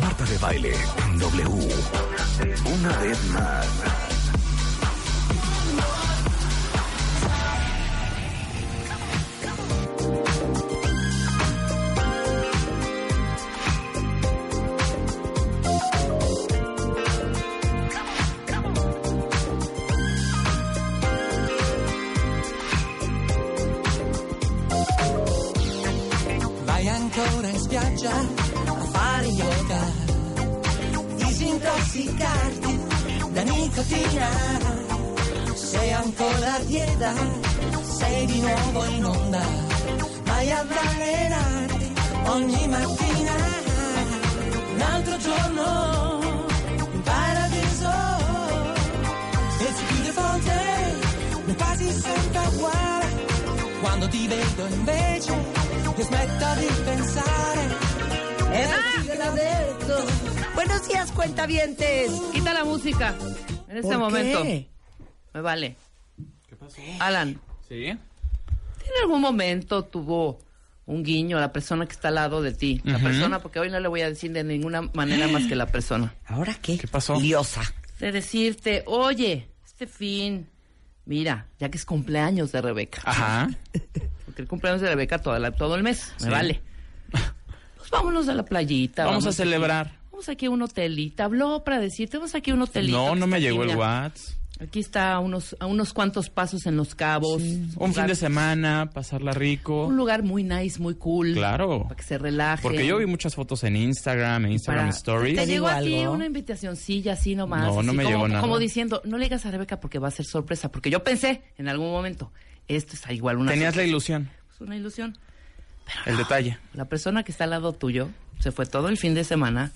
Marta de baile W. Una vez más. Da nicotina. Sei ancora a dieta, sei di nuovo in onda, vai a allenarti ogni mattina. Un altro giorno in paradiso, it's a beautiful day, ma quasi sempre uguale. Quando ti vedo invece, io smetto di pensare. E detto. Buenos días, cuentavientes. Quita la música en este ¿Por momento. qué? Me vale. Alan, ¿Sí? ¿en algún momento tuvo un guiño a la persona que está al lado de ti? La persona, porque hoy no le voy a decir de ninguna manera más que la persona. ¿Ahora qué? ¿Qué pasó? Liosa. De decirte, oye, este fin, mira, ya que es cumpleaños de Rebeca. Ajá. Porque el cumpleaños de Rebeca toda la- todo el mes, me vale. Pues vámonos a la playita. Vamos a celebrar. Vamos aquí a un hotelito. Habló para decirte, vamos aquí a un hotelito. No, no me llegó el. WhatsApp. Aquí está a unos, a unos cuantos pasos en los cabos. Un fin de semana, pasarla rico. Un lugar muy nice, muy cool. Claro. Para que se relaje. Porque yo vi muchas fotos en Instagram, en Instagram Para- Stories. Te Te llegó a ti una invitacioncilla así nomás. No, no me como, llegó nada. Como diciendo, no le digas a Rebeca porque va a ser sorpresa. Porque yo pensé en algún momento, esto está igual una Tenías la ilusión, Es una ilusión. el detalle. La persona que está al lado tuyo se fue todo el fin de semana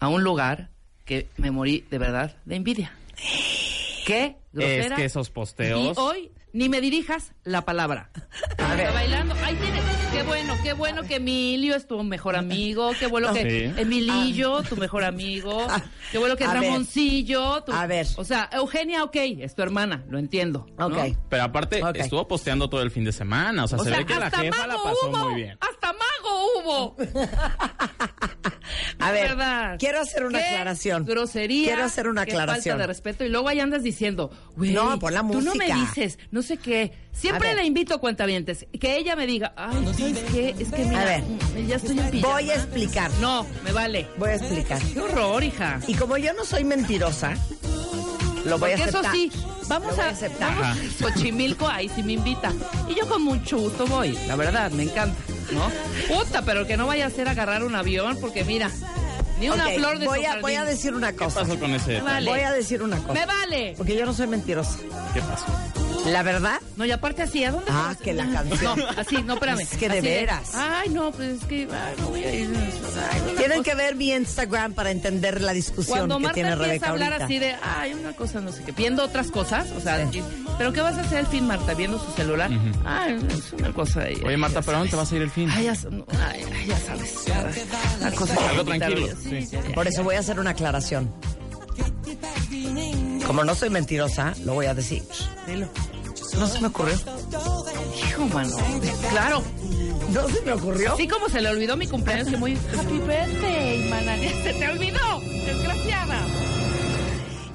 a un lugar que me morí de verdad de envidia. ¿Qué? Es grosera. que esos Y posteos. hoy ni me dirijas la palabra. A ver. Bailando. Ahí tienes. Qué bueno, qué bueno que Emilio es tu mejor amigo. Qué bueno que Sí. Emilillo, tu mejor amigo. Qué bueno que A. Ramoncillo. tu- A ver. O sea, Eugenia, ok, es tu hermana, lo entiendo. ¿no? Ok. Pero aparte, estuvo posteando todo el fin de semana. O sea, O se sea, ve que la jefa la pasó hubo. muy bien. Hasta mago hubo. A ver, verdad. quiero hacer una Qué aclaración. Grosería. Quiero hacer una aclaración. Falta de respeto. Y luego ahí andas diciendo, güey. No, pon la Tú no me música. dices, no sé qué. Siempre A le invito a cuentavientes. Que ella me diga, ay, ¿sabes qué? Es que mira, A ver. mm, ya estoy en pijama. Voy a explicar. No, me vale. Voy a explicar. Qué horror, hija. Y como yo no soy mentirosa, lo voy a Porque eso aceptar. sí, vamos a, a aceptar. vamos a Xochimilco, ahí sí me invita. Y yo con mucho gusto voy, la verdad, me encanta, ¿no? Puta, pero que no vaya a ser agarrar un avión, porque mira, ni una flor de voy su a, voy a decir una ¿Qué cosa. pasó con ese vale. Voy a decir una cosa. Me vale. Porque yo no soy mentirosa. ¿Qué pasó? La verdad, No, y aparte así, ¿a dónde Ah, vas? que la canción. No, así, no, espérame. Es que de Así veras. Ay, no, pues es que, ay, no voy a ir. ay, tienen cosa- que ver mi Instagram para entender la discusión Cuando que Marta tiene empieza Rebeca a hablar ahorita. así de, ay, una cosa, no sé qué, viendo otras cosas, o sea, pero ¿qué vas a hacer al fin, Marta? ¿Viendo su celular? Ay, es una cosa ahí. Oye, Marta, ¿pero dónde te vas a ir el fin? Ay, ya, ay, ya sabes. Una cosa que Algo tranquilo. Sí, sí, Por eso voy a hacer una aclaración. Como no soy mentirosa, lo voy a decir. Dilo. No se me ocurrió. Hijo, mano. Claro. No se me ocurrió. Así como se le olvidó mi cumpleaños, que muy happy birthday, mana. Se te olvidó, desgraciada.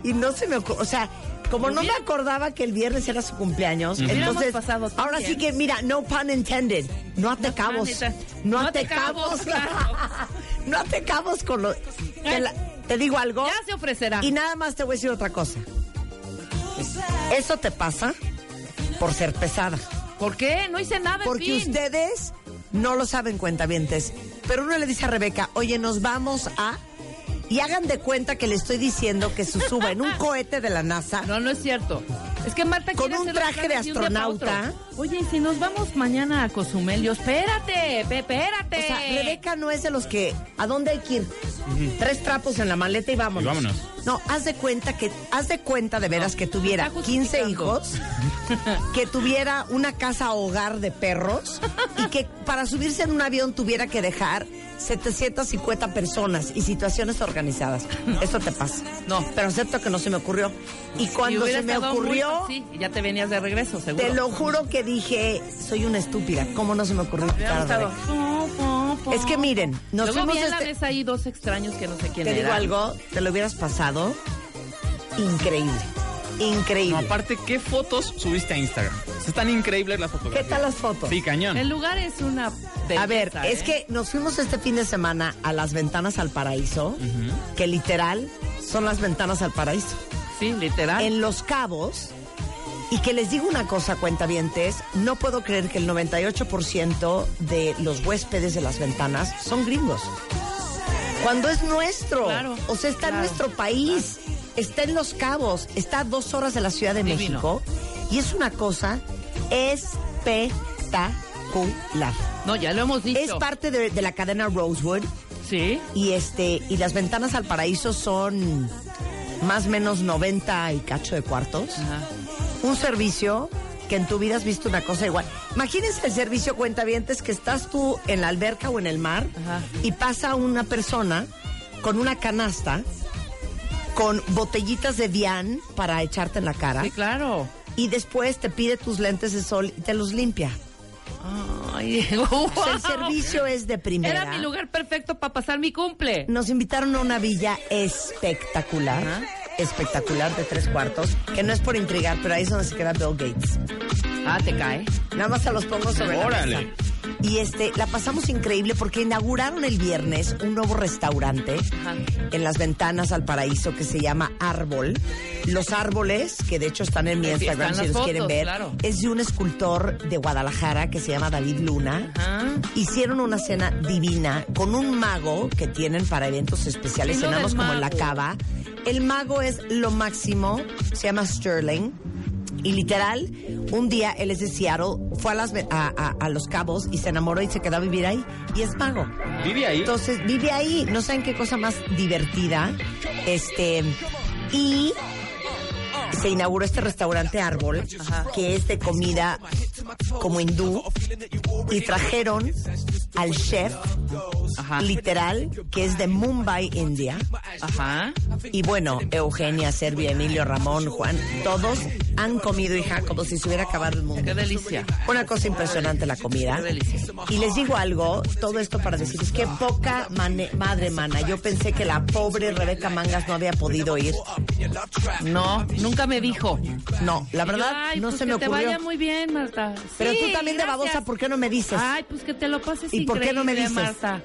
Y no se me ocurrió. O sea, como no me acordaba que el viernes era su cumpleaños, entonces. pasado ahora sí que, mira, no pun intended. No te cabos. Manita. No te cabos. claro. No te cabos con lo. Te, la- te digo algo. Ya se ofrecerá. Y nada más te voy a decir otra cosa. Eso te pasa por ser pesada. ¿Por qué? No hice nada, en Porque fin. ustedes no lo saben, cuentavientes. Pero uno le dice a Rebeca, oye, nos vamos a... y hagan de cuenta que le estoy diciendo que se suba en un cohete de la NASA No, no es cierto. Es que Marta Con quiere un traje de un Oye, y si nos vamos mañana a Cozumel, yo, espérate, pe- espérate. O sea, Rebeca no es de los que. ¿A dónde hay que ir? Tres trapos en la maleta y vámonos. Y vámonos. No, haz de cuenta que, haz de cuenta de veras que tuviera está 15 justificando. hijos, que tuviera una casa hogar de perros y que para subirse en un avión tuviera que dejar 750 personas y situaciones organizadas. Esto te pasa. No. Pero acepto que no se me ocurrió. Y cuando se me muy ocurrió, fácil, Sí, y ya te venías de regreso, seguro. te lo juro que dije, soy una estúpida. ¿Cómo no se me ocurrió? Es que miren, nos Luego fuimos vi en la este- mesa ahí dos extraños que no sé quién Te digo eran. algo, te lo hubieras pasado increíble. Increíble. No, aparte, ¿qué fotos subiste a Instagram? Están increíbles las ¿Qué fotografías. tal las fotos? Sí, cañón. El lugar es una A ver, es ¿eh? que nos fuimos este fin de semana a las ventanas al paraíso, que literal son las ventanas al paraíso. Sí, literal. En Los Cabos, y que les digo una cosa, cuentavientes, no puedo creer que el 98% de los huéspedes de las ventanas son gringos. Cuando es nuestro. Claro, o sea, está en nuestro país, está en Los Cabos, está a dos horas de la Ciudad de Divino. México, y es una cosa espectacular. No, ya lo hemos dicho. Es parte de, de la cadena Rosewood Sí. y este y las ventanas al paraíso son más o menos 90 y cacho de cuartos. Ajá. Un servicio que en tu vida has visto una cosa igual. Imagínense el servicio cuentavientes que estás tú en la alberca o en el mar Ajá. y pasa una persona con una canasta con botellitas de Vian para echarte en la cara Sí, claro. y después te pide tus lentes de sol y te los limpia. Ay, sea, el wow. servicio es de primera. Era mi lugar perfecto para pasar mi cumple. Nos invitaron a una villa espectacular, Ajá. Espectacular de tres cuartos, que no es por intrigar, pero ahí es donde se queda Bill Gates. Ah, te cae. Nada más se los pongo sobre la Órale. mesa. Y este, la pasamos increíble porque inauguraron el viernes un nuevo restaurante Ajá. en las ventanas al paraíso que se llama Árbol. Los árboles, que de hecho están en mi Instagram si los quieren ver, claro. es de un escultor de Guadalajara que se llama David Luna. Ajá. Hicieron una cena divina con un mago que tienen para eventos especiales, cenamos como en la cava. El mago es lo máximo, se llama Sterling. Y literal, un día él es de Seattle, fue a, las, a, a- a Los Cabos y se enamoró y se quedó a vivir ahí. Y es mago. Vive ahí. Entonces vive ahí, no saben qué cosa más divertida. Este y se inauguró este restaurante Árbol, que es de comida como hindú, y trajeron al chef Ajá. literal, que es de Mumbai, India. Ajá. Y bueno, Eugenia, Servia, Emilio, Ramón, Juan, todos han comido, hija, como si se hubiera acabado el mundo. Qué delicia. Una cosa impresionante la comida. Qué delicia. Y les digo algo, todo esto para decirles qué poca mane- madre mana. Yo pensé que la pobre Rebeca Mangas no había podido ir. No, nunca me dijo. No, la yo, verdad ay, no pues se que me te ocurrió. vaya muy bien, Marta. Pero Sí, tú también de babosa, ¿por qué no me dices? Ay, pues que te lo pases ¿Y por qué no me dices? Marta.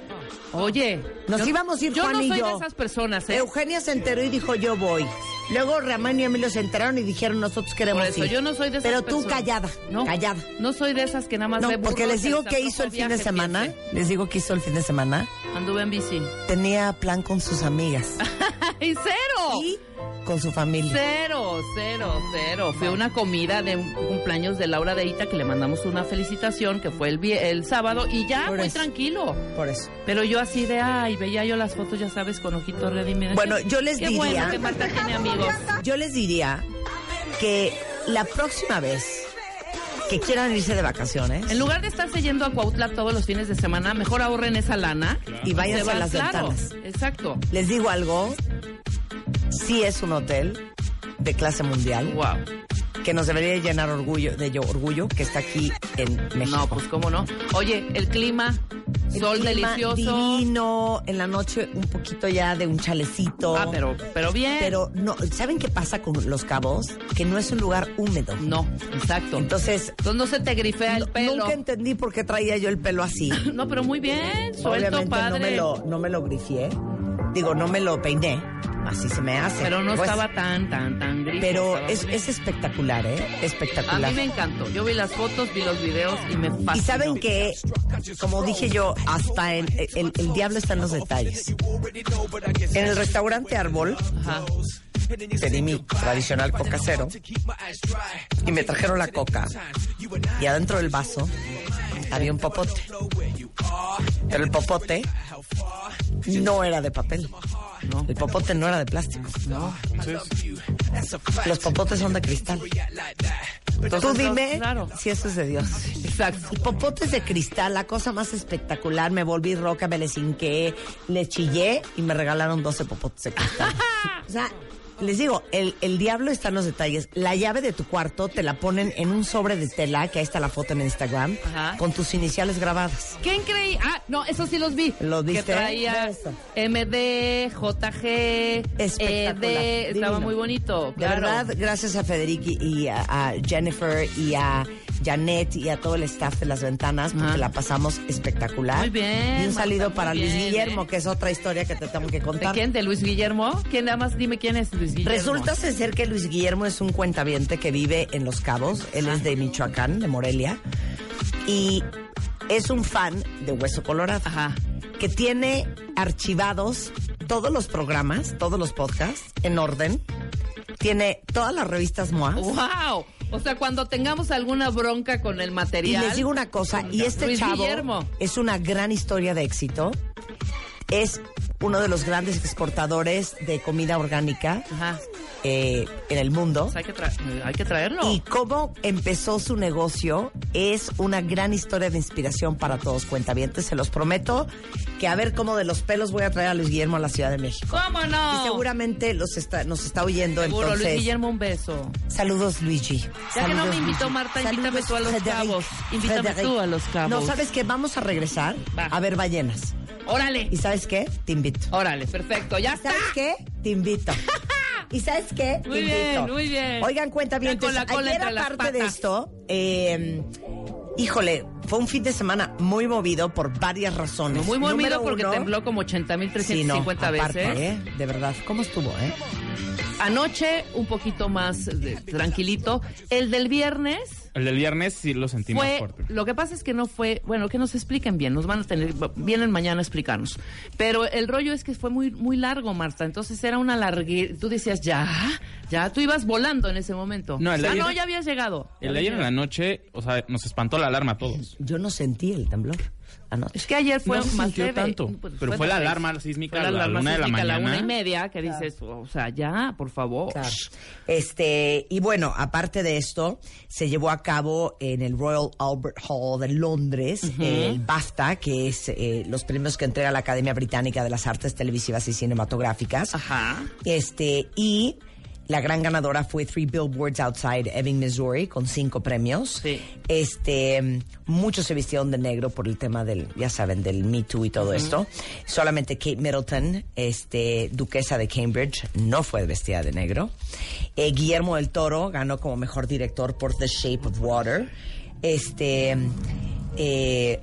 Oye, Nos yo- íbamos a ir yo Juan no y soy yo. de esas personas, ¿eh? Eugenia se enteró y dijo yo voy. Luego Ramón y Emilio se enteraron y dijeron nosotros queremos Por eso ir. yo no soy de esas Pero tú personas. callada, No, callada. No soy de esas que nada más No, ve porque les digo que hizo el fin de semana. piense. Les digo que hizo el fin de semana. Anduve en bici. Tenía plan con sus amigas ¡Ay, cero! y con su familia. Cero, cero, cero. Fue una comida de un cumpleaños de Laura de Ita que le mandamos una felicitación que fue el, sábado y ya Por muy eso. tranquilo. Por eso. Pero yo así de, ay, veía yo las fotos, ya sabes, con ojitos redimidos. Bueno, yo les Qué diría- bueno que Marta tiene amigos. Yo les diría que la próxima vez que quieran irse de vacaciones En lugar de estarse yendo a Cuautla todos los fines de semana, mejor ahorren esa lana. y váyanse Se a las claro, ventanas. Exacto. Les digo algo, sí es un hotel de clase mundial Wow. Que nos debería llenar orgullo de yo orgullo que está aquí en México. No, pues cómo no. Oye, el clima, El sol clima delicioso. divino, en la noche un poquito ya de un chalecito. Ah, pero, pero bien. Pero no, ¿saben qué pasa con Los Cabos? Que no es un lugar húmedo. No, exacto. Entonces, Entonces no se te grifea el pelo. nunca entendí por qué traía yo el pelo así. No, pero muy bien, suelto, Obviamente padre. no me lo no me lo grifié. Digo, no me lo peiné. así se me hace. Pero no Pues, estaba tan, tan, tan gris. Pero es, es espectacular, ¿eh? A Espectacular. mí me encantó. Yo vi las fotos, vi los videos y me fascinó. Y saben que, como dije yo, hasta en- el, el diablo está en los detalles. En el restaurante Árbol Ajá. pedí mi tradicional coca cero y me trajeron la coca y adentro del vaso había un popote. Pero el popote no era de papel. No. El popote no era de plástico. No. Los popotes son de cristal. Entonces, Tú dime Claro. si eso es de Dios. Exacto. El popote es de cristal, la cosa más espectacular. Me volví roca, me les hinqué, le chillé y me regalaron 12 popotes de cristal. o sea, les digo, el, el diablo está en los detalles. La llave de tu cuarto te la ponen en un sobre de tela, que ahí está la foto en Instagram, Ajá. con tus iniciales grabadas. ¡Qué increíble! Ah, no, eso sí los vi. ¿Los viste? Que traía. MD, JG, Espectacular. ED. Estaba muy bonito. De claro. verdad, gracias a Federico y a, a Jennifer y a Janet y a todo el staff de las ventanas, porque Ajá. la pasamos espectacular. Muy bien, Y un Marta, para Luis bien, Guillermo, ¿eh? que es otra historia que te tengo que ¿De contar. quién? ¿De Luis Guillermo? ¿Quién nada más? Dime quién es Luis Guillermo. Resulta ser que Luis Guillermo es un cuentaviente que vive en Los Cabos. Él es de Michoacán, de Morelia. Y es un fan de Hueso Colorado. Ajá. Que tiene archivados todos los programas, todos los podcasts en orden. Tiene todas las revistas MOA. ¡Wow! O sea, cuando tengamos alguna bronca con el Y material. les digo una cosa, y este Luis chavo Guillermo. es una gran historia de éxito. Es uno de los grandes exportadores de comida orgánica Ajá. eh, en el mundo. Pues hay, que hay que traerlo. Y cómo empezó su negocio es una gran historia de inspiración para todos cuentavientes. Se los prometo que a ver cómo de los pelos voy a traer a Luis Guillermo a la Ciudad de México. ¿Cómo no? Y seguramente los está, nos está oyendo Seguro, entonces. Luis Guillermo, un beso. Saludos, Luigi. Ya que no me invitó. Marta, invítame tú a Los Frederic. Cabos. Invítame Frederic. tú a Los Cabos. No, ¿sabes qué? Vamos a regresar Va. a ver ballenas. Órale. ¿Y sabes qué? Te invito. Órale, perfecto. Ya está. ¿Sabes qué? Te invito. ¿Y sabes qué? Te Muy invito. bien, muy bien. Oigan, cuenta bien. Con la cola Ayer, entre las aparte de esto, eh, híjole, fue un fin de semana muy movido por varias razones. Muy movido Número porque uno, tembló como 80.350 Sí, no, veces. aparte, ¿eh? De verdad, ¿cómo estuvo, eh? Anoche un poquito más de- tranquilito. El del viernes El del viernes sí lo sentí más fue. fuerte. Lo que pasa es que no fue. Bueno, que nos expliquen bien. Nos van a tener. Vienen mañana a explicarnos. Pero el rollo es que fue muy, muy largo, Marta. Entonces era una largue. Tú decías, ya, ya. Tú ibas volando en ese momento. No, el ayer- no, ya habías llegado. El de ayer en la noche, o sea, nos espantó la alarma a todos. Yo no sentí el temblor anoche. Es que ayer fue No más leve. tanto, Pues pero fue la alarma sísmica Fue a la alarma una de la sísmica a la una y mañana. media que dices, o sea, ya, por favor. Claro. Este, y bueno, aparte de esto, se llevó a cabo en el Royal Albert Hall de Londres el BAFTA, que es eh, los premios que entrega la Academia Británica de las Artes Televisivas y Cinematográficas. Ajá. Este, y la gran ganadora fue Three Billboards Outside Ebbing, Missouri, con cinco premios. Sí. Este, muchos se vistieron de negro por el tema del, ya saben, del Me Too y todo esto. Solamente Kate Middleton, este, duquesa de Cambridge, no fue vestida de negro. Eh, Guillermo del Toro ganó como mejor director por The Shape of Water. Este, eh,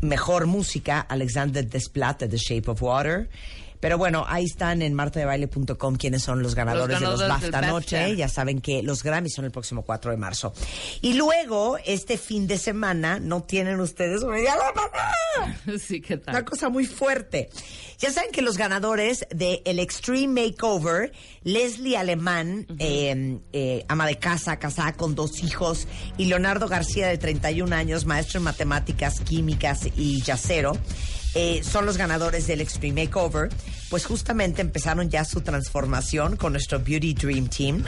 mejor música, Alexander Desplat de The Shape of Water. Pero bueno, ahí están en martadebaile.com quiénes son los ganadores, ganadores de los BAFTA anoche. Ya saben que los Grammys son el próximo 4 de marzo. Y luego, este fin de semana, no tienen ustedes una idea sí, ¿qué Una tal? cosa muy fuerte. Ya saben que los ganadores de el Extreme Makeover, Leslie Alemán, eh, eh, ama de casa, casada con dos hijos, y Leonardo García, de 31 años, maestro en matemáticas, químicas y yacero, eh, son los ganadores del Extreme Makeover. Pues justamente empezaron ya su transformación con nuestro Beauty Dream Team.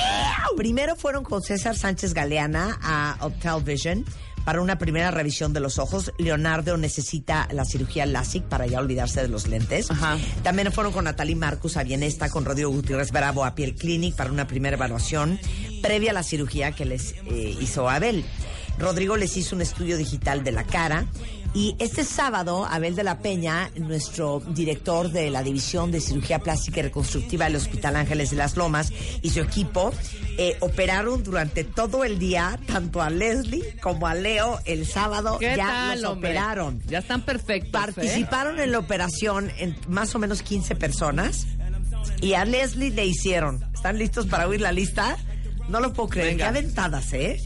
Primero fueron con César Sánchez Galeana a Optel Vision para una primera revisión de los ojos. Leonardo necesita la cirugía LASIK para ya olvidarse de los lentes. Ajá. También fueron con Natalie Marcus a Bienesta, con Rodrigo Gutiérrez Bravo a Piel Clinic para una primera evaluación previa a la cirugía que les eh, hizo Abel. Rodrigo les hizo un estudio digital de la cara. Y este sábado, Abel de la Peña, nuestro director de la División de Cirugía Plástica y Reconstructiva del Hospital Ángeles de las Lomas, y su equipo eh, operaron durante todo el día tanto a Leslie como a Leo el sábado. ¿Qué ya tal, los hombre? operaron. Ya están perfectos. ¿eh? Participaron en la operación en más o menos 15 personas. Y a Leslie le hicieron. ¿Están listos para oír la lista? No lo puedo creer. Venga. Qué aventadas, ¿eh?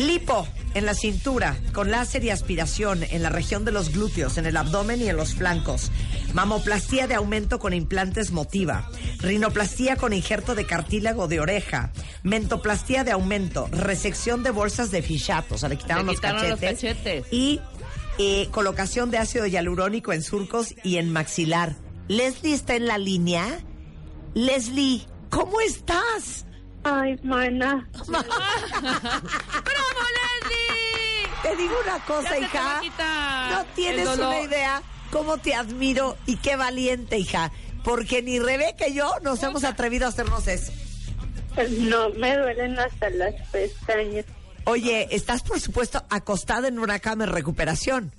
Lipo en la cintura, con láser y aspiración en la región de los glúteos, en el abdomen y en los flancos. Mamoplastía de aumento con implantes motiva. Rinoplastía con injerto de cartílago de oreja. Mentoplastía de aumento. Resección de bolsas de fichato. O sea, le quitaron, Le los, quitaron los cachetes. cachetes. Y eh, colocación de ácido hialurónico en surcos y en maxilar. Leslie está en la línea. Leslie, ¿cómo estás? Ay, mana. ¡Bravo, Leslie! Te digo una cosa, Ya hija. No tienes una idea cómo te admiro y qué valiente, hija. Porque ni Rebeca y yo nos hemos atrevido a hacernos eso. No, me duelen hasta las pestañas. Oye, estás por supuesto acostada en una cama en recuperación.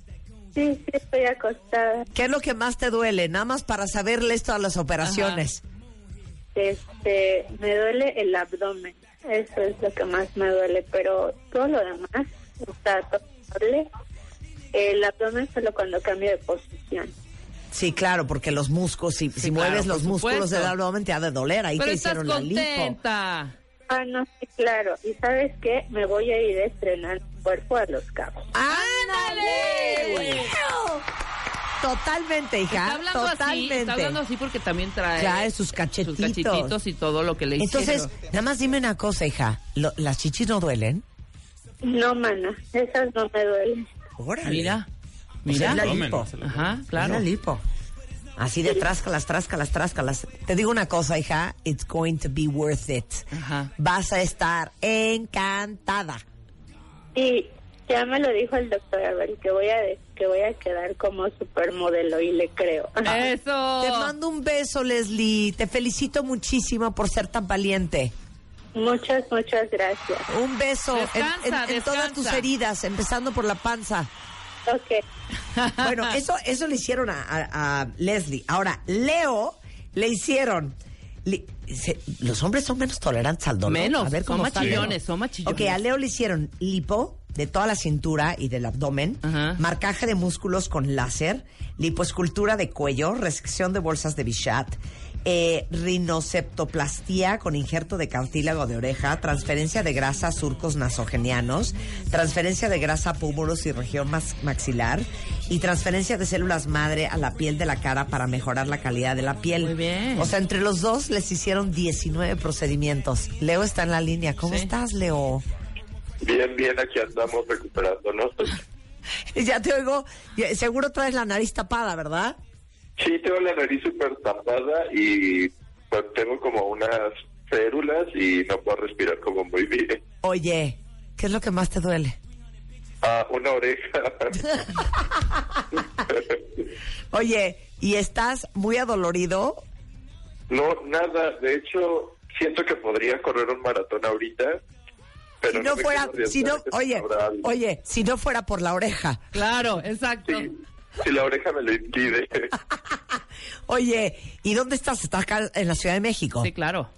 Sí, sí, estoy acostada. ¿Qué es lo que más te duele? Nada más para saberle esto a las operaciones. Este, me duele el abdomen. Eso es lo que más me duele, pero todo lo demás está tolerable. El abdomen solo cuando cambio de posición. Sí, claro, porque los músculos, si, si claro, mueves los músculos del abdomen te ha de doler. Ahí Pero te estás hicieron la lipo. contenta. Ah, no, sí, claro. ¿Y sabes qué? Me voy a ir a estrenar cuerpo a los cabos. ¡Ándale! ¡Wow! Totalmente, hija. Está hablando totalmente. así, está hablando así porque también trae, Trae sus cachetitos. sus cachetitos y todo lo que le Entonces, hicieron. nada más dime una cosa, hija. Lo- ¿Las chichis no duelen? No, mana, esas no me duelen. Órale. Mira, O sea, mira. es la Abdomen, lipo. se lo- Ajá, Es claro. la lipo. Así de tráscalas, tráscalas, tráscalas. Te digo una cosa, hija. It's going to be worth it. Ajá. Vas a estar encantada. Y ya me lo dijo el doctor Abel que voy a que voy a quedar como supermodelo y le creo. Eso. Te mando un beso, Leslie. Te felicito muchísimo por ser tan valiente. Muchas, muchas gracias. Un beso en- Descansa, en, en todas tus heridas, empezando por la panza. Ok. Bueno, eso, eso le hicieron a, a- a Leslie. Ahora, Leo le hicieron. se- los hombres son menos tolerantes al dolor. Menos, A ver son cómo está, machillones, son machillones. Ok, a Leo le hicieron lipo de toda la cintura y del abdomen, Ajá. marcaje de músculos con láser, lipoescultura de cuello, resección de bolsas de Bichat, eh, rinoceptoplastía con injerto de cartílago de oreja, transferencia de grasa a surcos nasogenianos, transferencia de grasa a pómulos y región maxilar y transferencia de células madre a la piel de la cara para mejorar la calidad de la piel. Muy bien. O sea, entre los dos les hicieron 19 procedimientos. Leo está en la línea. ¿Cómo Sí. estás, Leo? Bien, bien, aquí andamos recuperándonos. Ya te oigo. Seguro traes la nariz tapada, ¿verdad? Sí, tengo la nariz súper tapada y pues tengo como unas férulas y no puedo respirar como muy bien. Oye, ¿qué es lo que más te duele? Ah, una oreja. Oye, ¿y estás muy adolorido? no, nada. De hecho, siento que podría correr un maratón ahorita. Pero si no fuera, si no, oye, oye, si no fuera por la oreja. Claro, exacto. Sí, si la oreja me lo impide. Oye, ¿y dónde estás? ¿Estás acá en la Ciudad de México? Sí, claro.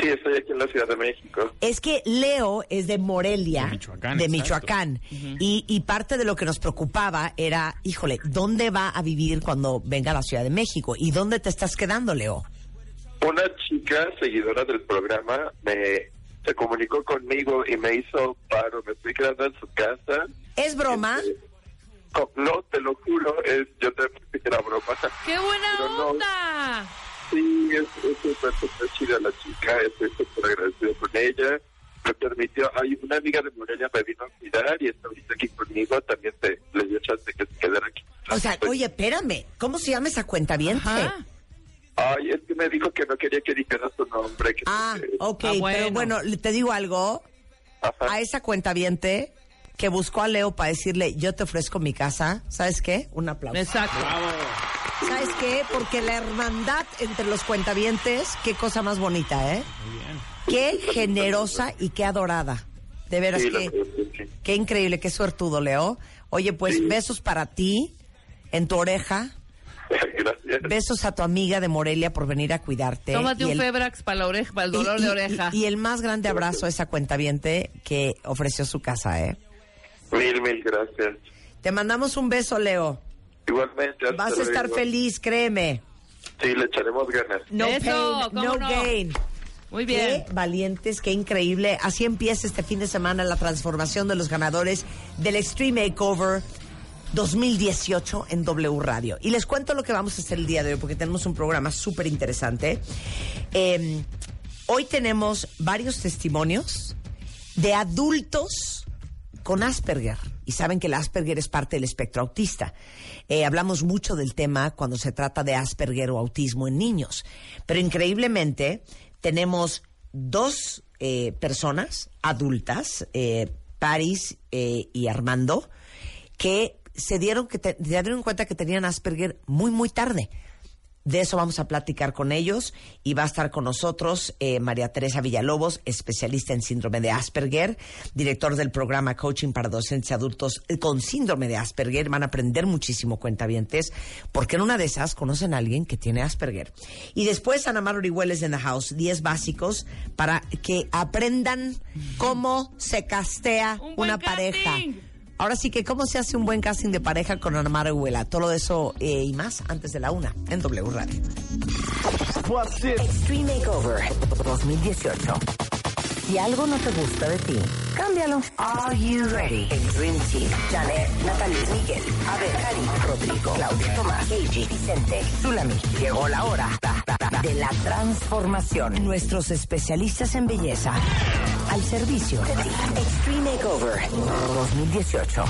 sí, estoy aquí en la Ciudad de México. Es que Leo es de Morelia, De Michoacán, de. Michoacán. y, y parte de lo que nos preocupaba era, híjole, ¿dónde va a vivir cuando venga a la Ciudad de México? ¿Y dónde te estás quedando, Leo? Una chica seguidora del programa me se comunicó conmigo y me hizo paro. Me estoy quedando en su casa. ¿Es broma? Este, no, te lo juro, es, yo te pensé que era broma. ¡Qué buena Pero no. onda! Sí, es es súper, súper chida la chica, estoy súper agradecido con ella. Me permitió, hay una amiga de Morelia me vino a cuidar y está ahorita aquí conmigo, también te, le dio chance que se quedara aquí. O sea, Pues, oye, espérame, ¿cómo se llama esa cuenta bien? Ay, es que me dijo que no quería que dijera su nombre. Que Ah, que- ok, Ah, pero bueno. te digo algo, Ajá. a esa cuenta que buscó a Leo para decirle, yo te ofrezco mi casa, ¿sabes qué? Un aplauso. Exacto. ¿Sabes qué? Porque la hermandad entre los cuentavientes, qué cosa más bonita, ¿eh? Qué generosa y qué adorada. De veras Sí, que, qué increíble, qué suertudo, Leo. Oye, pues Sí. besos para ti, en tu oreja. Gracias. Besos a tu amiga de Morelia por venir a cuidarte. Tómate Y un el- Febrax para la oreja, para el dolor y- de oreja. Y, y el más grande abrazo a esa cuentaviente que ofreció su casa, ¿eh? Mil, mil gracias. Te mandamos un beso, Leo. Igualmente. Vas a estar feliz, créeme. Sí, le echaremos ganas. No Eso, pain, ¿cómo no, no? gain. Muy bien. Qué valientes, qué increíble. Así empieza este fin de semana la transformación de los ganadores del Extreme Makeover 2018 en W Radio. Y les cuento lo que vamos a hacer el día de hoy porque tenemos un programa súper interesante. Eh, hoy tenemos varios testimonios de adultos con Asperger. Y saben que el Asperger es parte del espectro autista. Eh, hablamos mucho del tema cuando se trata de Asperger o autismo en niños. Pero increíblemente tenemos dos eh, personas adultas, eh, Paris y Armando, que se dieron, que te- se dieron cuenta que tenían Asperger muy, muy tarde. De eso vamos a platicar con ellos y va a estar con nosotros eh, María Teresa Villalobos, especialista en síndrome de Asperger, director del programa Coaching para Docentes y Adultos con síndrome de Asperger. Van a aprender muchísimo cuentavientes porque en una de esas conocen a alguien que tiene Asperger. Y después Ana Mar Orihueles en the house, 10 básicos para que aprendan cómo se castea Un una pareja. Ahora sí que, ¿cómo se hace un buen casting de pareja con Ana Mar Orihuela? Todo eso eh, y más antes de la una en W Radio. Extreme Makeover 2018. Si algo no te gusta de ti, cámbialo. Are you ready? El Dream Team. Janet, Natalie, Miguel, Abel, Karim, Rodrigo, Claudia, Tomás, Keiji, Vicente, Zulami. Llegó la hora de la transformación. Nuestros especialistas en belleza al servicio de ti. Extreme Makeover 2018.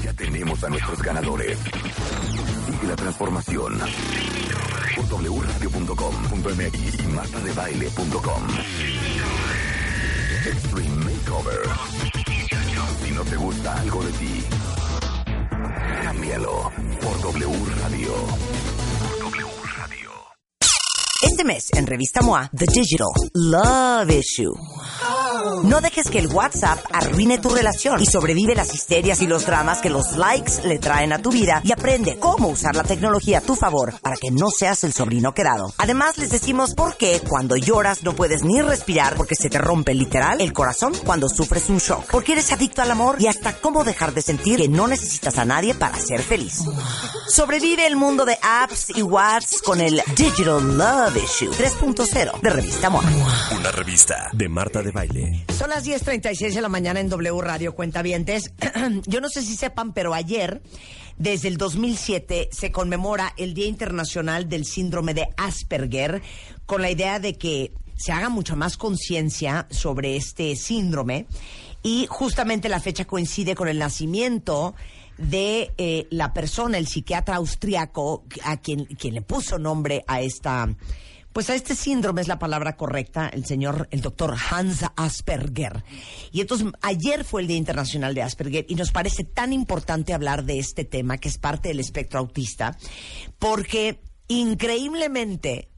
Ya tenemos a nuestros ganadores. Sigue la transformación por wradio.com.mx y martadebaile.com. Extreme Makeover. Si no te gusta algo de ti, cámbialo por W Radio. Este mes, en Revista MOA, The Digital Love Issue. No dejes que el WhatsApp arruine tu relación y sobrevive las histerias y los dramas que los likes le traen a tu vida y aprende cómo usar la tecnología a tu favor para que no seas el sobrino quedado. Además, les decimos por qué cuando lloras no puedes ni respirar porque se te rompe literal el corazón cuando sufres un shock. Porque eres adicto al amor y hasta cómo dejar de sentir que no necesitas a nadie para ser feliz. Sobrevive el mundo de apps y WhatsApp con el Digital Love Issue 3.0 de Revista MOA. Una revista de Marta de Baile. Son las 10.36 de la mañana en W Radio Cuentavientes. Yo no sé si sepan, pero ayer, desde el 2007, se conmemora el Día Internacional del Síndrome de Asperger, con la idea de que se haga mucha más conciencia sobre este síndrome. Y justamente la fecha coincide con el nacimiento de eh, la persona, el psiquiatra austriaco, a quien, quien le puso nombre a esta pues a este síndrome es la palabra correcta, el señor, el doctor Hans Asperger. Y entonces ayer fue el Día Internacional de Asperger y nos parece tan importante hablar de este tema que es parte del espectro autista, porque increíblemente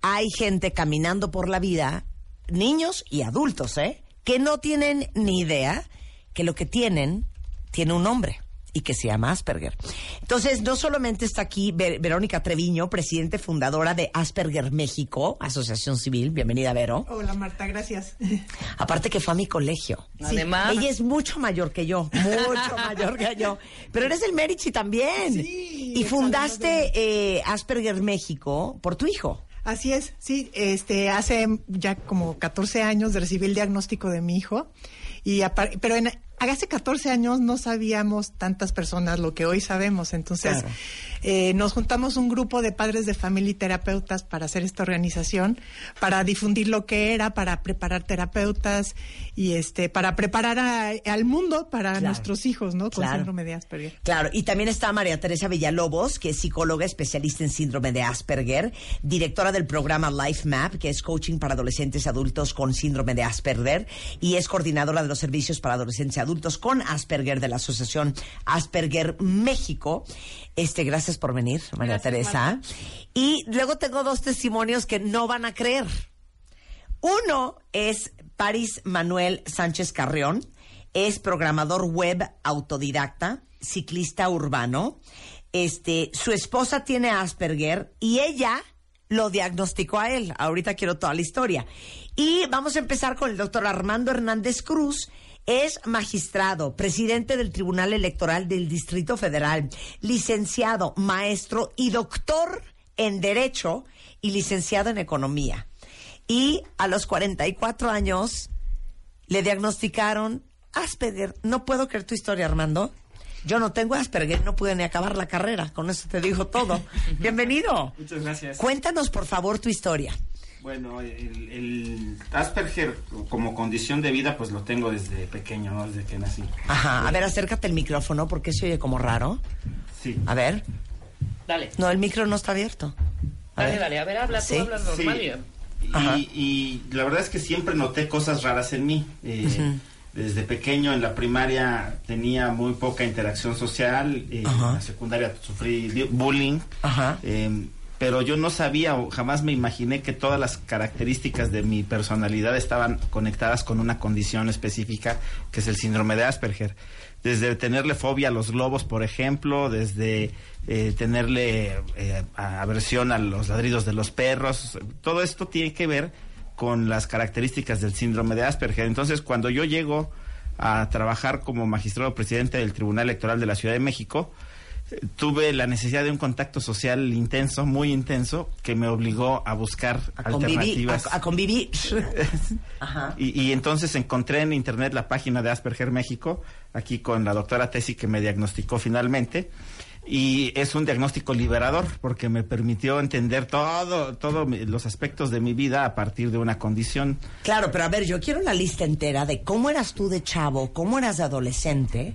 hay gente caminando por la vida, niños y adultos, ¿eh? Que no tienen ni idea que lo que tienen tiene un nombre y que se llama Asperger. Entonces, no solamente está aquí Ver- Verónica Treviño, presidente fundadora de Asperger México, Asociación Civil. Bienvenida, Vero. Hola Marta, gracias. Aparte que fue a mi colegio. Además. Ella es mucho mayor que yo, mucho mayor que yo. Pero eres del Merichi también. Sí, y el fundaste eh, Asperger México por tu hijo. Así es, sí, este, hace ya como 14 años recibí el diagnóstico de mi hijo, y pero en, hace 14 años no sabíamos tantas personas lo que hoy sabemos, entonces Claro. eh, nos juntamos un grupo de padres de familia y terapeutas para hacer esta organización, para difundir lo que era, para preparar terapeutas y este, para preparar a- al mundo para Claro. nuestros hijos, ¿no? Con Claro. síndrome de Asperger. Claro, y también está María Teresa Villalobos, que es psicóloga especialista en síndrome de Asperger, directora del programa Life Map, que es coaching para adolescentes adultos con síndrome de Asperger, y es coordinadora de los servicios para adolescentes y adultos con Asperger de la Asociación Asperger México. Este, gracias por venir, María Teresa. Y luego tengo dos testimonios que no van a creer. Uno es Paris Manuel Sánchez Carrión, es programador web autodidacta, ciclista urbano. Este, su esposa tiene Asperger y ella lo diagnosticó a él. Ahorita quiero toda la historia. Y vamos a empezar con el doctor Armando Hernández Cruz. Es magistrado, presidente del Tribunal Electoral del Distrito Federal, licenciado, maestro y doctor en Derecho y licenciado en Economía. Y a los 44 años le diagnosticaron Asperger. No puedo creer tu historia, Armando. Yo no tengo Asperger, no pude ni acabar la carrera. Con eso te digo todo. Bienvenido. Muchas gracias. Cuéntanos, por favor, tu historia. Bueno, el, el Asperger como condición de vida, pues lo tengo desde pequeño, ¿no? desde que nací. Ajá. A ver, acércate el micrófono porque se oye como raro. Sí. A ver. Dale. No, el micro no está abierto. A Dale, ver. dale, a ver, habla, tú Sí. hablas normal. Sí. y-. Y, la verdad es que siempre noté cosas raras en mí. Eh, Desde pequeño en la primaria tenía muy poca interacción social, eh, Ajá. en la secundaria sufrí bu- bullying, Ajá. eh, pero yo no sabía o jamás me imaginé que todas las características de mi personalidad estaban conectadas con una condición específica que es el síndrome de Asperger. Desde tenerle fobia a los globos, por ejemplo, desde eh, tenerle eh, aversión a los ladridos de los perros, todo esto tiene que ver con las características del síndrome de Asperger. Entonces, cuando yo llego a trabajar como magistrado presidente del Tribunal Electoral de la Ciudad de México, tuve la necesidad de un contacto social intenso, muy intenso, que me obligó a buscar A convivir. alternativas. A, a convivir. Ajá. Y, y entonces encontré en internet la página de Asperger México, aquí con la doctora Tesi que me diagnosticó finalmente. Y es un diagnóstico liberador porque me permitió entender todo, todos los aspectos de mi vida a partir de una condición. Claro, pero a ver, yo quiero la lista entera de cómo eras tú de chavo, cómo eras de adolescente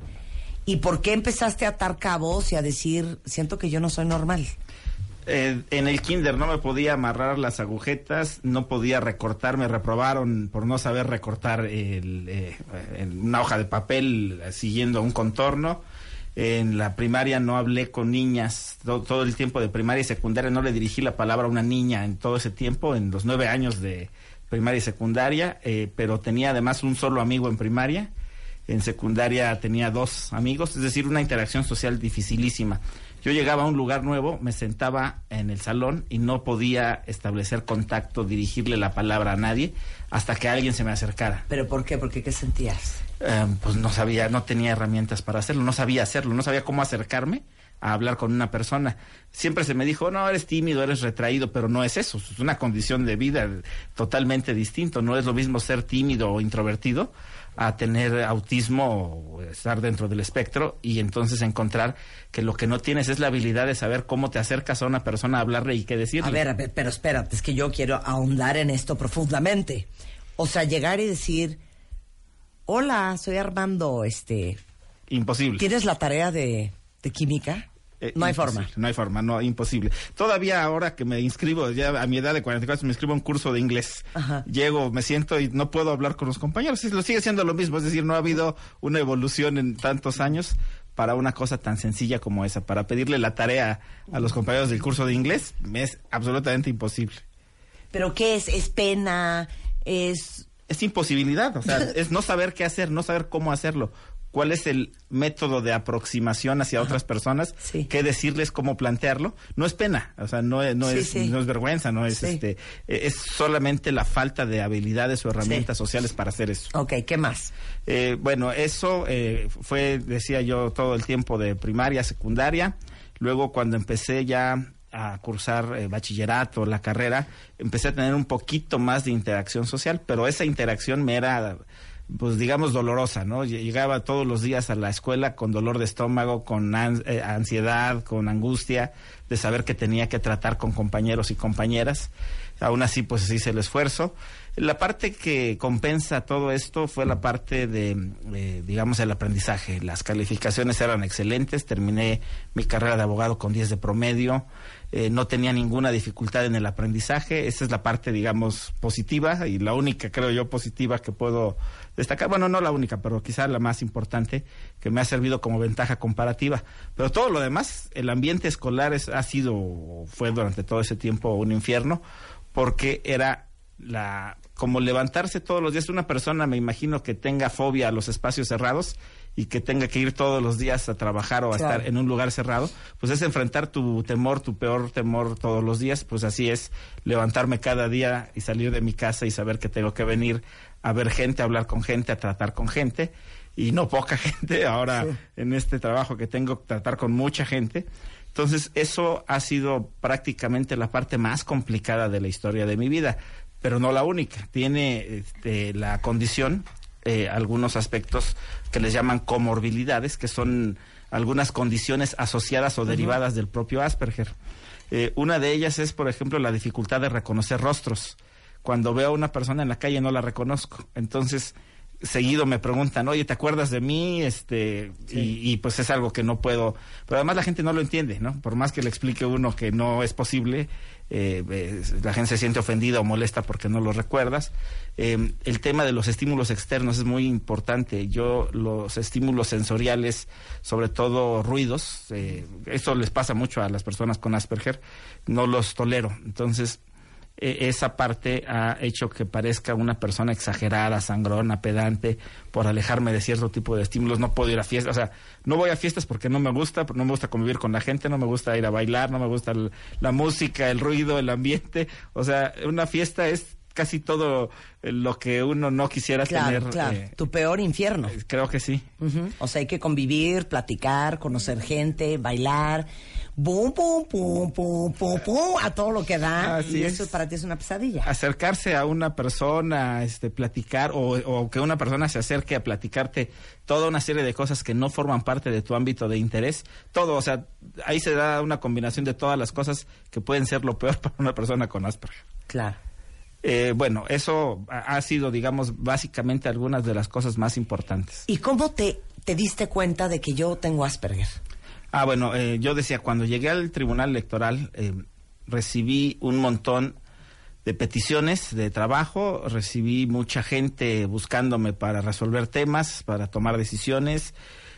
y por qué empezaste a atar cabos y a decir, siento que yo no soy normal. Eh, en el kinder no me podía amarrar las agujetas, no podía recortar, me reprobaron por no saber recortar el, eh, una hoja de papel siguiendo un contorno. En la primaria no hablé con niñas, to- todo el tiempo de primaria y secundaria no le dirigí la palabra a una niña en todo ese tiempo, en los nueve años de primaria y secundaria, eh, pero tenía además un solo amigo en primaria. En secundaria tenía dos amigos, es decir, una interacción social dificilísima. Yo llegaba a un lugar nuevo, me sentaba en el salón y no podía establecer contacto, dirigirle la palabra a nadie hasta que alguien se me acercara. ¿Pero por qué? Porque qué sentías? Eh, pues no sabía, no tenía herramientas para hacerlo, no sabía hacerlo, no sabía cómo acercarme a hablar con una persona. Siempre se me dijo, no, eres tímido, eres retraído, pero no es eso, es una condición de vida totalmente distinto. No es lo mismo ser tímido o introvertido a tener autismo o estar dentro del espectro y entonces encontrar que lo que no tienes es la habilidad de saber cómo te acercas a una persona a hablarle y qué decirle. A ver, a ver, pero espérate, es que yo quiero ahondar en esto profundamente. O sea, llegar y decir, hola, soy Armando, este, Imposible. ¿tienes la tarea de, de química? Eh, no hay forma. No hay forma, no, imposible. Todavía ahora que me inscribo, ya a mi edad de 44, me inscribo a un curso de inglés. Ajá. Llego, me siento y no puedo hablar con los compañeros. Lo sigue siendo lo mismo, es decir, no ha habido una evolución en tantos años para una cosa tan sencilla como esa. Para pedirle la tarea a los compañeros del curso de inglés, me es absolutamente imposible. ¿Pero qué es? ¿Es pena? ¿Es...? Es imposibilidad, o sea, es no saber qué hacer, no saber cómo hacerlo. ¿Cuál es el método de aproximación hacia otras personas? Sí. ¿Qué decirles, cómo plantearlo? No es pena, o sea, no, es- no, Sí, es, sí. no es vergüenza, no es este, es solamente la falta de habilidades o herramientas sociales para hacer eso. Ok, ¿qué más? Eh, bueno, eso eh, fue, decía yo, todo el tiempo de primaria, secundaria. Luego, cuando empecé ya a cursar eh, bachillerato, la carrera, empecé a tener un poquito más de interacción social, pero esa interacción me era, pues digamos, dolorosa, ¿no? Lle- Llegaba todos los días a la escuela con dolor de estómago, con eh, ansiedad, con angustia de saber que tenía que tratar con compañeros y compañeras. Aún así, pues hice el esfuerzo. La parte que compensa todo esto fue la parte de, eh, digamos, el aprendizaje. Las calificaciones eran excelentes. Terminé mi carrera de abogado con 10 de promedio. Eh, no tenía ninguna dificultad en el aprendizaje. Esa es la parte, digamos, positiva y la única, creo yo, positiva que puedo destacar. Bueno, no la única, pero quizá la más importante que me ha servido como ventaja comparativa. Pero todo lo demás, el ambiente escolar es, ha sido, fue durante todo ese tiempo un infierno porque era la como levantarse todos los días una persona me imagino que tenga fobia a los espacios cerrados y que tenga que ir todos los días a trabajar o a Claro. estar en un lugar cerrado, pues es enfrentar tu temor, tu peor temor todos los días, pues así es levantarme cada día y salir de mi casa y saber que tengo que venir a ver gente, a hablar con gente, a tratar con gente y no poca gente, ahora en este trabajo que tengo tratar con mucha gente. Entonces, eso ha sido prácticamente la parte más complicada de la historia de mi vida, pero no la única. Tiene este, la condición, eh, algunos aspectos que les llaman comorbilidades, que son algunas condiciones asociadas o derivadas del propio Asperger. Eh, una de ellas es, por ejemplo, la dificultad de reconocer rostros. Cuando veo a una persona en la calle no la reconozco. Entonces, seguido me preguntan, oye, ¿te acuerdas de mí? Este, y, y, pues es algo que no puedo, pero además la gente no lo entiende, ¿no? Por más que le explique uno que no es posible, eh, eh, la gente se siente ofendida o molesta porque no lo recuerdas. Eh, el tema de los estímulos externos es muy importante. Yo los estímulos sensoriales, sobre todo ruidos, eh, esto les pasa mucho a las personas con Asperger, no los tolero. Entonces, eh, esa parte ha hecho que parezca una persona exagerada, sangrona, pedante, por alejarme de cierto tipo de estímulos. No puedo ir a fiestas, o sea, no voy a fiestas porque no me gusta, no me gusta convivir con la gente, no me gusta ir a bailar, no me gusta el- la música, el ruido, el ambiente. O sea, una fiesta es casi todo eh, lo que uno no quisiera Claro, tener. claro. eh, tu peor infierno. creo que sí. O sea, hay que convivir, platicar, conocer gente, bailar. Bum, pum, pum, pum, pum, pum, a todo lo que da. Así y es. eso para ti es una pesadilla. acercarse a una persona, este, platicar o, o que una persona se acerque a platicarte toda una serie de cosas que no forman parte de tu ámbito de interés, todo, o sea, ahí se da una combinación de todas las cosas que pueden ser lo peor para una persona con Asperger. Claro. Eh, bueno, eso ha ha sido, digamos, básicamente algunas de las cosas más importantes. ¿Y cómo te, te diste cuenta de que yo tengo Asperger? Ah, bueno, eh, yo decía, cuando llegué al tribunal electoral, eh, recibí un montón de peticiones de trabajo, recibí mucha gente buscándome para resolver temas, para tomar decisiones.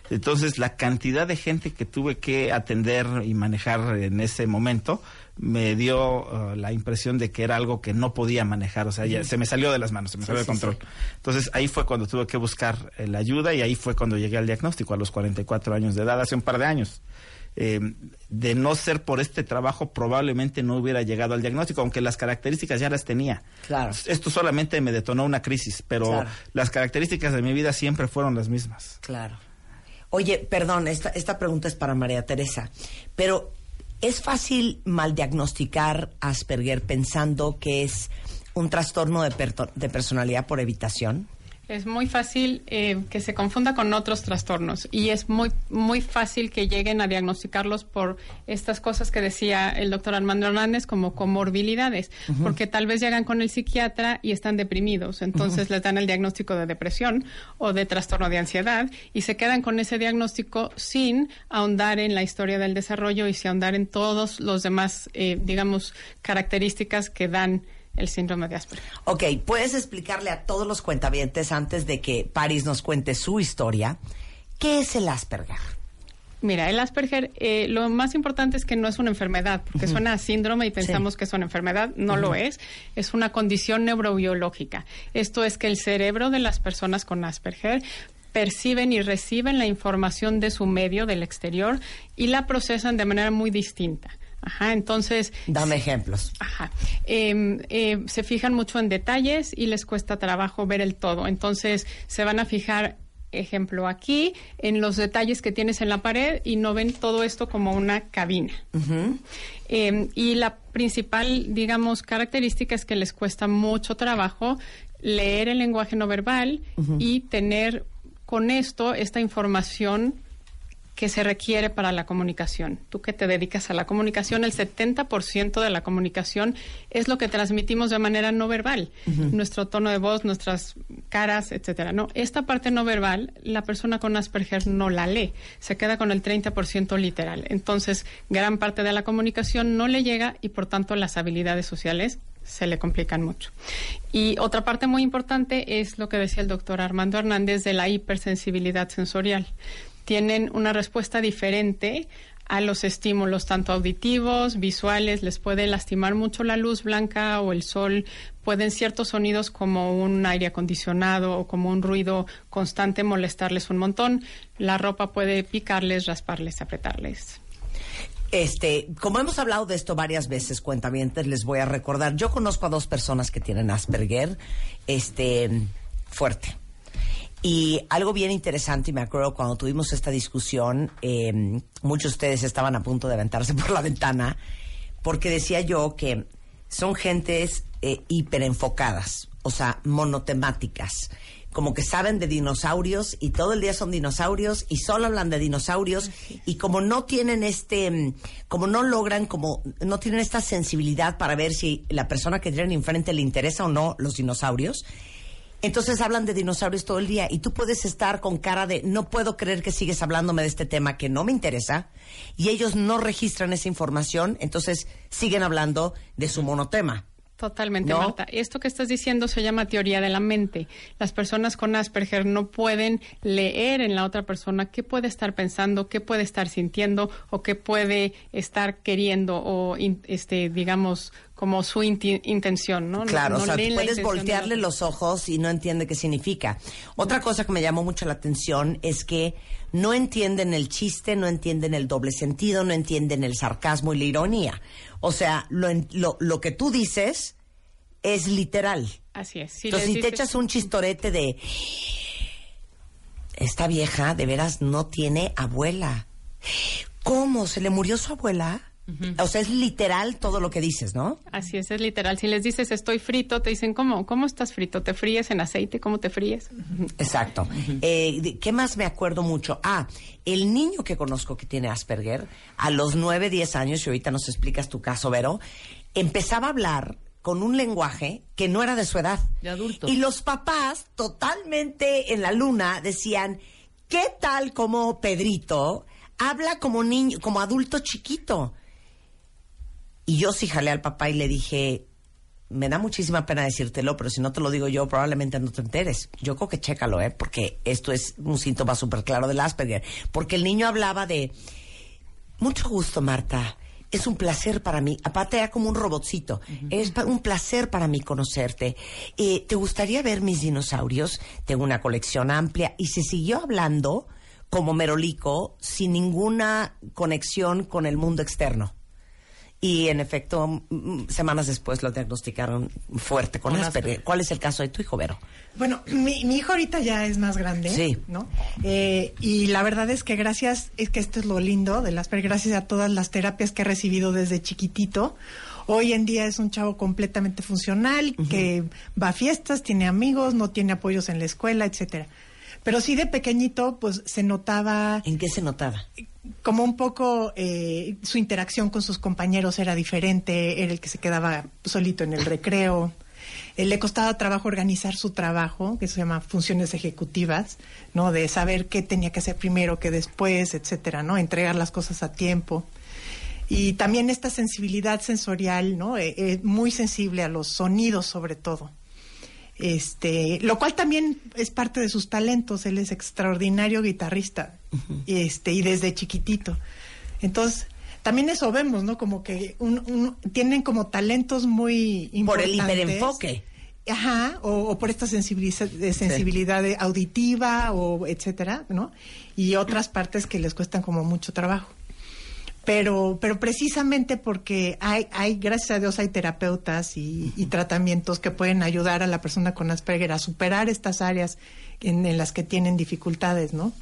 Entonces, la cantidad de gente que tuve que atender y manejar en ese momento me dio uh, la impresión de que era algo que no podía manejar, o sea, ya se me salió de las manos, se me Sí, salió de sí, control. Entonces, ahí fue cuando tuve que buscar eh, la ayuda y ahí fue cuando llegué al diagnóstico a los 44 años de edad, hace un par de años. Eh, de no ser por este trabajo, probablemente no hubiera llegado al diagnóstico, aunque las características ya las tenía. Claro. Esto solamente me detonó una crisis, pero Claro. las características de mi vida siempre fueron las mismas. Claro. Oye, perdón, esta, esta pregunta es para María Teresa, pero ¿es fácil mal diagnosticar Asperger pensando que es un trastorno de, de personalidad por evitación? Es muy fácil eh, que se confunda con otros trastornos y es muy muy fácil que lleguen a diagnosticarlos por estas cosas que decía el doctor Armando Hernández como comorbilidades, porque tal vez llegan con el psiquiatra y están deprimidos, entonces les dan el diagnóstico de depresión o de trastorno de ansiedad y se quedan con ese diagnóstico sin ahondar en la historia del desarrollo y sin ahondar en todos los demás, eh, digamos, características que dan el síndrome de Asperger. Ok, ¿puedes explicarle a todos los cuentavientes antes de que Paris nos cuente su historia? ¿Qué es el Asperger? Mira, el Asperger, eh, lo más importante es que no es una enfermedad, porque suena a síndrome y pensamos Sí. que es una enfermedad, no lo es, es una condición neurobiológica. Esto es que el cerebro de las personas con Asperger perciben y reciben la información de su medio, del exterior, y la procesan de manera muy distinta. Ajá, entonces... Dame ejemplos. Ajá. Eh, eh, se fijan mucho en detalles y les cuesta trabajo ver el todo. Entonces se van a fijar, ejemplo, aquí, en los detalles que tienes en la pared y no ven todo esto como una cabina. Eh, y la principal, digamos, característica es que les cuesta mucho trabajo leer el lenguaje no verbal y tener con esto esta información que se requiere para la comunicación. Tú que te dedicas a la comunicación, el 70% de la comunicación es lo que transmitimos de manera no verbal. Nuestro tono de voz, nuestras caras, etcétera. No, esta parte no verbal, la persona con Asperger no la lee, se queda con el 30% literal. Entonces, gran parte de la comunicación no le llega y por tanto las habilidades sociales se le complican mucho. Y otra parte muy importante es lo que decía el doctor Armando Hernández de la hipersensibilidad sensorial. Tienen una respuesta diferente a los estímulos tanto auditivos, visuales, les puede lastimar mucho la luz blanca o el sol, pueden ciertos sonidos como un aire acondicionado o como un ruido constante molestarles un montón, la ropa puede picarles, rasparles, apretarles. Este, como hemos hablado de esto varias veces, cuentavientes, les voy a recordar. Yo conozco a dos personas que tienen Asperger, este, fuerte. Y algo bien interesante, y me acuerdo cuando tuvimos esta discusión, eh, muchos de ustedes estaban a punto de aventarse por la ventana, porque decía yo que son gentes eh, hiperenfocadas, o sea, monotemáticas. Como que saben de dinosaurios y todo el día son dinosaurios y solo hablan de dinosaurios y como no tienen este, mm, como no logran, como no tienen esta sensibilidad para ver si la persona que tienen enfrente le interesa o no los dinosaurios, entonces hablan de dinosaurios todo el día y tú puedes estar con cara de no puedo creer que sigues hablándome de este tema que no me interesa y ellos no registran esa información, entonces siguen hablando de su monotema. Totalmente, ¿No? Marta. Esto que estás diciendo se llama teoría de la mente. Las personas con Asperger no pueden leer en la otra persona qué puede estar pensando, qué puede estar sintiendo o qué puede estar queriendo o, in- este, digamos, como su intención, ¿no? No- Claro, no o sea, puedes voltearle la- los ojos y no entiende qué significa. Otra cosa que me llamó mucho la atención es que no entienden el chiste, no entienden el doble sentido, no entienden el sarcasmo y la ironía. O sea, lo, lo, lo que tú dices es literal. Así es. Si Entonces, si te echas un chistorete de esta vieja de veras no tiene abuela. ¿Cómo? ¿Se le murió su abuela? O sea, es literal todo lo que dices, ¿no? Así es, es literal. Si les dices estoy frito, te dicen, ¿cómo? ¿Cómo estás frito? ¿Te fríes en aceite? ¿Cómo te fríes? Exacto. Eh, ¿Qué más me acuerdo mucho? Ah, el niño que conozco que tiene Asperger, a los 9, 10 años, y ahorita nos explicas tu caso, Vero, empezaba a hablar con un lenguaje que no era de su edad. De adulto. Y los papás, totalmente en la luna, decían, ¿qué tal como Pedrito habla como niño, como adulto chiquito? Y yo sí jalé al papá y le dije, me da muchísima pena decírtelo, pero si no te lo digo yo, probablemente no te enteres. Yo creo que chécalo, ¿eh? Porque esto es un síntoma súper claro del Asperger. Porque el niño hablaba de, mucho gusto, Marta. Es un placer para mí. Aparte era como un robotcito. Es un placer para mí conocerte. Eh, ¿Te gustaría ver mis dinosaurios? Tengo una colección amplia. Y se siguió hablando como merolico, sin ninguna conexión con el mundo externo. Y en efecto, semanas después lo diagnosticaron fuerte con, Con Asperger. Asperger. ¿Cuál es el caso de tu hijo, Vero? Bueno, mi, mi hijo ahorita ya es más grande, Sí. ¿no? Eh, y la verdad es que gracias, es que esto es lo lindo de las gracias a todas las terapias que he recibido desde chiquitito. Hoy en día es un chavo completamente funcional, que va a fiestas, tiene amigos, no tiene apoyos en la escuela, etcétera. Pero sí de pequeñito, pues se notaba ¿En qué se notaba? Como un poco eh, su interacción con sus compañeros era diferente, era el que se quedaba solito en el recreo. Eh, le costaba trabajo organizar su trabajo, que se llama funciones ejecutivas, ¿no? De saber qué tenía que hacer primero, qué después, etcétera, ¿no? Entregar las cosas a tiempo. Y también esta sensibilidad sensorial, ¿no? Eh, eh, muy sensible a los sonidos, sobre todo. Este, lo cual también es parte de sus talentos. Él es extraordinario guitarrista, este, y desde chiquitito. Entonces, también eso vemos, ¿no? Como que un- un- tienen como talentos muy Por el importantes. hiperenfoque. Ajá, o, o por esta sensibiliza- sensibilidad de auditiva o etcétera, ¿no? Y otras partes que les cuestan como mucho trabajo. Pero, pero precisamente porque hay, hay, gracias a Dios, hay terapeutas y, y tratamientos que pueden ayudar a la persona con Asperger a superar estas áreas en, en las que tienen dificultades, ¿no?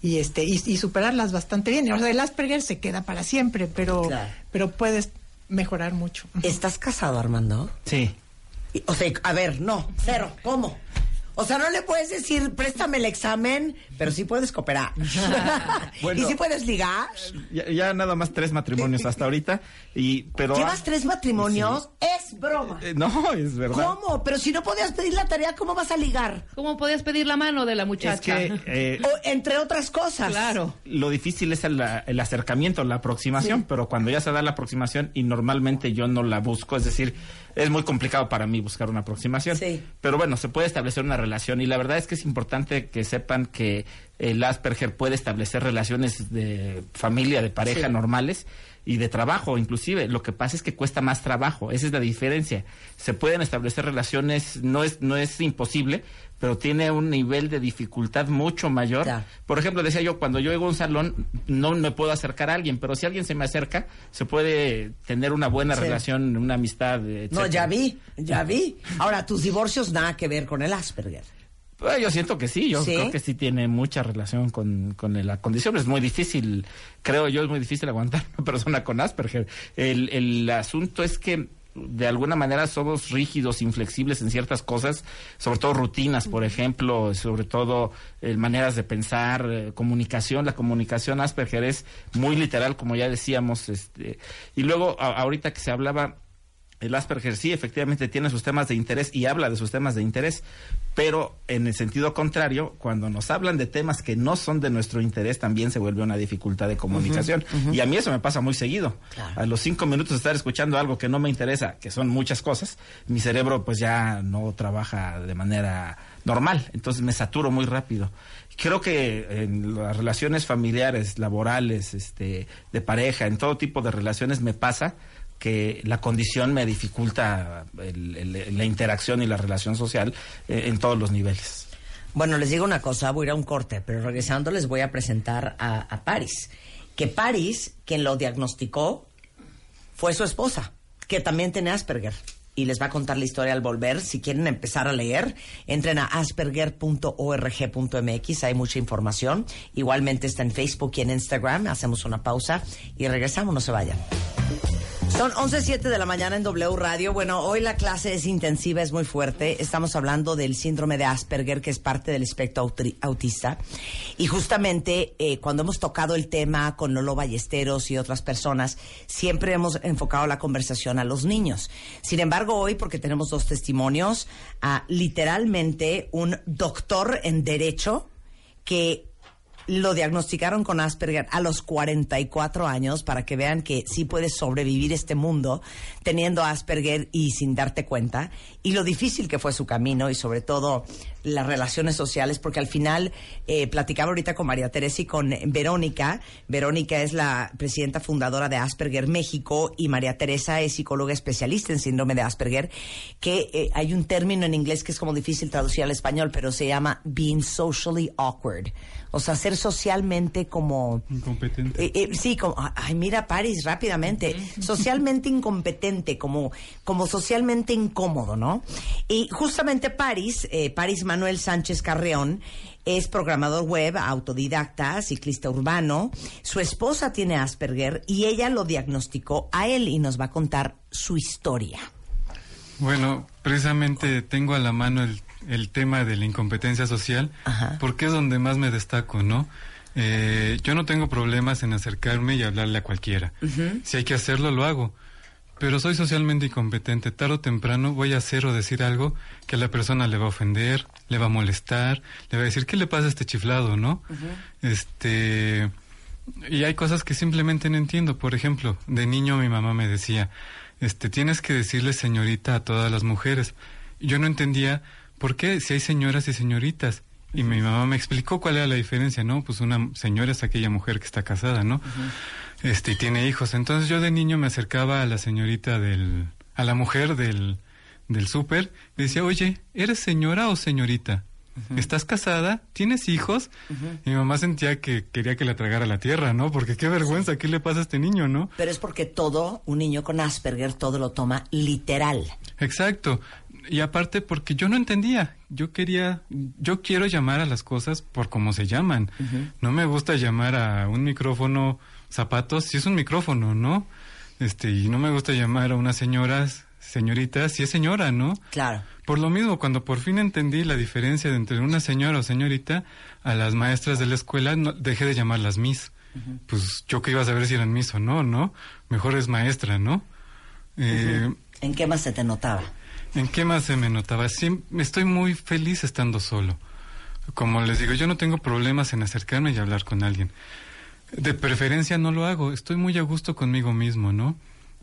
Y este, y, y superarlas bastante bien. O sea, el Asperger se queda para siempre, pero, Claro. pero puedes mejorar mucho. ¿Estás casado, Armando? Sí. Y- O sea, a ver, no, cero, ¿cómo? O sea, no le puedes decir, préstame el examen, pero sí puedes cooperar. Bueno. y sí puedes ligar. Ya, ya nada más tres matrimonios hasta ahorita. Y, pero, ¿Llevas tres matrimonios? Es broma. Eh, no, es verdad. ¿Cómo? Pero si no podías pedir la tarea, ¿cómo vas a ligar? ¿Cómo podías pedir la mano de la Es muchacha? que eh, O, entre otras cosas. Claro. lo difícil es el, el acercamiento, la aproximación, pero cuando ya se da la aproximación y normalmente yo no la busco, es decir, es muy complicado para mí buscar una aproximación. Sí. Pero bueno, se puede establecer una relación y la verdad es que es importante que sepan que el Asperger puede establecer relaciones de familia, de pareja Sí. normales y de trabajo inclusive. Lo que pasa es que cuesta más trabajo, esa es la diferencia. Se pueden establecer relaciones, no es, no es imposible, pero tiene un nivel de dificultad mucho mayor. Claro. Por ejemplo, decía yo, cuando yo llego a un salón, no me puedo acercar a alguien, pero si alguien se me acerca, se puede tener una buena Sí. relación, una amistad, No, ya vi, ya vi. Ahora, tus divorcios nada que ver con el Asperger. Pues, yo siento que sí, yo ¿Sí? creo que sí tiene mucha relación con, con la condición. Es muy difícil, creo yo, es muy difícil aguantar una persona con Asperger. El, el asunto es que de alguna manera somos rígidos, inflexibles en ciertas cosas, sobre todo rutinas, por ejemplo, sobre todo eh, maneras de pensar, eh, comunicación. La comunicación Asperger es muy literal, como ya decíamos. Este, y luego, a- ahorita que se hablaba el Asperger sí, efectivamente tiene sus temas de interés y habla de sus temas de interés, pero en el sentido contrario, cuando nos hablan de temas que no son de nuestro interés, también se vuelve una dificultad de comunicación. Y a mí eso me pasa muy seguido. A los cinco minutos de estar escuchando algo que no me interesa, que son muchas cosas, mi cerebro pues ya no trabaja de manera normal, entonces me saturo muy rápido. Creo que en las relaciones familiares, laborales, este, de pareja, en todo tipo de relaciones me pasa que la condición me dificulta la interacción y la relación social eh, en todos los niveles. Bueno, les digo una cosa, voy a ir a un corte, pero regresando les voy a presentar a, a Paris. Que Paris, quien lo diagnosticó, fue su esposa, que también tiene Asperger. Y les va a contar la historia al volver. Si quieren empezar a leer, entren a asperger.org.mx, hay mucha información. Igualmente está en Facebook y en Instagram. Hacemos una pausa y regresamos, no se vayan. Son 11.07 de la mañana en W Radio. Bueno, hoy la clase es intensiva, es muy fuerte. Estamos hablando del síndrome de Asperger, que es parte del espectro autista. Y justamente eh, cuando hemos tocado el tema con Lolo Ballesteros y otras personas, siempre hemos enfocado la conversación a los niños. Sin embargo, hoy, porque tenemos dos testimonios, a literalmente un doctor en Derecho que lo diagnosticaron con Asperger a los 44 años para que vean que sí puedes sobrevivir este mundo teniendo Asperger y sin darte cuenta y lo difícil que fue su camino y sobre todo las relaciones sociales porque al final eh, platicaba ahorita con María Teresa y con Verónica. Verónica es la presidenta fundadora de Asperger México y María Teresa es psicóloga especialista en síndrome de Asperger que eh, hay un término en inglés que es como difícil traducir al español pero se llama being socially awkward o sea, ser socialmente como... Incompetente. Eh, eh, sí, como, ay, mira, Paris, rápidamente. Socialmente incompetente, como, como socialmente incómodo, ¿no? Y justamente Paris, eh, Paris Manuel Sánchez Carreón, es programador web, autodidacta, ciclista urbano. Su esposa tiene Asperger y ella lo diagnosticó a él y nos va a contar su historia. Bueno, precisamente tengo a la mano el, el tema de la incompetencia social, porque es donde más me destaco, ¿no? Eh, yo no tengo problemas en acercarme y hablarle a cualquiera. Si hay que hacerlo, lo hago. Pero soy socialmente incompetente. Tarde o temprano voy a hacer o decir algo que a la persona le va a ofender, le va a molestar, le va a decir, ¿qué le pasa a este chiflado, no? Este. Y hay cosas que simplemente no entiendo. Por ejemplo, de niño mi mamá me decía, este, tienes que decirle señorita a todas las mujeres. Yo no entendía por qué si hay señoras y señoritas. Y mi mamá me explicó cuál era la diferencia, ¿no? Pues una señora es aquella mujer que está casada, ¿no? Este, y tiene hijos. Entonces yo de niño me acercaba a la señorita del, a la mujer del, del súper, decía, oye, ¿eres señora o señorita? ¿Estás casada? ¿Tienes hijos? Y mi mamá sentía que quería que la tragara la tierra, ¿no? Porque qué vergüenza, ¿qué le pasa a este niño, no? Pero es porque todo, un niño con Asperger, todo lo toma literal. Exacto. Y aparte porque yo no entendía. Yo quería, yo quiero llamar a las cosas por como se llaman. No me gusta llamar a un micrófono zapatos si es un micrófono, ¿no? Este, y no me gusta llamar a unas señoras, señoritas si es señora, ¿no? Claro. Por lo mismo, cuando por fin entendí la diferencia de entre una señora o señorita, a las maestras de la escuela no, dejé de llamarlas Miss. Pues yo que iba a saber si eran Miss o no, ¿no? Mejor es maestra, ¿no? Eh, ¿En qué más se te notaba? ¿En qué más se me notaba? Sí, estoy muy feliz estando solo. Como les digo, yo no tengo problemas en acercarme y hablar con alguien. De preferencia no lo hago, estoy muy a gusto conmigo mismo, ¿no?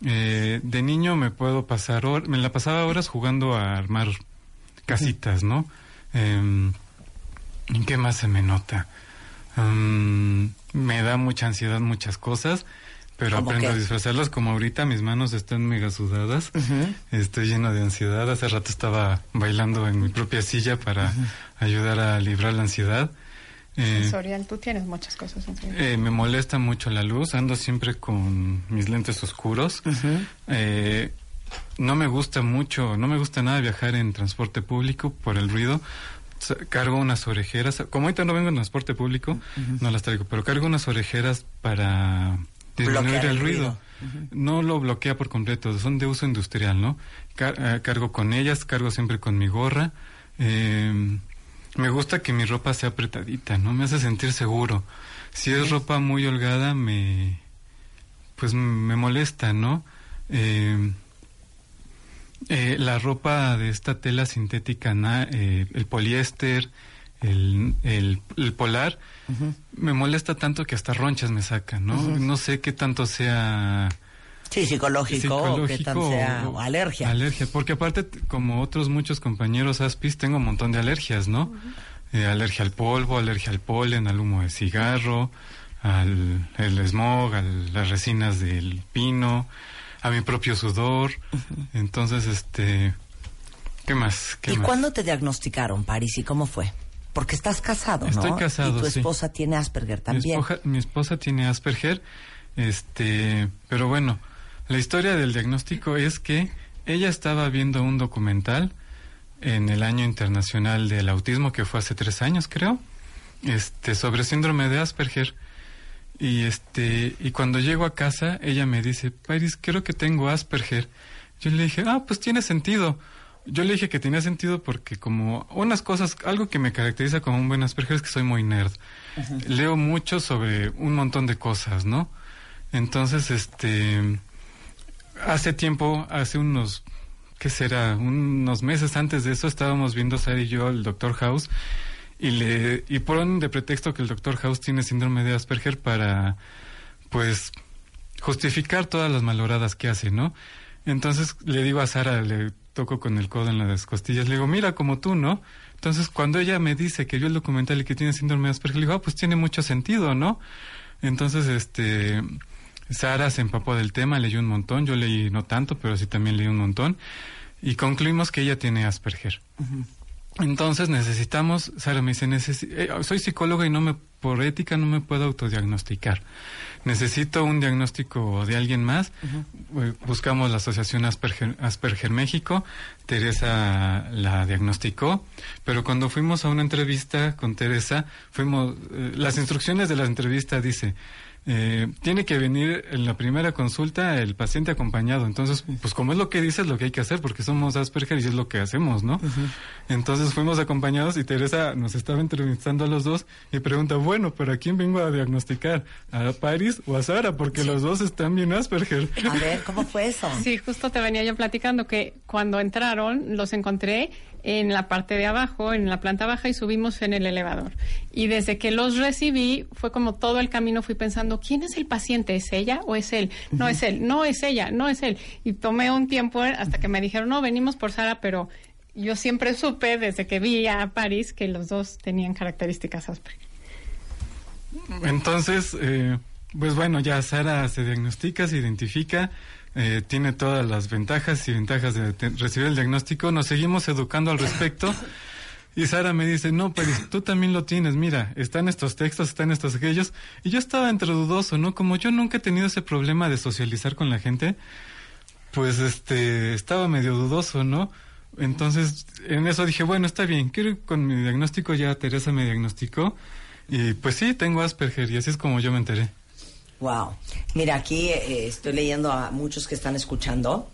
Eh, de niño me puedo pasar horas, me la pasaba horas jugando a armar casitas, ¿no? Eh, ¿En qué más se me nota? Mm, me da mucha ansiedad muchas cosas, pero ¿Cómo aprendo qué? a disfrazarlas como ahorita mis manos están mega sudadas. Estoy lleno de ansiedad. Hace rato estaba bailando en mi propia silla para ayudar a librar la ansiedad. Eh, Sensorial, tú tienes muchas cosas eh, me molesta mucho la luz, ando siempre con mis lentes oscuros. Eh, no me gusta mucho, no me gusta nada viajar en transporte público por el ruido. cargo unas orejeras. Como ahorita no vengo en transporte público, no las traigo, pero cargo unas orejeras para disminuir Bloquear el el ruido. No lo bloquea por completo, son de uso industrial, ¿no? Car- eh, cargo con ellas, cargo siempre con mi gorra. Eh, me gusta que mi ropa sea apretadita, ¿no? Me hace sentir seguro. Si es ropa muy holgada, me. Pues me molesta, ¿no? Eh, eh, la ropa de esta tela sintética, na- eh, el poliéster, el, el, el polar, me molesta tanto que hasta ronchas me sacan, ¿no? No sé qué tanto sea... Sí, psicológico, o qué tan sea, o alergia. Alergia, porque aparte, como otros muchos compañeros aspis, tengo un montón de alergias, ¿no? Eh, alergia al polvo, alergia al polen, al humo de cigarro, al el smog, a las resinas del pino, a mi propio sudor. Entonces, este... ¿Qué más? ¿Qué ¿Y más? cuándo te diagnosticaron, Paris, y cómo fue? Porque estás casado, ¿no? Estoy casado, Y tu sí. esposa tiene Asperger Mi también. esposa, mi esposa tiene Asperger, este, pero bueno, la historia del diagnóstico es que ella estaba viendo un documental en el año internacional del autismo que fue hace tres años, creo, este, sobre síndrome de Asperger. Y este, y cuando llego a casa, ella me dice, Paris, creo que tengo Asperger. Yo le dije, ah, pues tiene sentido. Yo le dije que tenía sentido porque como unas cosas, algo que me caracteriza como un buen Asperger es que soy muy nerd. Leo mucho sobre un montón de cosas, ¿no? Entonces, este, hace tiempo, hace unos, ¿qué será? Unos meses antes de eso estábamos viendo Sara y yo el Doctor House y le y ponen de pretexto que el Doctor House tiene síndrome de Asperger para, pues, justificar todas las maloradas que hace, ¿no? Entonces le digo a Sara, le toco con el codo en las costillas, le digo, mira, como tú, ¿no? Entonces cuando ella me dice que vio el documental y que tiene síndrome de Asperger, le digo, ah, pues tiene mucho sentido, ¿no? Entonces, este, Sara se empapó del tema, leyó un montón, yo leí no tanto, pero sí también leí un montón, y concluimos que ella tiene Asperger. Entonces necesitamos, Sara me dice, necesi- eh, soy psicóloga y no me, por ética no me puedo autodiagnosticar. Necesito un diagnóstico de alguien más. Eh, Buscamos la Asociación Asperger, Asperger México. Teresa la diagnosticó, pero cuando fuimos a una entrevista con Teresa, fuimos, eh, las instrucciones de la entrevista dice, eh, tiene que venir en la primera consulta el paciente acompañado. Entonces, pues como es lo que dice, es lo que hay que hacer, porque somos Asperger y es lo que hacemos, ¿no? Entonces fuimos acompañados y Teresa nos estaba entrevistando a los dos y pregunta, bueno, pero ¿a quién vengo a diagnosticar? ¿A Paris o a Sara? Porque los dos están bien Asperger. A ver, ¿cómo fue eso? Sí, justo te venía yo platicando que cuando entraron los encontré en la parte de abajo, en la planta baja y subimos en el elevador. Y desde que los recibí, fue como todo el camino fui pensando, ¿quién es el paciente? ¿Es ella o es él? No es él, no es ella, no es él. Y tomé un tiempo hasta que me dijeron, no, venimos por Sara, pero yo siempre supe desde que vi a París que los dos tenían características Asperger. Entonces, eh, pues bueno, ya Sara se diagnostica, se identifica, eh, tiene todas las ventajas y ventajas de recibir el diagnóstico. Nos seguimos educando al respecto. Y Sara me dice, no, pero tú también lo tienes, mira, están estos textos, están estos aquellos. Y yo estaba entre dudoso, ¿no? Como yo nunca he tenido ese problema de socializar con la gente, pues este, estaba medio dudoso, ¿no? Entonces, en eso dije, bueno, está bien, quiero con mi diagnóstico, ya Teresa me diagnosticó. Y pues sí, tengo Asperger y así es como yo me enteré. Wow. Mira, aquí eh, estoy leyendo a muchos que están escuchando.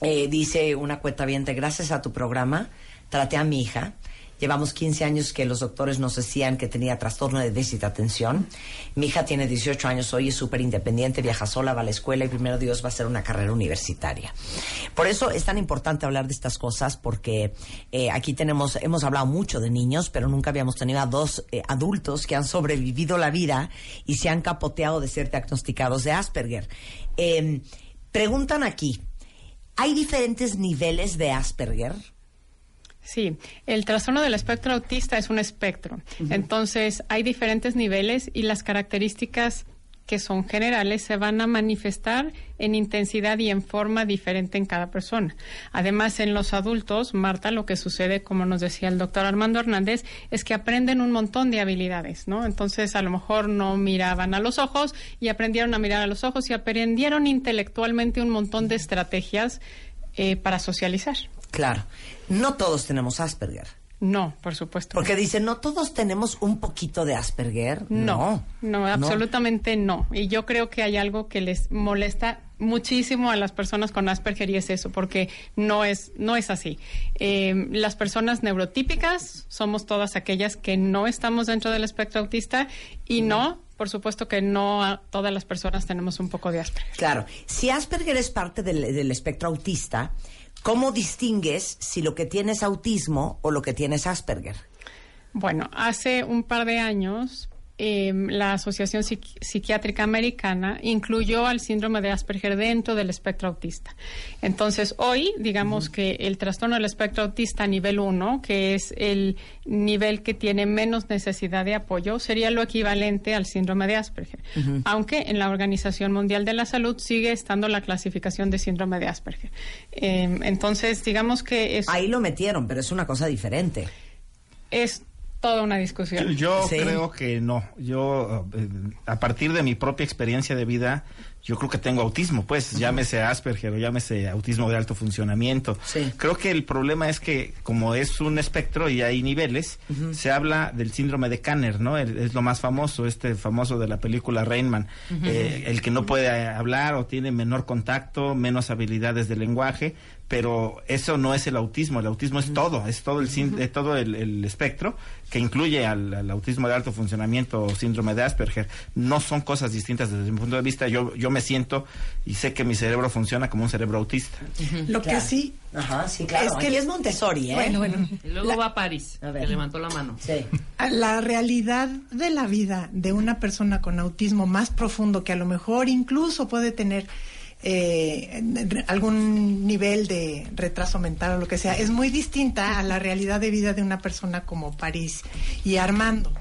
Eh, dice una cuenta gracias a tu programa, traté a mi hija. Llevamos 15 años que los doctores nos decían que tenía trastorno de déficit de atención. Mi hija tiene 18 años hoy, es súper independiente, viaja sola, va a la escuela y primero Dios va a hacer una carrera universitaria. Por eso es tan importante hablar de estas cosas porque eh, aquí tenemos, hemos hablado mucho de niños, pero nunca habíamos tenido a dos eh, adultos que han sobrevivido la vida y se han capoteado de ser diagnosticados de Asperger. Eh, preguntan aquí, ¿hay diferentes niveles de Asperger? Sí, el trastorno del espectro autista es un espectro. Entonces, hay diferentes niveles y las características que son generales se van a manifestar en intensidad y en forma diferente en cada persona. Además, en los adultos, Marta, lo que sucede, como nos decía el doctor Armando Hernández, es que aprenden un montón de habilidades, ¿no? Entonces, a lo mejor no miraban a los ojos y aprendieron a mirar a los ojos y aprendieron intelectualmente un montón de estrategias eh, para socializar. Claro, no todos tenemos Asperger. No, por supuesto. Porque dicen, no todos tenemos un poquito de Asperger. No, no, absolutamente no. Y yo creo que hay algo que les molesta muchísimo a las personas con Asperger y es eso, porque no es, no es así. Eh, las personas neurotípicas somos todas aquellas que no estamos dentro del espectro autista y no, por supuesto que no todas las personas tenemos un poco de Asperger. Claro, si Asperger es parte del, del espectro autista, ¿Cómo distingues si lo que tienes autismo o lo que tienes Asperger? Bueno, hace un par de años Em, la Asociación Psiquiátrica Americana incluyó al síndrome de Asperger dentro del espectro autista. Entonces, hoy, digamos que el trastorno del espectro autista nivel 1, que es el nivel que tiene menos necesidad de apoyo, sería lo equivalente al síndrome de Asperger. Aunque en la Organización Mundial de la Salud sigue estando la clasificación de síndrome de Asperger. Em, entonces, digamos que es... Ahí lo metieron, pero es una cosa diferente. Es toda una discusión. Yo, creo que no. Yo, eh, a partir de mi propia experiencia de vida, yo creo que tengo autismo, pues, llámese Asperger o llámese autismo de alto funcionamiento. Creo que el problema es que, como es un espectro y hay niveles, se habla del síndrome de Kanner, ¿no? es lo más famoso, este famoso de la película Rainman, eh, el que no puede hablar o tiene menor contacto, menos habilidades de lenguaje, pero eso no es el autismo, el autismo es todo, es todo el, todo el, espectro que incluye al, autismo de alto funcionamiento o síndrome de Asperger. No son cosas distintas desde mi punto de vista. Yo, yo me siento y sé que mi cerebro funciona como un cerebro autista. Lo que sí, Ajá, sí, claro. Es que es Montessori, ¿eh? Bueno, bueno. Y luego va a París, que levantó la mano. Sí. La realidad de la vida de una persona con autismo más profundo que a lo mejor incluso puede tener eh, algún nivel de retraso mental o lo que sea, es muy distinta a la realidad de vida de una persona como París y Armando.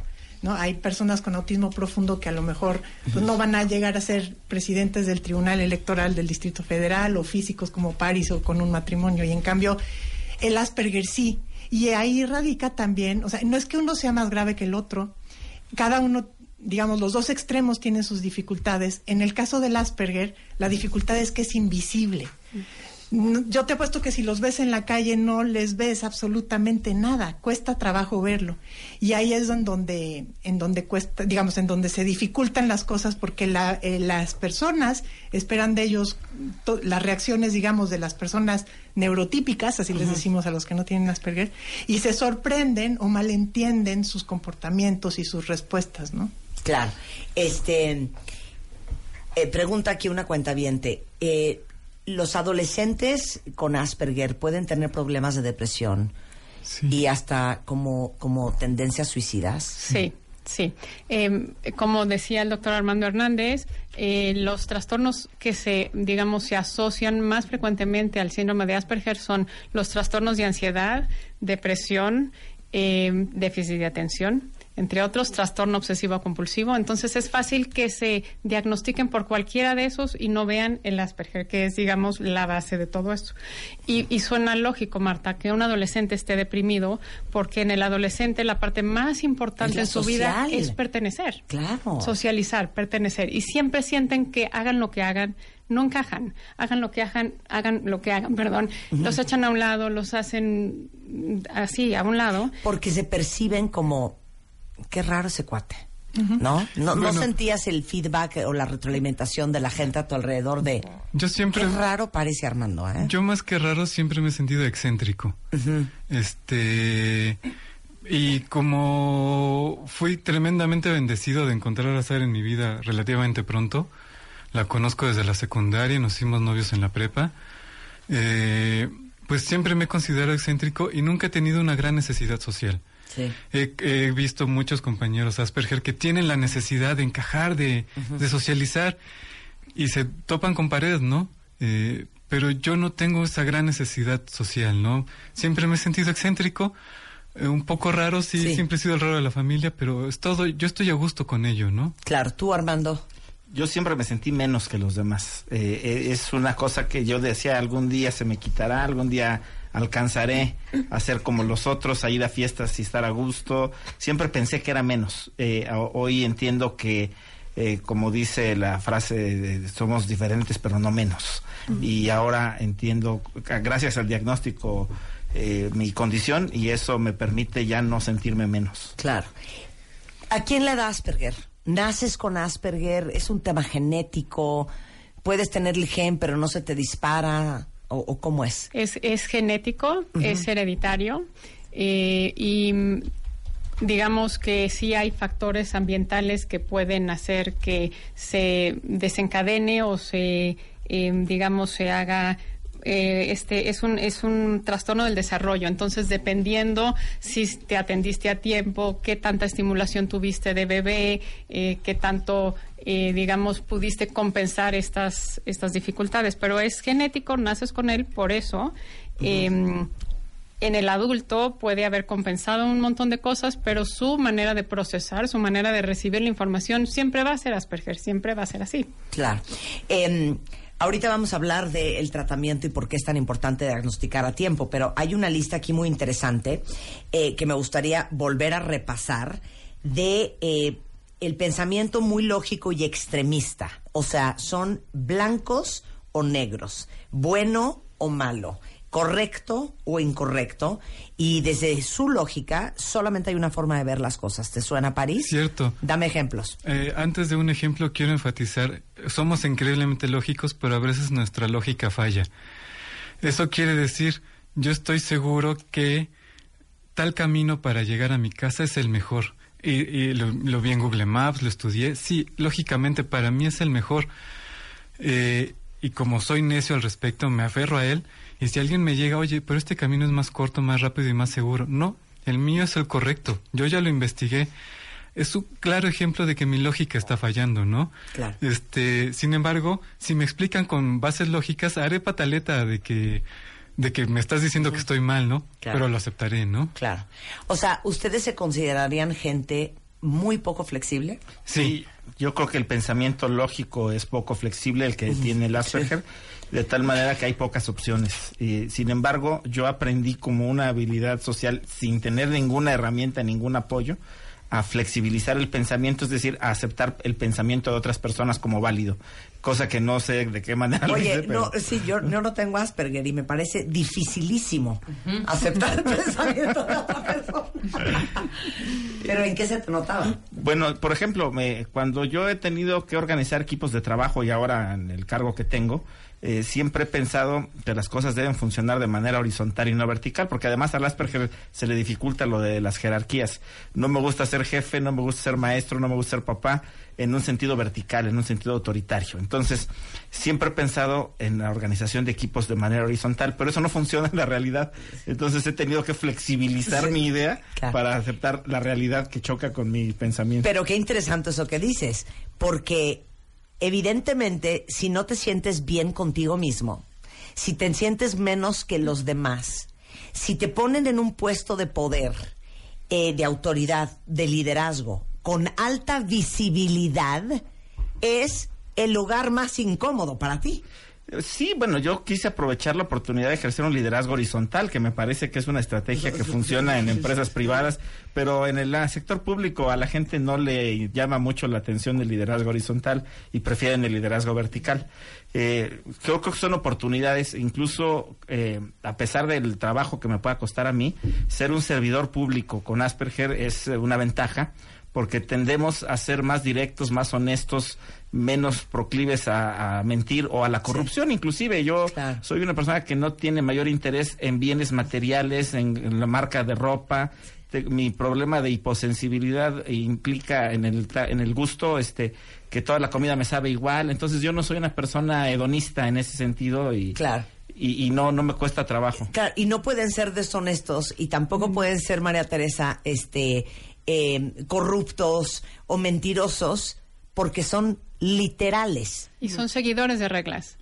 ¿no? Hay personas con autismo profundo que a lo mejor pues, no van a llegar a ser presidentes del Tribunal Electoral del Distrito Federal o físicos como París o con un matrimonio. Y en cambio, el Asperger sí. Y ahí radica también, o sea, no es que uno sea más grave que el otro, cada uno digamos, los dos extremos tienen sus dificultades. En el caso del Asperger, la dificultad es que es invisible. Yo te apuesto que si los ves en la calle no les ves absolutamente nada, cuesta trabajo verlo. Y ahí es en donde, en donde cuesta, digamos, en donde se dificultan las cosas porque la, eh, las personas esperan de ellos las reacciones, digamos, de las personas neurotípicas, así les decimos a los que no tienen Asperger, y se sorprenden o malentienden sus comportamientos y sus respuestas, ¿no? Claro. Este, eh, pregunta aquí una cuenta viente. Eh, ¿Los adolescentes con Asperger pueden tener problemas de depresión y hasta como, como tendencias suicidas? Sí. Sí, em, como decía el doctor Armando Hernández, eh, los trastornos que se, digamos, se asocian más frecuentemente al síndrome de Asperger son los trastornos de ansiedad, depresión, em, déficit de atención, entre otros, trastorno obsesivo compulsivo. Entonces es fácil que se diagnostiquen por cualquiera de esos y no vean el Asperger, que es, digamos, la base de todo esto. Y, suena lógico, Marta, que un adolescente esté deprimido, porque en el adolescente la parte más importante en su vida es pertenecer. Claro. Socializar, pertenecer. Y siempre sienten que hagan lo que hagan, no encajan, hagan lo que hagan, hagan lo que hagan, perdón, los echan a un lado, los hacen así, a un lado. Porque se perciben como qué raro ese cuate. ¿No? ¿No, sentías el feedback o la retroalimentación de la gente a tu alrededor de... Yo siempre... Qué raro parece Armando, ¿eh? Yo más que raro siempre me he sentido excéntrico. Este... Y como fui tremendamente bendecido de encontrar a Sara en mi vida relativamente pronto, la conozco desde la secundaria, nos hicimos novios en la prepa, eh, pues siempre me he considerado excéntrico y nunca he tenido una gran necesidad social. He, visto muchos compañeros Asperger que tienen la necesidad de encajar, de, socializar y se topan con pared, ¿no? Eh, pero yo no tengo esa gran necesidad social, ¿no? Siempre me he sentido excéntrico, eh, un poco raro, sí, siempre he sido el raro de la familia, pero es todo, yo estoy a gusto con ello, ¿no? Claro, tú Armando. Yo siempre me sentí menos que los demás. Eh, es una cosa que yo decía, algún día se me quitará, algún día alcanzaré a ser como los otros, a ir a fiestas y estar a gusto. Siempre pensé que era menos. Eh, hoy entiendo que, eh, como dice la frase, somos diferentes pero no menos. Y ahora entiendo, gracias al diagnóstico eh, mi condición y eso me permite ya no sentirme menos. Claro. ¿A quién le da Asperger? ¿Naces con Asperger? ¿Es un tema genético? ¿Puedes tener el gen pero no se te dispara? ¿O, o cómo es? Es, es genético, es hereditario eh, y digamos que sí hay factores ambientales que pueden hacer que se desencadene o se, eh, digamos, se haga eh, este es un es un trastorno del desarrollo entonces dependiendo si te atendiste a tiempo qué tanta estimulación tuviste de bebé eh, qué tanto eh, digamos pudiste compensar estas estas dificultades pero es genético naces con él por eso em, en el adulto puede haber compensado un montón de cosas, pero su manera de procesar, su manera de recibir la información siempre va a ser Asperger, siempre va a ser así. Claro. Em, ahorita vamos a hablar del tratamiento y por qué es tan importante diagnosticar a tiempo, pero hay una lista aquí muy interesante eh, que me gustaría volver a repasar de eh, el pensamiento muy lógico y extremista. O sea, son blancos o negros, bueno o malo correcto o incorrecto y desde su lógica solamente hay una forma de ver las cosas. ¿Te suena París? Cierto. Dame ejemplos. Eh, antes de un ejemplo quiero enfatizar, somos increíblemente lógicos, pero a veces nuestra lógica falla. Eso quiere decir, yo estoy seguro que tal camino para llegar a mi casa es el mejor. Y, y lo, lo vi en Google Maps, lo estudié. Sí, lógicamente para mí es el mejor. Eh, y como soy necio al respecto, me aferro a él. Y si alguien me llega, oye, pero este camino es más corto, más rápido y más seguro. No, el mío es el correcto. Yo ya lo investigué. Es un claro ejemplo de que mi lógica está fallando, ¿no? Claro. Este, sin embargo, si me explican con bases lógicas, haré pataleta de que de que me estás diciendo que estoy mal, ¿no? Claro. Pero lo aceptaré, ¿no? Claro. O sea, ¿ustedes se considerarían gente muy poco flexible? Sí, yo creo que el pensamiento lógico es poco flexible, el que tiene el Asperger, de tal manera que hay pocas opciones. Y, sin embargo, yo aprendí como una habilidad social, sin tener ninguna herramienta, ningún apoyo, a flexibilizar el pensamiento, es decir, a aceptar el pensamiento de otras personas como válido, cosa que no sé de qué manera. lo Oye, hice, pero- no, sí, yo, yo no tengo Asperger y me parece dificilísimo aceptar el pensamiento de otra persona. Pero ¿en qué se te notaba? Bueno, por ejemplo, me- cuando yo he tenido que organizar equipos de trabajo y ahora en el cargo que tengo, eh, siempre he pensado que las cosas deben funcionar de manera horizontal y no vertical, porque además al Asperger se le dificulta lo de las jerarquías. No me gusta ser jefe, no me gusta ser maestro, no me gusta ser papá, en un sentido vertical, en un sentido autoritario. Entonces, siempre he pensado en la organización de equipos de manera horizontal, pero eso no funciona en la realidad. Entonces he tenido que flexibilizar Sí. mi idea Claro. para aceptar la realidad que choca con mi pensamiento. Pero qué interesante eso que dices, porque evidentemente si no te sientes bien contigo mismo, si te sientes menos que los demás, si te ponen en un puesto de poder, eh, de autoridad, de liderazgo, con alta visibilidad, es el lugar más incómodo para ti. Sí, bueno, yo quise aprovechar la oportunidad de ejercer un liderazgo horizontal, que me parece que es una estrategia que funciona en empresas privadas, pero en el sector público a la gente no le llama mucho la atención el liderazgo horizontal y prefieren el liderazgo vertical. Eh, creo que son oportunidades, incluso eh, a pesar del trabajo que me pueda costar a mí, ser un servidor público con Asperger es una ventaja porque tendemos a ser más directos, más honestos, menos proclives a, a mentir o a la corrupción. Inclusive yo soy una persona que no tiene mayor interés en bienes materiales, en, en la marca de ropa. Te- mi problema de hiposensibilidad implica en el, en el gusto este que toda la comida me sabe igual. Entonces yo no soy una persona hedonista en ese sentido y, y, y no, no me cuesta trabajo. Claro, y no pueden ser deshonestos y tampoco pueden ser, María Teresa, este, eh, corruptos o mentirosos porque son literales. Y son seguidores de reglas.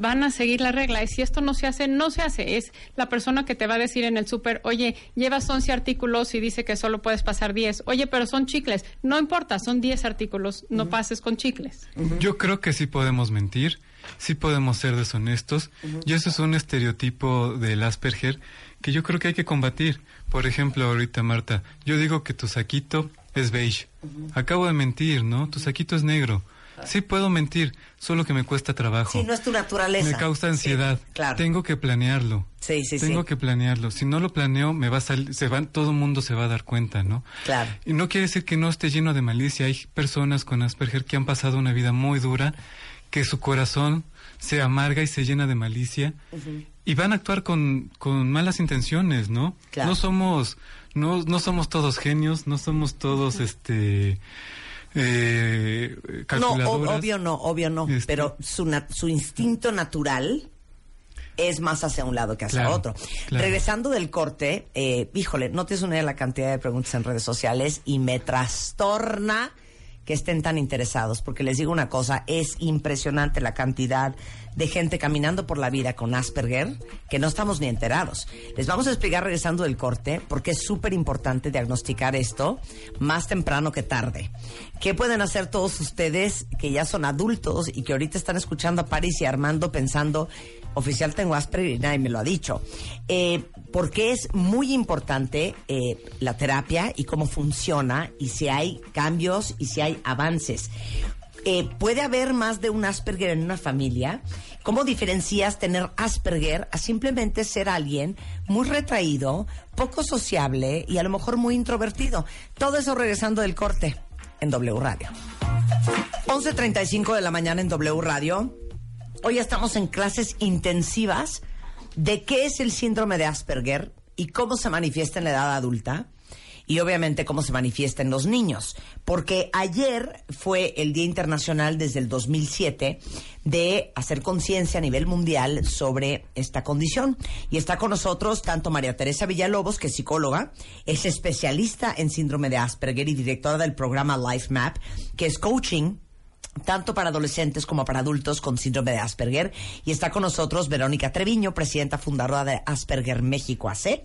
Van a seguir la regla. Y si esto no se hace, no se hace. Es la persona que te va a decir en el súper, oye, llevas 11 artículos y dice que solo puedes pasar 10. Oye, pero son chicles. No importa, son 10 artículos. No pases con chicles. Yo creo que sí podemos mentir, sí podemos ser deshonestos, y eso es un estereotipo del Asperger que yo creo que hay que combatir. Por ejemplo, ahorita Marta, yo digo que tu saquito es beige. Acabo de mentir, ¿no? Tu saquito es negro. Sí puedo mentir, solo que me cuesta trabajo. Sí, no es tu naturaleza. Me causa ansiedad. claro. Tengo que planearlo. Sí, sí, Tengo sí. que planearlo. Si no lo planeo, me va a salir, se todo el mundo se va a dar cuenta, ¿no? Claro. Y no quiere decir que no esté lleno de malicia. Hay personas con Asperger que han pasado una vida muy dura, que su corazón se amarga y se llena de malicia y van a actuar con, con malas intenciones, ¿no? Claro. No somos, no, no somos todos genios, no somos todos, este, eh, No, calculadoras. obvio no, obvio no. Este- Pero su, na- su instinto natural es más hacia un lado que hacia Claro, otro. claro. Regresando del corte, eh, híjole, no tienes una la cantidad de preguntas en redes sociales y me trastorna que estén tan interesados, porque les digo una cosa, es impresionante la cantidad de gente caminando por la vida con Asperger que no estamos ni enterados. Les vamos a explicar regresando del corte, porque es súper importante diagnosticar esto más temprano que tarde. ¿Qué pueden hacer todos ustedes que ya son adultos y que ahorita están escuchando a Paris y Armando pensando, oficial tengo Asperger y nadie me lo ha dicho? Eh, porque es muy importante eh, la terapia y cómo funciona y si hay cambios y si hay avances. Eh, ¿Puede haber más de un Asperger en una familia? ¿Cómo diferencias tener Asperger a simplemente ser alguien muy retraído, poco sociable y a lo mejor muy introvertido? Todo eso regresando del corte en W Radio. 11.35 de la mañana en W Radio. Hoy estamos en clases intensivas de qué es el síndrome de Asperger y cómo se manifiesta en la edad adulta y obviamente cómo se manifiesta en los niños. Porque ayer fue el Día Internacional desde el 2007 de hacer conciencia a nivel mundial sobre esta condición. Y está con nosotros tanto María Teresa Villalobos, que es psicóloga, es especialista en síndrome de Asperger y directora del programa Life Map, que es coaching tanto para adolescentes como para adultos con síndrome de Asperger. Y está con nosotros Verónica Treviño, presidenta fundadora de Asperger México AC.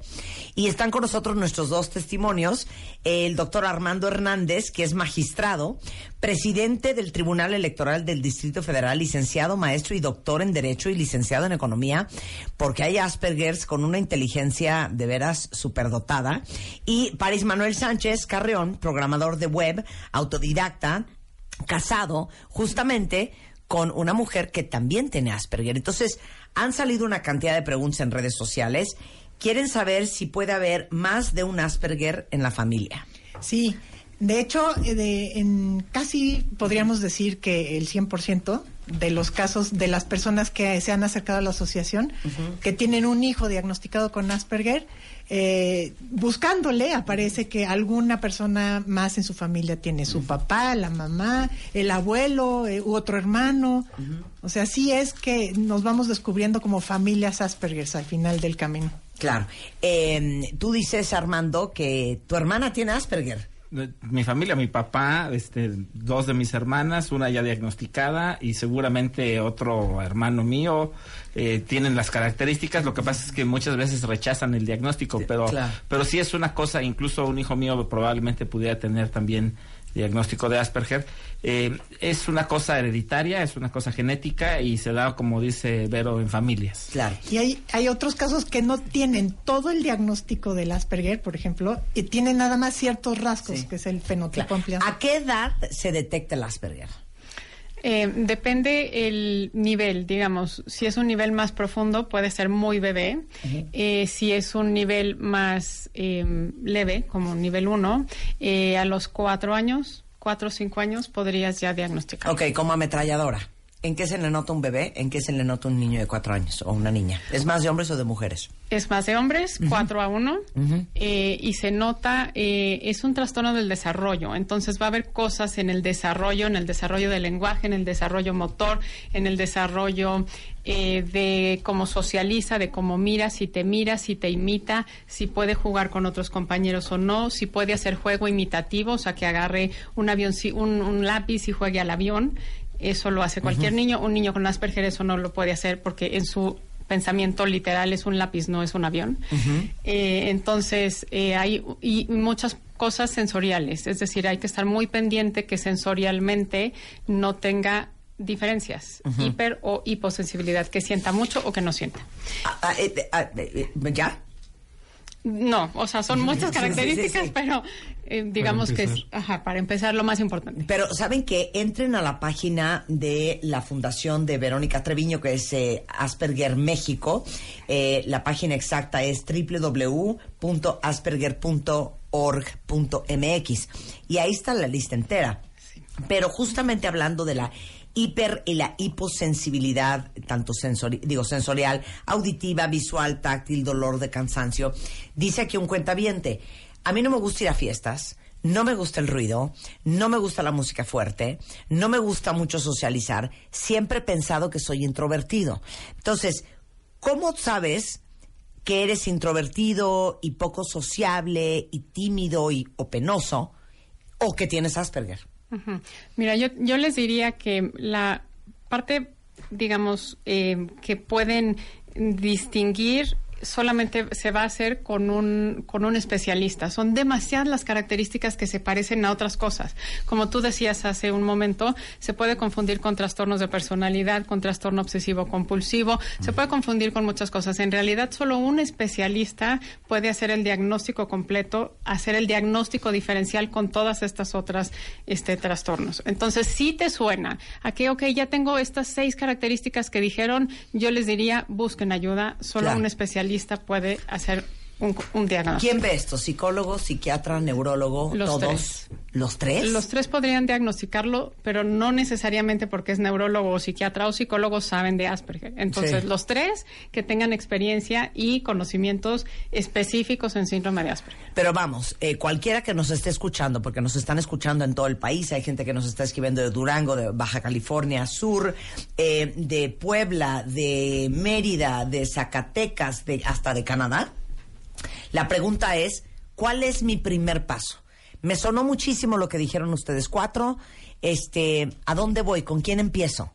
Y están con nosotros nuestros dos testimonios, el doctor Armando Hernández, que es magistrado, presidente del Tribunal Electoral del Distrito Federal, licenciado, maestro y doctor en Derecho y licenciado en Economía, porque hay Aspergers con una inteligencia de veras superdotada. Y Paris Manuel Sánchez Carreón, programador de web, autodidacta, casado justamente con una mujer que también tiene Asperger. Entonces, han salido una cantidad de preguntas en redes sociales. Quieren saber si puede haber más de un Asperger en la familia. Sí, de hecho, eh, de- en casi podríamos decir que el 100% de los casos de las personas que se han acercado a la asociación, que tienen un hijo diagnosticado con Asperger, eh, buscándole aparece que alguna persona más en su familia tiene su papá, la mamá, el abuelo eh, u otro hermano. O sea, sí es que nos vamos descubriendo como familias Asperger al final del camino. Claro. Eh, tú dices, Armando, que tu hermana tiene Asperger. Mi familia, mi papá, este, dos de mis hermanas, una ya diagnosticada y seguramente otro hermano mío eh, tienen las características. Lo que pasa es que muchas veces rechazan el diagnóstico, pero, claro. pero sí es una cosa. Incluso un hijo mío probablemente pudiera tener también diagnóstico de Asperger. Eh, es una cosa hereditaria, es una cosa genética y se da, como dice Vero, en familias. Claro. Y hay, hay otros casos que no tienen todo el diagnóstico del Asperger, por ejemplo, y tienen nada más ciertos rasgos, que es el fenotipo ampliado. ¿A qué edad se detecta el Asperger? Eh, depende el nivel, digamos. Si es un nivel más profundo, puede ser muy bebé. Eh, si es un nivel más eh, leve, como nivel 1, eh, a los cuatro años, cuatro o cinco años, podrías ya diagnosticar. Ok, como ametralladora. ¿En qué se le nota un bebé? ¿En qué se le nota un niño de cuatro años o una niña? ¿Es más de hombres o de mujeres? Es más de hombres, 4 a 1, eh, y se nota, eh, es un trastorno del desarrollo. Entonces va a haber cosas en el desarrollo, en el desarrollo del lenguaje, en el desarrollo motor, en el desarrollo eh, de cómo socializa, de cómo mira, si te mira, si te imita, si puede jugar con otros compañeros o no, si puede hacer juego imitativo, o sea, que agarre un, avión, un, un lápiz y juegue al avión. Eso lo hace cualquier niño. Un niño con Asperger eso no lo puede hacer porque en su pensamiento literal es un lápiz, no es un avión. Eh, entonces, eh, hay y muchas cosas sensoriales, es decir, hay que estar muy pendiente que sensorialmente no tenga diferencias, hiper o hiposensibilidad, que sienta mucho o que no sienta. Ah, ah, eh, ah, ¿Ya? No, o sea, son muchas Sí, sí, sí, características, sí. pero eh, digamos que es, ajá, para empezar lo más importante. Pero saben que entren a la página de la fundación de Verónica Treviño, que es eh, Asperger México. Eh, la página exacta es www.asperger.org.mx y ahí está la lista entera. Pero justamente hablando de la hiper y la hiposensibilidad, tanto sensori- digo, sensorial, auditiva, visual, táctil, dolor de cansancio, dice aquí un cuentaviente, a mí no me gusta ir a fiestas, no me gusta el ruido, no me gusta la música fuerte, no me gusta mucho socializar, siempre he pensado que soy introvertido. Entonces, ¿cómo sabes que eres introvertido y poco sociable y tímido y, o penoso o que tienes Asperger? Mira, yo, yo les diría que la parte, digamos, eh, que pueden distinguir solamente se va a hacer con un, con un especialista. Son demasiadas las características que se parecen a otras cosas. Como tú decías hace un momento, se puede confundir con trastornos de personalidad, con trastorno obsesivo compulsivo, se puede confundir con muchas cosas. En realidad, solo un especialista puede hacer el diagnóstico completo, hacer el diagnóstico diferencial con todas estas otras este, trastornos. Entonces, si te suena a que, ok, ya tengo estas seis características que dijeron, yo les diría, busquen ayuda. Solo Claro. un especialista puede hacer un, un diagnóstico. ¿Quién ve esto? ¿Psicólogo, psiquiatra, neurólogo? Los ¿Todos? tres. ¿Los tres? Los tres podrían diagnosticarlo, pero no necesariamente porque es neurólogo o psiquiatra o psicólogo saben de Asperger. Entonces, Sí. los tres que tengan experiencia y conocimientos específicos en síndrome de Asperger. Pero vamos, eh, cualquiera que nos esté escuchando, porque nos están escuchando en todo el país, hay gente que nos está escribiendo de Durango, de Baja California Sur, eh, de Puebla, de Mérida, de Zacatecas, de, hasta de Canadá. La pregunta es, ¿cuál es mi primer paso? Me sonó muchísimo lo que dijeron ustedes cuatro. Este, ¿a dónde voy? ¿Con quién empiezo?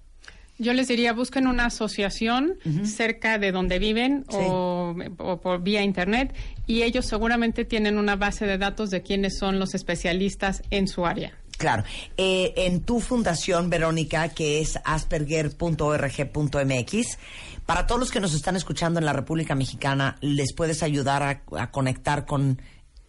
Yo les diría, busquen una asociación cerca de donde viven Sí. o, o por vía internet y ellos seguramente tienen una base de datos de quiénes son los especialistas en su área. Claro. Eh, en tu fundación, Verónica, que es asperger.org.mx, para todos los que nos están escuchando en la República Mexicana, ¿les puedes ayudar a, a conectar con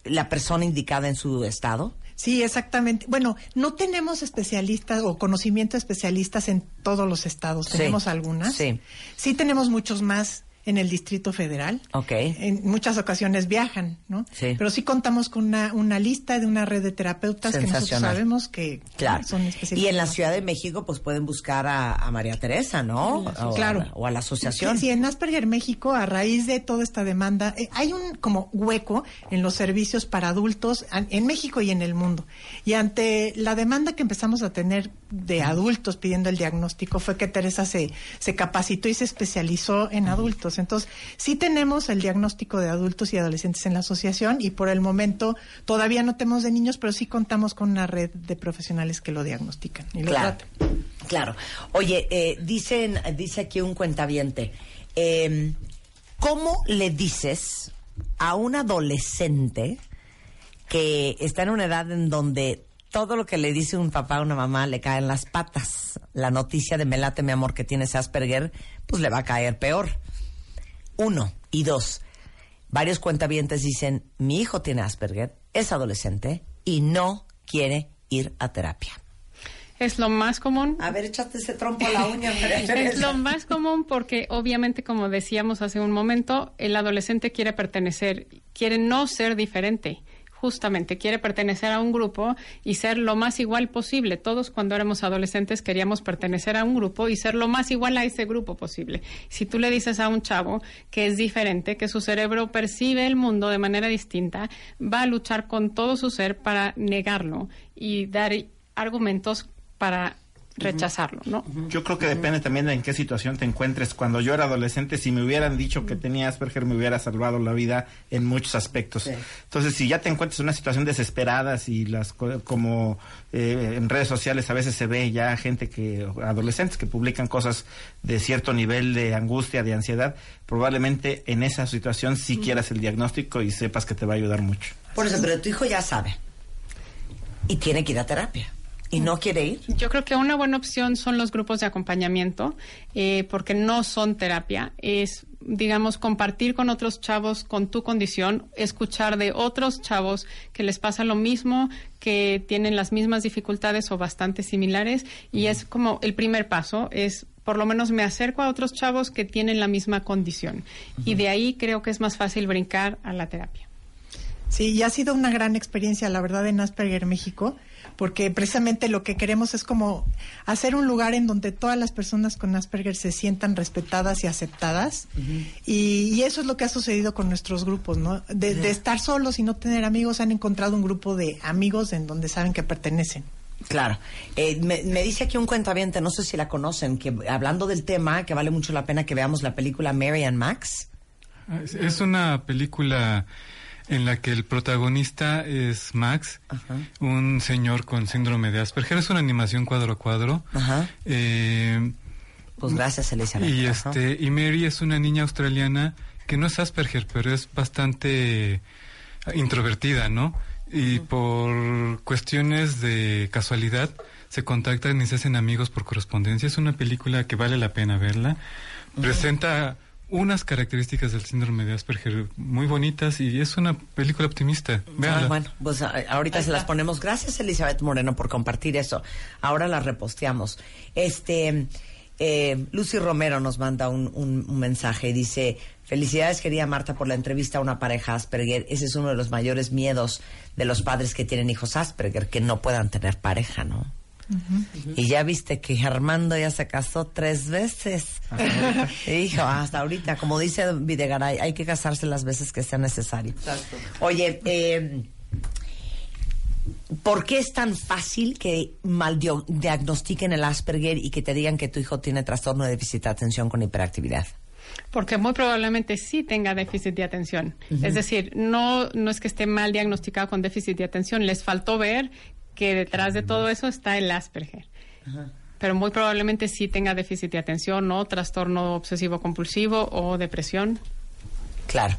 la persona indicada en su estado? Sí, exactamente. Bueno, no tenemos especialistas o conocimiento de especialistas en todos los estados. Sí, Tenemos algunas. sí. Sí tenemos muchos más en el Distrito Federal. Ok. En muchas ocasiones viajan, ¿no? Sí. Pero sí contamos con una, una lista de una red de terapeutas que nosotros sabemos que Claro. son especialistas. Y en la Ciudad de México, pues pueden buscar a, a María Teresa, ¿no? O a- Claro. o a la asociación. Sí, sí, en Asperger México, a raíz de toda esta demanda, eh, hay un como hueco en los servicios para adultos an- en México y en el mundo. Y ante la demanda que empezamos a tener de adultos pidiendo el diagnóstico, fue que Teresa se, se capacitó y se especializó en adultos. Entonces, sí tenemos el diagnóstico de adultos y adolescentes en la asociación y por el momento todavía no tenemos de niños, pero sí contamos con una red de profesionales que lo diagnostican y lo Claro, tratan. claro. Oye, eh, dicen, dice aquí un cuentaviente, eh, ¿cómo le dices a un adolescente que está en una edad en donde todo lo que le dice un papá o una mamá le cae en las patas? La noticia de me late mi amor que tienes Asperger, pues le va a caer peor. Uno. Y dos, varios cuentavientes dicen, mi hijo tiene Asperger, es adolescente y no quiere ir a terapia. Es lo más común. A ver, échate ese trompo a la uña, Es lo más común porque obviamente, como decíamos hace un momento, el adolescente quiere pertenecer, quiere no ser diferente. Justamente quiere pertenecer a un grupo y ser lo más igual posible. Todos cuando éramos adolescentes queríamos pertenecer a un grupo y ser lo más igual a ese grupo posible. Si tú le dices a un chavo que es diferente, que su cerebro percibe el mundo de manera distinta, va a luchar con todo su ser para negarlo y dar argumentos para rechazarlo, ¿no? Yo creo que depende también de en qué situación te encuentres. Cuando yo era adolescente, si me hubieran dicho que tenía Asperger, me hubiera salvado la vida en muchos aspectos. Entonces, si ya te encuentras en una situación desesperada, si las co- como eh, en redes sociales a veces se ve ya gente que adolescentes que publican cosas de cierto nivel de angustia, de ansiedad, probablemente en esa situación sí quieras el diagnóstico y sepas que te va a ayudar mucho. Por eso, pero tu hijo ya sabe. Y tiene que ir a terapia. ¿Y no quiere ir? Yo creo que una buena opción son los grupos de acompañamiento, eh, porque no son terapia, es digamos, compartir con otros chavos con tu condición, escuchar de otros chavos que les pasa lo mismo, que tienen las mismas dificultades o bastante similares, y es como el primer paso, es por lo menos me acerco a otros chavos que tienen la misma condición. Y de ahí creo que es más fácil brincar a la terapia. Sí, y ha sido una gran experiencia, la verdad, en Asperger México, porque precisamente lo que queremos es como hacer un lugar en donde todas las personas con Asperger se sientan respetadas y aceptadas. y, y eso es lo que ha sucedido con nuestros grupos, ¿no? De, de estar solos y no tener amigos, han encontrado un grupo de amigos en donde saben que pertenecen. Claro. Eh, me, me dice aquí un cuentaviente, no sé si la conocen, que hablando del tema, que vale mucho la pena que veamos la película Mary and Max. Es una película en la que el protagonista es Max, un señor con síndrome de Asperger. Es una animación cuadro a cuadro. Ajá. Eh, Pues gracias, Elizabeth. y Ajá. este y Mary es una niña australiana que no es Asperger, pero es bastante introvertida, ¿no? Y por cuestiones de casualidad se contactan y se hacen amigos por correspondencia. Es una película que vale la pena verla. Presenta unas características del síndrome de Asperger muy bonitas y es una película optimista. Véanla. Ah, bueno, pues a- ahorita se las ponemos. Gracias, Elizabeth Moreno, por compartir eso. Ahora las reposteamos. Este, eh, Lucy Romero nos manda un, un- un mensaje y dice: Felicidades, querida Marta, por la entrevista a una pareja Asperger. Ese es uno de los mayores miedos de los padres que tienen hijos Asperger, que no puedan tener pareja, ¿no? Y ya viste que Armando ya se casó tres veces. Hijo, hasta ahorita, como dice Videgaray, hay que casarse las veces que sea necesario. Oye, eh, ¿por qué es tan fácil que mal diagnostiquen el Asperger y que te digan que tu hijo tiene trastorno de déficit de atención con hiperactividad? Porque muy probablemente sí tenga déficit de atención. Es decir, no, no es que esté mal diagnosticado con déficit de atención, les faltó ver que detrás de todo eso está el Asperger. Pero muy probablemente sí tenga déficit de atención o trastorno obsesivo compulsivo o depresión. Claro.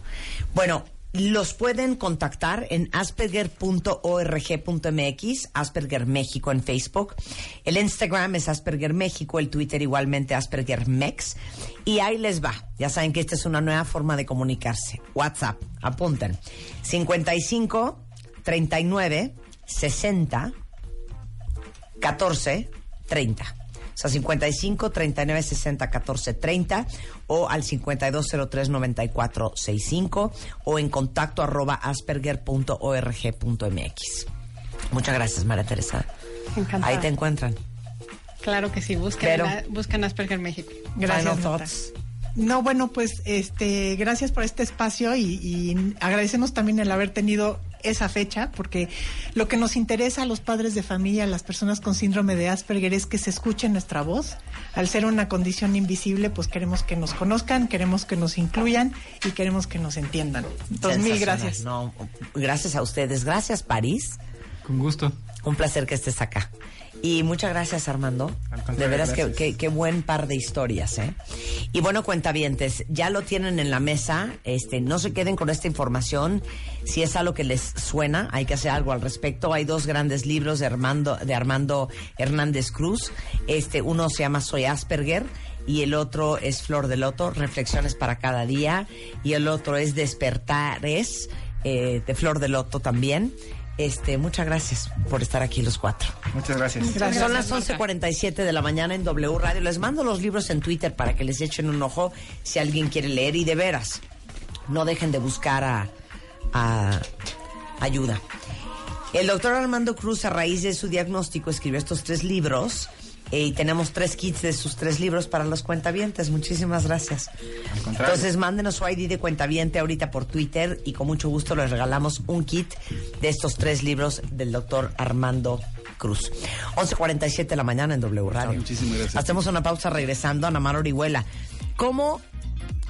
Bueno, los pueden contactar en asperger.org.mx, Asperger México en Facebook. El Instagram es Asperger México, el Twitter igualmente Asperger Mex. Y ahí les va. Ya saben que esta es una nueva forma de comunicarse. WhatsApp, apunten. 55 39 60 14 30. O sea, 55 39 60 14 30 o al 5203 94 65 o en contacto arroba asperger.org.mx. Muchas gracias, María Teresa. Encantada. Ahí te encuentran. Claro que sí, busquen, Pero- la- busquen Asperger México. Gracias. Final thoughts. No, bueno, pues este, gracias por este espacio y, y agradecemos también el haber tenido esa fecha, porque lo que nos interesa a los padres de familia, a las personas con síndrome de Asperger, es que se escuche nuestra voz. Al ser una condición invisible, pues queremos que nos conozcan, queremos que nos incluyan y queremos que nos entiendan. Entonces, mil gracias. No, gracias a ustedes. Gracias, París. Con gusto. Un placer que estés acá. Y muchas gracias, Armando. De veras, que, gracias. que- qué buen par de historias, ¿eh? Y bueno, cuentavientes, ya lo tienen en la mesa. Este, no se queden con esta información. Si es algo que les suena, hay que hacer algo al respecto. Hay dos grandes libros de Armando, de Armando Hernández Cruz. Este, uno se llama Soy Asperger y el otro es Flor de Loto, Reflexiones para cada día. Y el otro es Despertares, eh, de Flor de Loto también. Este, muchas gracias por estar aquí los cuatro. Muchas gracias. Son las 11:47 de la mañana en W Radio. Les mando los libros en Twitter para que les echen un ojo si alguien quiere leer y de veras no dejen de buscar a, a ayuda. El doctor Armando Cruz, a raíz de su diagnóstico, escribió estos tres libros y tenemos tres kits de sus tres libros para los cuentavientes. Muchísimas gracias. Entonces, mándenos su ID de cuentaviente ahorita por Twitter y con mucho gusto les regalamos un kit de estos tres libros del doctor Armando Cruz. 11.47 de la mañana en W Radio. muchísimas gracias. Hacemos una pausa regresando a Namar Orihuela. ¿Cómo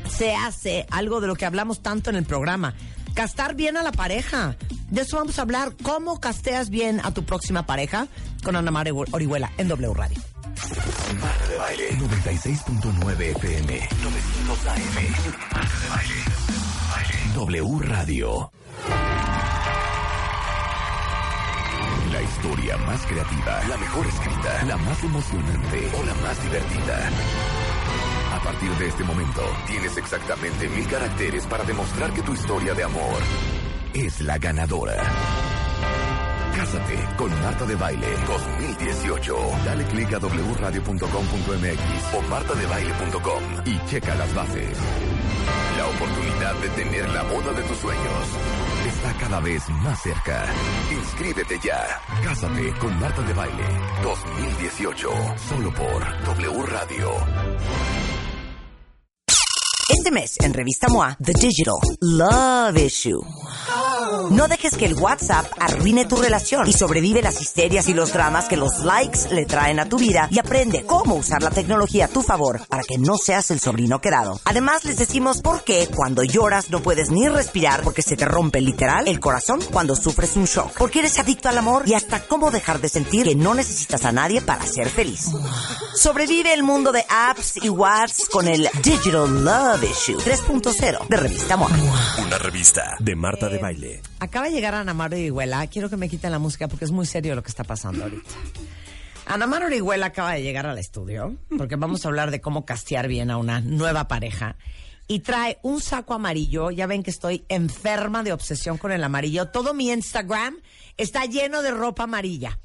se hace algo de lo que hablamos tanto en el programa? Castar bien a la pareja. De eso vamos a hablar. ¿Cómo casteas bien a tu próxima pareja? Con Ana María Orihuela en W Radio. Marta de Baile 96.9 FM 900 AM Marta de Baile W Radio La historia más creativa La mejor escrita La más emocionante O la más divertida A partir de este momento, tienes exactamente mil caracteres para demostrar que tu historia de amor es la ganadora. Cásate con Marta de Baile 2018. Dale clic a wradio.com.mx o martadebaile.com y checa las bases. La oportunidad de tener la boda de tus sueños está cada vez más cerca. Inscríbete ya. Cásate con Marta de Baile 2018. Solo por W Radio. Este mes, en Revista MOA, The Digital Love Issue. No dejes que el WhatsApp arruine tu relación y sobrevive las histerias y los dramas que los likes le traen a tu vida y aprende cómo usar la tecnología a tu favor para que no seas el sobrino quedado. Además, les decimos por qué cuando lloras no puedes ni respirar porque se te rompe literal el corazón cuando sufres un shock. Porque eres adicto al amor y hasta cómo dejar de sentir que no necesitas a nadie para ser feliz. Sobrevive el mundo de apps y WhatsApp con el Digital Love Issue 3.0 de Revista MOA. Una revista de Marta de Baile. Acaba de llegar Ana Mar Orihuela. Quiero que me quiten la música porque es muy serio lo que está pasando ahorita. Ana Mar Orihuela acaba de llegar al estudio porque vamos a hablar de cómo castear bien a una nueva pareja. Y trae un saco amarillo. Ya ven que estoy enferma de obsesión con el amarillo. Todo mi Instagram está lleno de ropa amarilla.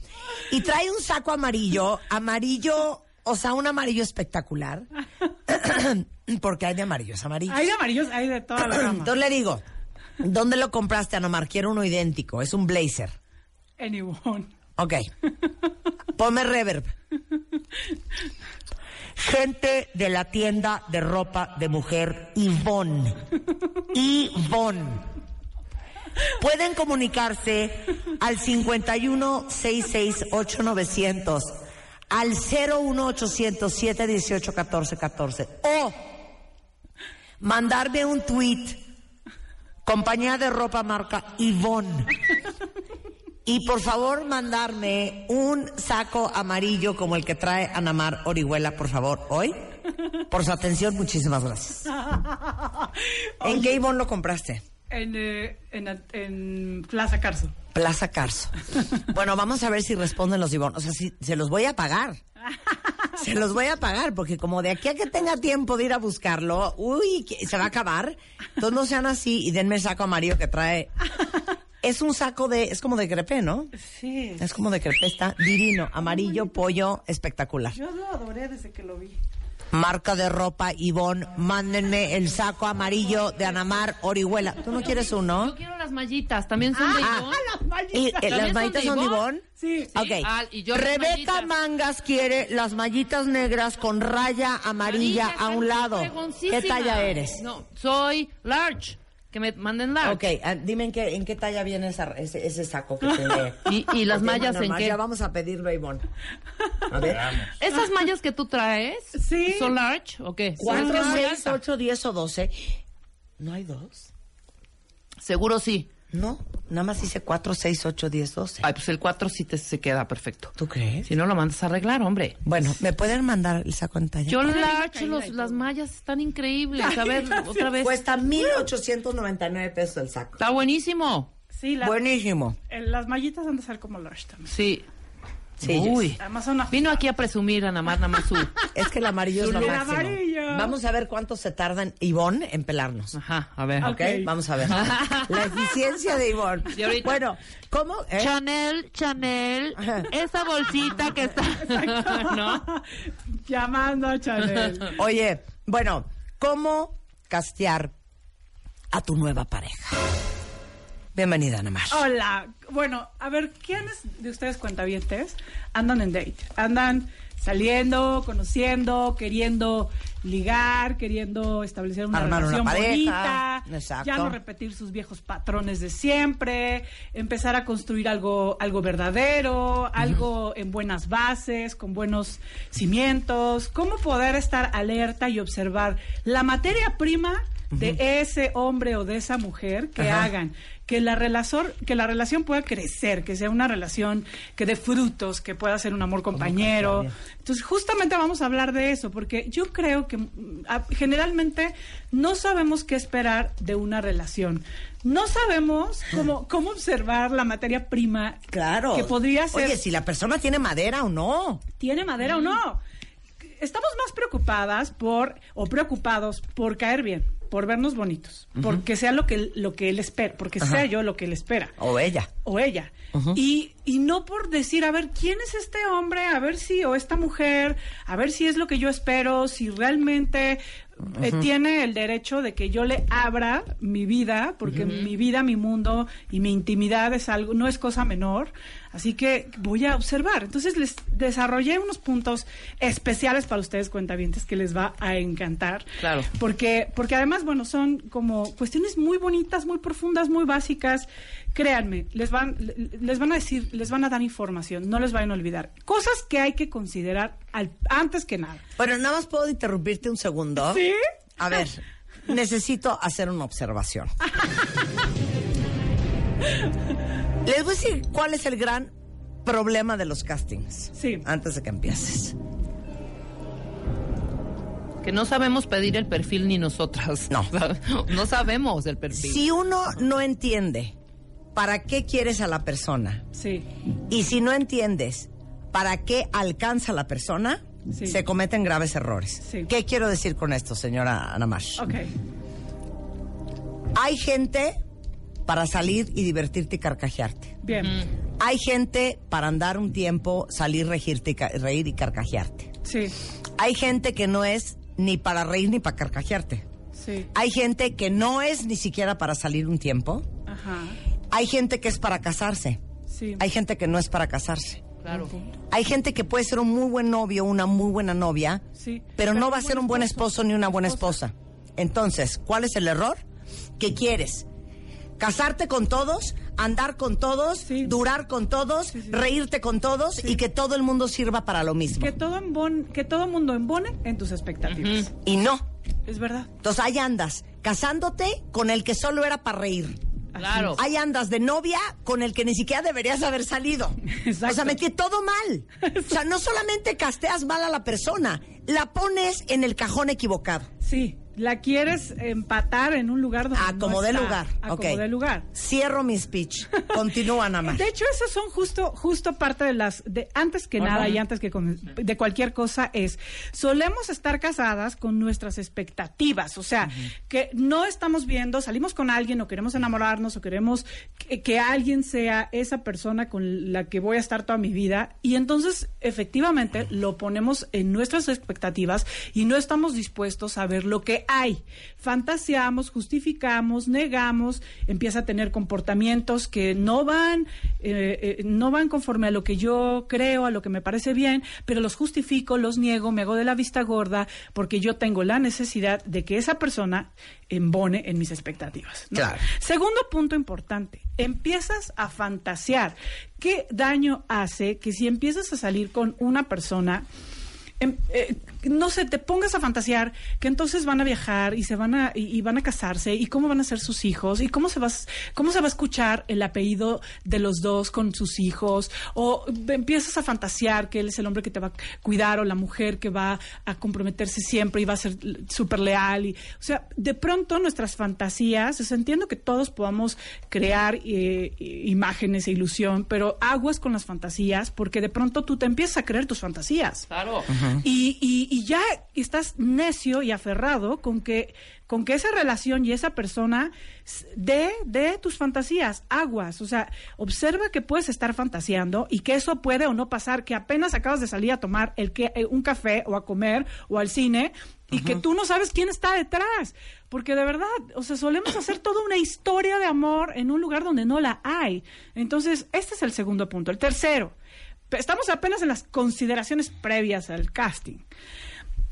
Y trae un saco amarillo, amarillo, o sea, un amarillo espectacular. porque hay de amarillos amarillos. Hay de amarillos, hay de toda la gama. Entonces le digo, ¿dónde lo compraste, Ana Mar? Quiero uno idéntico. Es un blazer. En Ivonne. Ok. Ponme reverb. Gente de la tienda de ropa de mujer Yvonne. Yvonne. Pueden comunicarse al 51 66 900 al 01800 718 14 14 o mandarme un tweet compañía de ropa marca Yvonne y por favor mandarme un saco amarillo como el que trae Anamar Orihuela, por favor, hoy. Por su atención, muchísimas gracias. ¿En qué Ivonne lo compraste? En, eh, en, en Plaza Carso. Plaza Carso. Bueno, vamos a ver si responden los Ivonne. O sea, si, se los voy a pagar. Se los voy a pagar, porque como de aquí a que tenga tiempo de ir a buscarlo, uy, se va a acabar. Entonces no sean así y denme el saco amarillo que trae. Es un saco de, es como de crepé, ¿no? Sí. Es como de crepé, está divino, amarillo, pollo, espectacular. Yo lo adoré desde que lo vi. Marca de ropa, Ivonne, mándenme el saco amarillo de Anamar Orihuela. ¿Tú no quieres uno? Yo quiero las mallitas, también son de Ah, Ivonne. las mallitas. ¿Y, eh, ¿También ¿Las mallitas son de Ivonne? Sí. Ok. Ah, y yo Rebeca. Mangas quiere las mallitas negras con raya amarilla a un lado. ¿Qué talla eres? No, soy large. Que me manden large. Ok, ah, dime en qué, en qué talla viene esa- ese, ese saco que tiene. ¿Y, y las mallas bueno, en qué? Ya vamos a pedirlo a Ivonne. A ver. ¿Esas mallas que tú traes Sí. son large o qué? 4, Porque es muy 6, alta. 8, 10 o 12. ¿No hay dos? Seguro sí. No, nada más hice 4, 6, 8, 10, 12. Ay, pues el 4 sí te se queda perfecto. ¿Tú crees? Si no lo mandas a arreglar, hombre. Bueno, ¿me pueden mandar el saco en talla? Yo large, caída los, las mallas están increíbles. A ver, otra vez. Cuesta 1,899 pesos el saco. Está buenísimo. Sí, la- Buenísimo. eh, las mallitas han de ser como large también. Sí. Sí, Uy. Vino aquí a presumir a Namar Namazú. Es que el amarillo es lo máximo. amarillo. Vamos a ver cuánto se tarda en Ivonne en pelarnos. Ajá, a ver. ¿Ok? Vamos a ver. La eficiencia de Ivonne. Y ahorita- Bueno, ¿cómo? ¿Eh? Chanel, Chanel, esa bolsita que está. ¿No? Llamando a Chanel. Oye, bueno, ¿cómo castear a tu nueva pareja? Bienvenida, Ana Mar. Hola. Bueno, a ver, ¿quiénes de ustedes cuentavientes andan en date? Andan saliendo, conociendo, queriendo ligar, queriendo establecer una Armar una relación pareja. bonita, Exacto. ya no repetir sus viejos patrones de siempre, empezar a construir algo, algo verdadero, algo en buenas bases, con buenos cimientos, cómo poder estar alerta y observar la materia prima de ese hombre o de esa mujer que Ajá. hagan que la relación que la relación pueda crecer, que sea una relación que dé frutos, que pueda ser un amor compañero. Entonces, justamente vamos a hablar de eso, porque yo creo que mm, a- generalmente no sabemos qué esperar de una relación. No sabemos cómo, cómo observar la materia prima Claro. que podría ser Oye, si la persona tiene madera o no. tiene madera o no. estamos más preocupadas por, o preocupados por caer bien, por vernos bonitos, porque sea lo que, lo que él espera, porque Ajá. sea yo lo que él espera. O ella. O ella. Y, y no por decir, a ver, ¿quién es este hombre? A ver si, o esta mujer, a ver si es lo que yo espero, si realmente eh, tiene el derecho de que yo le abra mi vida, porque mi vida, mi mundo y mi intimidad es algo, no es cosa menor. Así que voy a observar. Entonces les desarrollé unos puntos especiales para ustedes, cuentavientes, que les va a encantar. Claro. Porque, porque además, bueno, son como cuestiones muy bonitas, muy profundas, muy básicas. Créanme, les van, les van a decir, les van a dar información, no les vayan a olvidar. Cosas que hay que considerar al- antes que nada. Bueno, nada más puedo interrumpirte un segundo. ¿Sí? A ver, necesito hacer una observación. Les voy a decir cuál es el gran problema de los castings. Sí. Antes de que empieces. Que no sabemos pedir el perfil ni nosotras. No. no sabemos el perfil. Si uno no entiende para qué quieres a la persona Sí. y si no entiendes para qué alcanza la persona, Sí. se cometen graves errores. Sí. ¿Qué quiero decir con esto, señora Anamash? Ok. Hay gente para salir y divertirte y carcajearte. Bien. Hay gente para andar un tiempo, salir, regirte y reír y carcajearte. Sí. Hay gente que no es ni para reír ni para carcajearte. Sí. Hay gente que no es ni siquiera para salir un tiempo. Ajá. Hay gente que es para casarse. Sí. Hay gente que no es para casarse. Claro. Hay gente que puede ser un muy buen novio, una muy buena novia, Sí. pero no va a ser un buen esposo ni una buena esposa. Entonces, ¿cuál es el error? Que quieres casarte con todos, andar con todos, durar con todos, reírte con todos y que todo el mundo sirva para lo mismo. Que todo, embon, que todo mundo embone en tus expectativas. Y no. Es verdad. Entonces ahí andas, casándote con el que solo era para reír. Claro. Ahí andas de novia con el que ni siquiera deberías haber salido. O sea, metí todo mal. O sea, no solamente casteas mal a la persona, la pones en el cajón equivocado. Sí. La quieres empatar en un lugar donde A como no de lugar. A ok. como de lugar. Cierro mi speech. Continúa nada más. De hecho, esos son justo, justo parte de las, de antes que Ajá. nada y antes que con- de cualquier cosa es, solemos estar casadas con nuestras expectativas, o sea, que no estamos viendo, salimos con alguien o queremos enamorarnos o queremos que, que alguien sea esa persona con la que voy a estar toda mi vida y entonces efectivamente lo ponemos en nuestras expectativas y no estamos dispuestos a ver lo que hay. Fantaseamos, justificamos, negamos, empieza a tener comportamientos que no van, eh, eh, no van conforme a lo que yo creo, a lo que me parece bien, pero los justifico, los niego, me hago de la vista gorda, porque yo tengo la necesidad de que esa persona embone en mis expectativas. ¿no? Claro. Segundo punto importante, empiezas a fantasear. ¿Qué daño hace que si empiezas a salir con una persona em, eh, no sé, te pongas a fantasear que entonces van a viajar y se van a y, y van a casarse y cómo van a ser sus hijos y cómo se va cómo se va a escuchar el apellido de los dos con sus hijos o empiezas a fantasear que él es el hombre que te va a cuidar o la mujer que va a comprometerse siempre y va a ser súper leal y o sea, de pronto nuestras fantasías, o sea, entiendo que todos podamos crear eh, imágenes e ilusión, pero aguas con las fantasías porque de pronto tú te empiezas a creer tus fantasías. Claro. Y, y- y ya estás necio y aferrado con que, con que esa relación y esa persona dé de tus fantasías, aguas. O sea, observa que puedes estar fantaseando y que eso puede o no pasar, que apenas acabas de salir a tomar el que, eh, un café o a comer o al cine y que tú no sabes quién está detrás. Porque de verdad, o sea, solemos hacer toda una historia de amor en un lugar donde no la hay. Entonces, este es el segundo punto. El tercero, estamos apenas en las consideraciones previas al casting.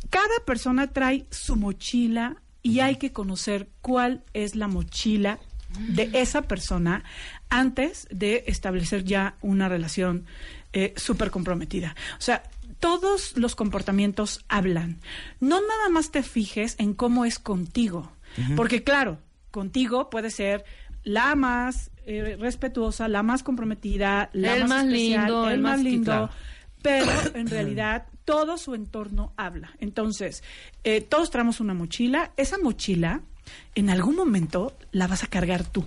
Cada persona trae su mochila y hay que conocer cuál es la mochila de esa persona antes de establecer ya una relación eh, súper comprometida. O sea, todos los comportamientos hablan. No nada más te fijes en cómo es contigo, porque claro, contigo puede ser la más eh, respetuosa, la más comprometida, la El más, más especial, lindo, el el más más- lindo, claro. pero en realidad todo su entorno habla. Entonces, eh, todos traemos una mochila. Esa mochila, en algún momento, la vas a cargar tú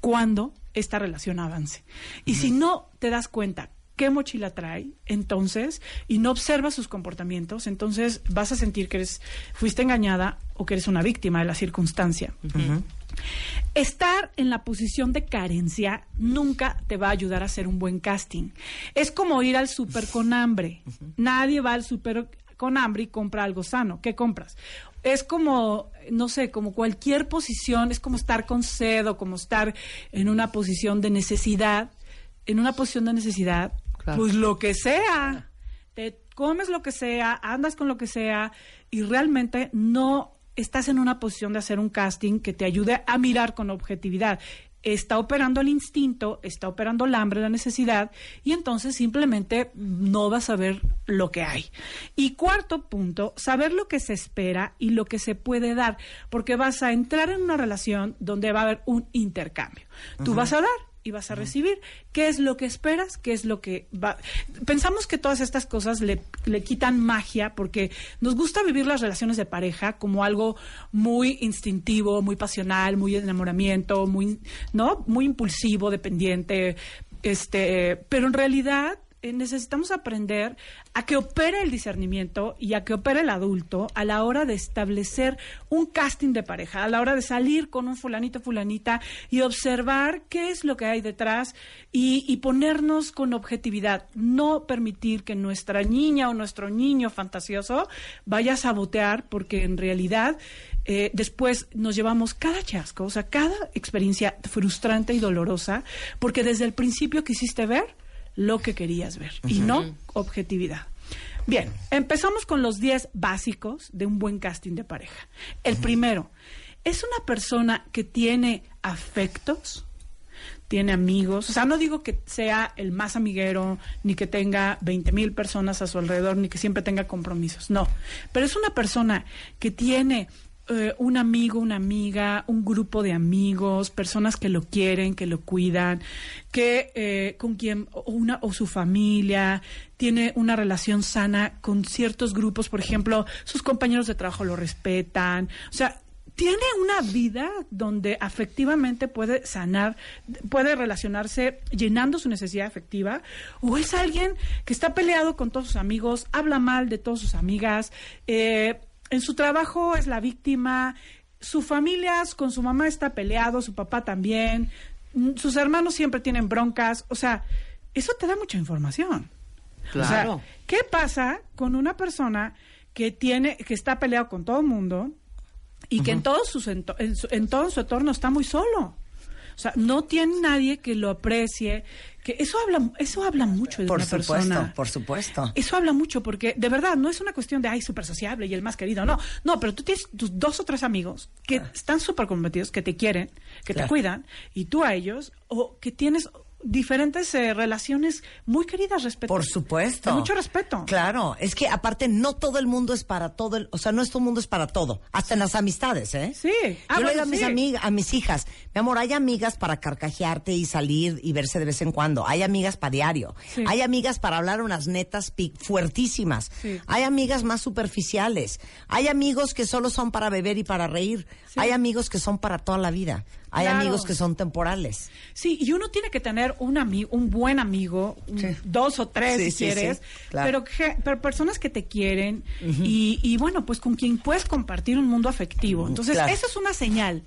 cuando esta relación avance. Y si no te das cuenta qué mochila trae, entonces, y no observas sus comportamientos, entonces vas a sentir que eres, fuiste engañada o que eres una víctima de la circunstancia. Estar en la posición de carencia nunca te va a ayudar a hacer un buen casting. Es como ir al súper con hambre. Nadie va al súper con hambre y compra algo sano. ¿Qué compras? Es como, no sé, como cualquier posición, es como estar con sed o como estar en una posición de necesidad. En una posición de necesidad, pues lo que sea. Te comes lo que sea, andas con lo que sea y realmente no estás en una posición de hacer un casting que te ayude a mirar con objetividad. Está operando el instinto, está operando el hambre, la necesidad, y entonces simplemente no vas a ver lo que hay. Y cuarto punto, saber lo que se espera y lo que se puede dar, porque vas a entrar en una relación donde va a haber un intercambio. Tú vas a dar, y vas a recibir. ¿Qué es lo que esperas? ¿Qué es lo que va? Pensamos que todas estas cosas le, le, quitan magia porque nos gusta vivir las relaciones de pareja como algo muy instintivo, muy pasional, muy enamoramiento, muy, ¿no? Muy impulsivo, dependiente. Este, pero en realidad necesitamos aprender a que opere el discernimiento y a que opere el adulto a la hora de establecer un casting de pareja, a la hora de salir con un fulanito, fulanita y observar qué es lo que hay detrás y, y ponernos con objetividad. No permitir que nuestra niña o nuestro niño fantasioso vaya a sabotear porque en realidad eh, después nos llevamos cada chasco, o sea, cada experiencia frustrante y dolorosa, porque desde el principio quisiste ver lo que querías ver y no objetividad. Bien, empezamos con los 10 básicos de un buen casting de pareja. El primero, es una persona que tiene afectos, tiene amigos, o sea, no digo que sea el más amiguero, ni que tenga 20 mil personas a su alrededor, ni que siempre tenga compromisos, no, pero es una persona que tiene eh, un amigo, una amiga, un grupo de amigos, personas que lo quieren, que lo cuidan, que eh, con quien una o su familia tiene una relación sana con ciertos grupos, por ejemplo, sus compañeros de trabajo lo respetan, o sea, tiene una vida donde afectivamente puede sanar, puede relacionarse llenando su necesidad afectiva, o es alguien que está peleado con todos sus amigos, habla mal de todas sus amigas, eh, en su trabajo es la víctima, su familia con su mamá está peleado, su papá también, mm, sus hermanos siempre tienen broncas, o sea, eso te da mucha información. Claro. O sea, ¿qué pasa con una persona que tiene que está peleado con todo el mundo y que en todo su, en, su, en todo su entorno está muy solo? O sea, no tiene nadie que lo aprecie, que eso habla eso habla mucho de por una supuesto, persona. Por supuesto, Eso habla mucho porque de verdad no es una cuestión de ay súper sociable y el más querido, no, no, pero tú tienes tus dos o tres amigos que están súper comprometidos, que te quieren, que Claro. te cuidan y tú a ellos o que tienes diferentes eh, relaciones muy queridas respecto por supuesto. de mucho respeto. Claro, es que aparte no todo el mundo es para todo, el, o sea, no es todo el mundo es para todo, hasta en las amistades, ¿eh? Sí. Ah, Yo le digo a mis sí. amigas, a mis hijas, mi amor, hay amigas para carcajearte y salir y verse de vez en cuando. Hay amigas para diario. Sí. Hay amigas para hablar unas netas fuertísimas. Sí. Hay amigas más superficiales. Hay amigos que solo son para beber y para reír. Hay amigos que son para toda la vida. Hay Claro. amigos que son temporales. Sí, y uno tiene que tener un ami- un buen amigo, un- Sí. dos o tres Sí, si sí, quieres, sí, claro. pero, que- pero personas que te quieren y, y bueno, pues con quien puedes compartir un mundo afectivo. Entonces, Claro. eso es una señal.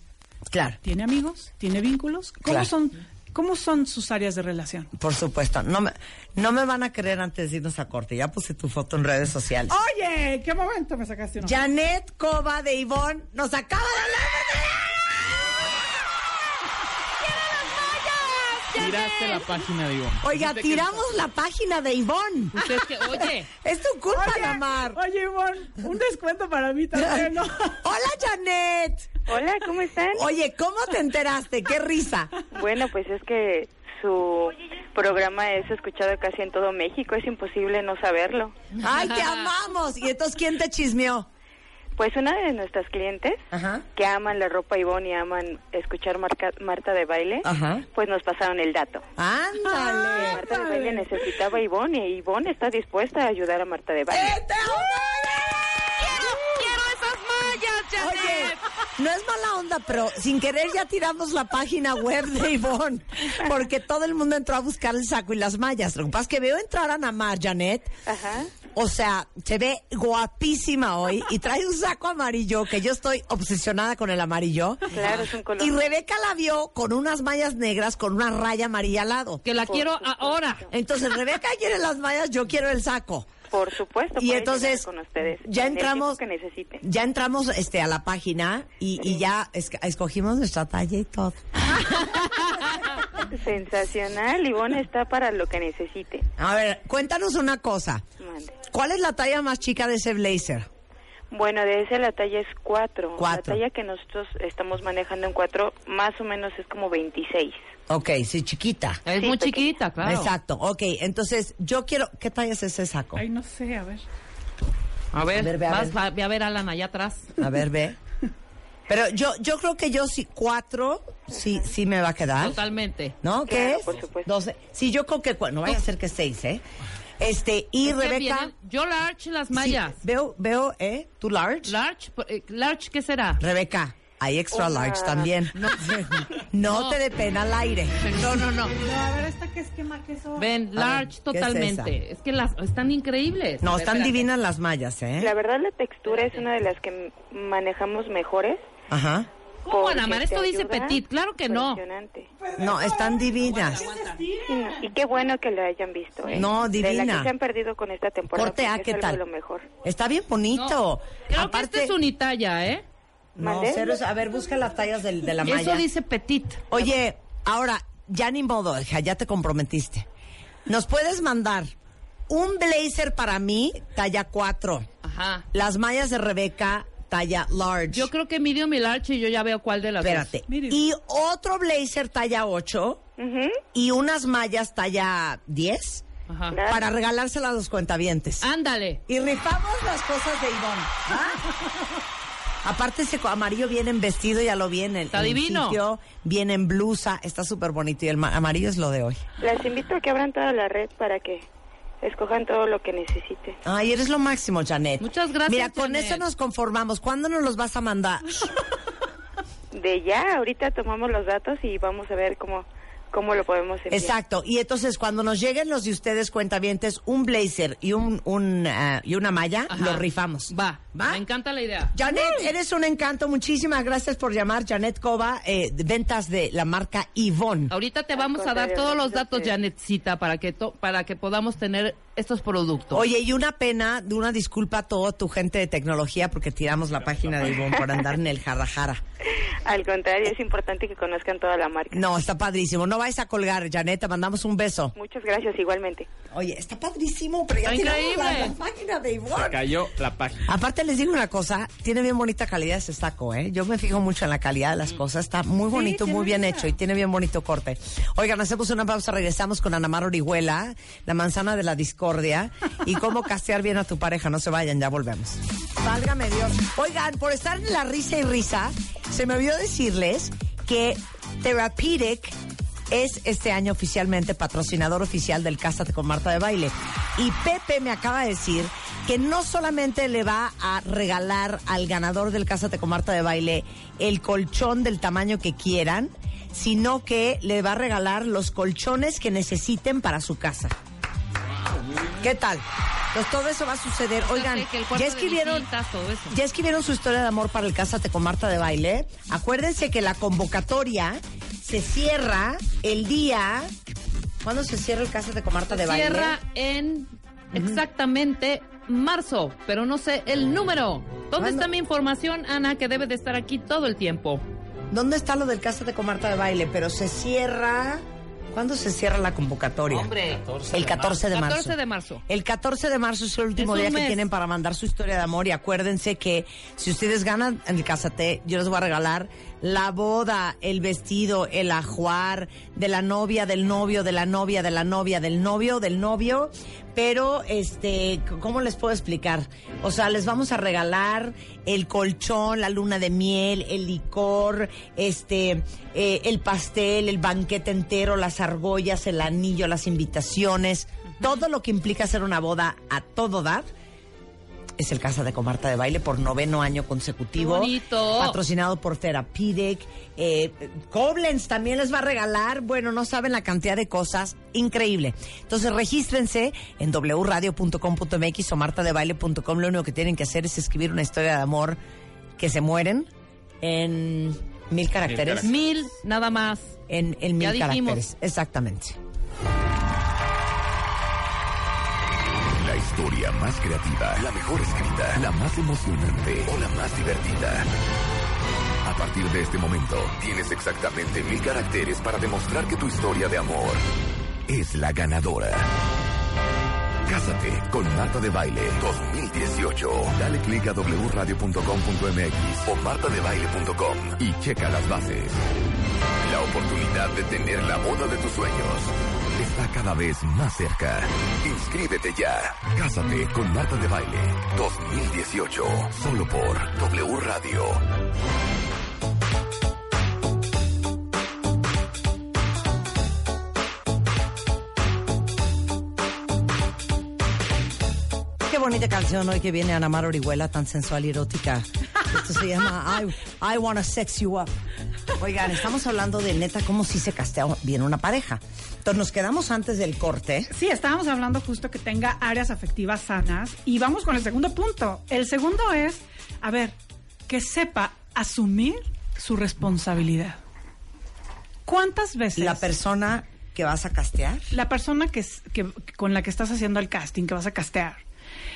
Claro. ¿Tiene amigos? ¿Tiene vínculos? ¿Cómo Claro. son cómo son sus áreas de relación? Por supuesto. No me, no me van a creer antes de irnos a corte. Ya puse tu foto en redes sociales. Oye, ¿qué momento me sacaste una? Janet Cova de Ivonne nos acaba de hablar. Tiraste la página de Ivonne. Oiga, tiramos la página de Ivonne. Ustedes que, oye, Es tu culpa, Oye, Lamar. Oye, Ivonne, un descuento para mí también, ¿no? Hola, Janet. Hola, ¿cómo están? Oye, ¿cómo te enteraste? Qué risa. Bueno, pues es que su programa es escuchado casi en todo México, es imposible no saberlo. Ay, te amamos. ¿Y entonces quién te chismeó? Pues una de nuestras clientes Ajá. que aman la ropa Ivonne y aman escuchar Marca- Marta de baile, Ajá. pues nos pasaron el dato. Ándale. Marta de baile necesitaba a Ivonne y Ivonne está dispuesta a ayudar a Marta de baile. ¡Eh, te amo! quiero esas mallas, Oye, Janet. no es mala onda, pero sin querer ya tiramos la página web de Ivonne, porque todo el mundo entró a buscar el saco y las mallas. Lo que pasa es que veo entrar a Namar, Janet. Ajá. O sea, se ve guapísima hoy y trae un saco amarillo, que yo estoy obsesionada con el amarillo. Claro, es un color. Y Rebeca la vio con unas mallas negras con una raya amarilla al lado. Que la quiero ahora. Entonces, Rebeca quiere las mallas, yo quiero el saco. Por supuesto. Y entonces, con ustedes. ya entramos- que necesiten. Ya entramos este a la página y, y ya es- escogimos nuestra talla y todo. Sensacional. Ivonne está para lo que necesite. A ver, cuéntanos una cosa. Mande. ¿Cuál es la talla más chica de ese blazer? Bueno, de ese la talla es 4. Cuatro. La talla que nosotros estamos manejando en 4 más o menos es como 26. Ok, sí, chiquita. Es Sí, muy pequeña. chiquita, claro. Exacto, ok. Entonces, yo quiero... ¿Qué talla es ese saco? Ay, no sé, a ver. A ver, A ver, ve a vas, ver. va- ve a ver a Alan allá atrás. A ver, ve. Pero yo yo creo que yo sí, cuatro, sí, sí me va a quedar. Totalmente. ¿No? ¿Qué Claro, es? por supuesto. Doce. Sí, yo creo que... No vaya a ser que seis, ¿eh? Este, y Es que Rebeca... yo large las sí, mallas. veo, veo, ¿eh? ¿Tú large? Large, eh, large, ¿qué será? Rebeca, hay extra large también. No, No. te dé pena al aire. No, no, no. No, a ver, esta qué esquema que eso. Ven, large ver, ¿qué es totalmente. es, que las están increíbles. No, ver, están espérate. divinas las mallas, ¿eh? La verdad la textura es una de las que manejamos mejores. Ajá. ¿Cómo, porque Ana Mar? te Esto dice petit. Claro que no. impresionante. No, están divinas. Y qué bueno que lo hayan visto. ¿eh? No, De la divina. que se han perdido con esta temporada. Corte A, ¿qué es tal? de lo mejor. Está bien bonito. No, Creo Aparte, que esta es unitalla, ¿eh? no, cero a ver, busca las tallas del- de la malla. Eso dice petit. Oye, ahora, ya ni modo, hija, ya te comprometiste. ¿Nos puedes mandar un blazer para mí, talla 4? Ajá. Las mallas de Rebeca, talla large. Yo creo que medium y large y yo ya veo cuál de las Espérate. dos. Miren. Y otro blazer talla 8 Ujú. y unas mallas talla 10 Ajá. Claro. para regalársela a los cuentavientes. Ándale. Y rifamos las cosas de Ivonne. Aparte ese amarillo viene en vestido, ya lo vi en el, Está en divino. sitio, viene en blusa, está súper bonito y el ma- amarillo es lo de hoy. Las invito a que abran toda la red para que escojan todo lo que necesiten. Ay, eres lo máximo, Janet. Muchas gracias, Mira, con Janet. eso nos conformamos. ¿Cuándo nos los vas a mandar? De ya, ahorita tomamos los datos y vamos a ver cómo, cómo lo podemos enviar. Exacto. Y entonces cuando nos lleguen los de ustedes cuentavientes, un blazer y un, un ah, y una malla, Ajá. los rifamos. Va. ¿Va? Me encanta la idea. Janet, eres un encanto. Muchísimas gracias por llamar. Janet Cova, eh, de ventas de la marca Ivonne. Ahorita te vamos a dar todos los datos. Janetcita, para que to- para que podamos tener estos productos. Oye, y una pena, de una disculpa a toda tu gente de tecnología porque tiramos la página de Ivonne por andar en el jara jara. Al contrario, es importante que conozcan toda la marca. No, está padrísimo. No vais a colgar, Janet, te mandamos un beso. Muchas gracias igualmente. Oye, está padrísimo, pero ya tiramos la, página de Ivonne. Se cayó la página. Aparte les digo una cosa, tiene bien bonita calidad ese saco, ¿eh? Yo me fijo mucho en la calidad de las cosas, está muy bonito, muy bien hecho y tiene bien bonito corte. Oigan, hacemos una pausa, regresamos con Ana Mar Orihuela, la manzana de la discordia y cómo castear bien a tu pareja. No se vayan, ya volvemos. Válgame Dios. Oigan, por estar en la risa y risa, se me olvidó decirles que Therapeutic es este año oficialmente patrocinador oficial del Cásate con Marta de Baile. Y Pepe me acaba de decir que no solamente le va a regalar al ganador del Cásate con Marta de Baile el colchón del tamaño que quieran, sino que le va a regalar los colchones que necesiten para su casa. ¿Qué tal? Pues todo eso va a suceder. Oigan, ya escribieron, ya escribieron su historia de amor para el Cásate con Marta de Baile. Acuérdense que la convocatoria se cierra el día. ¿Cuándo se cierra el Cásate con Marta de Baile? Cierra en exactamente marzo, pero no sé el número. ¿Dónde ¿Cuándo? está mi información, Ana, que debe de estar aquí todo el tiempo? ¿Dónde está lo del Cásate con Marta de Baile? Pero se cierra. ¿Cuándo se cierra la convocatoria? Hombre. el 14 de marzo. 14 de marzo. El 14 de marzo es el último Es día que tienen para mandar su historia de amor y acuérdense que si ustedes ganan en el Cásate, yo les voy a regalar la boda, el vestido, el ajuar de la novia, del novio, de la novia, de la novia, del novio, del novio, pero este, ¿cómo les puedo explicar? O sea, les vamos a regalar el colchón, la luna de miel, el licor, este, eh, el pastel, el banquete entero, las argollas, el anillo, las invitaciones, todo lo que implica hacer una boda a todo dar es el Casa de Comarta de Baile por noveno año consecutivo. Qué bonito. Patrocinado por Therapeutic. Eh, Koblenz también les va a regalar. Bueno, no saben la cantidad de cosas. Increíble. Entonces, regístrense en wradio.com.mx o martadebaile.com. Lo único que tienen que hacer es escribir una historia de amor que se mueren en mil caracteres. Mil, nada más. En, en mil Ya dijimos. caracteres. Exactamente. Historia más creativa, la mejor escrita, la más emocionante o la más divertida. A partir de este momento, tienes exactamente mil caracteres para demostrar que tu historia de amor es la ganadora. Cásate con Marta de Baile 2018. Dale clic a wradio.com.mx o martadebaile.com y checa las bases. La oportunidad de tener la boda de tus sueños está cada vez más cerca. Inscríbete ya. Cásate con Marta de Baile 2018. Solo por W Radio. Bonita canción hoy que viene Ana Mar Orihuela, tan sensual y erótica. Esto se llama I, I Wanna Sex You Up. Oigan, estamos hablando de neta cómo si se castea bien una pareja. Entonces nos quedamos antes del corte. Sí, estábamos hablando justo que tenga áreas afectivas sanas y vamos con el segundo punto. El segundo es, a ver, que sepa asumir su responsabilidad. ¿Cuántas veces La persona que vas a castear. la persona que, que- con la que estás haciendo el casting, que vas a castear,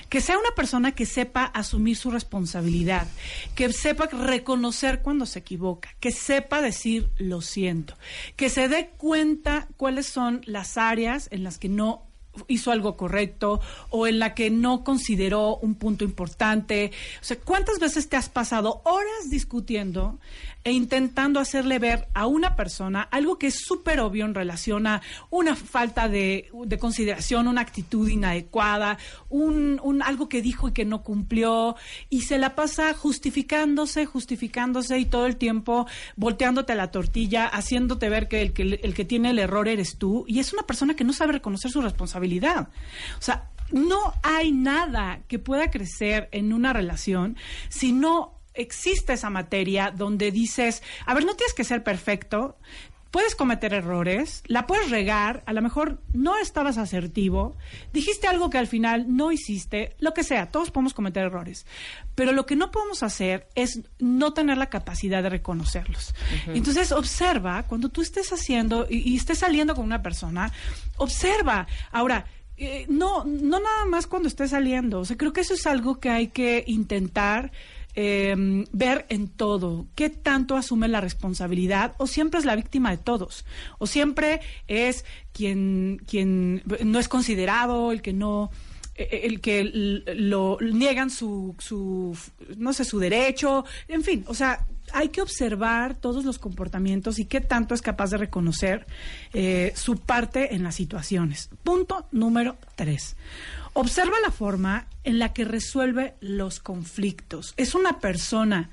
que sea una persona que sepa asumir su responsabilidad, que sepa reconocer cuando se equivoca, que sepa decir lo siento, que se dé cuenta cuáles son las áreas en las que no hizo algo correcto o en la que no consideró un punto importante. O sea, ¿cuántas veces te has pasado horas discutiendo e intentando hacerle ver a una persona algo que es súper obvio en relación a una falta de, de consideración, una actitud inadecuada, un, un algo que dijo y que no cumplió, y se la pasa justificándose, justificándose y todo el tiempo volteándote la tortilla, haciéndote ver que el que, el que tiene el error eres tú, y es una persona que no sabe reconocer su responsabilidad. O sea, no hay nada que pueda crecer en una relación si no existe esa materia donde dices, a ver, no tienes que ser perfecto, puedes cometer errores, la puedes regar, a lo mejor no estabas asertivo, dijiste algo que al final no hiciste, lo que sea, todos podemos cometer errores, pero lo que no podemos hacer es no tener la capacidad de reconocerlos. Entonces observa, cuando tú estés haciendo y, y estés saliendo con una persona, observa. Ahora, eh, no, no nada más cuando estés saliendo. O sea, creo que eso es algo que hay que intentar eh, ver en todo. ¿Qué tanto asume la responsabilidad? O siempre es la víctima de todos. O siempre es quien, quien no es considerado, el que no eh, el que lo niegan su, su no sé su derecho en fin o sea hay que observar todos los comportamientos y qué tanto es capaz de reconocer eh, su parte en las situaciones. Punto número tres. Observa la forma en la que resuelve los conflictos. Es una persona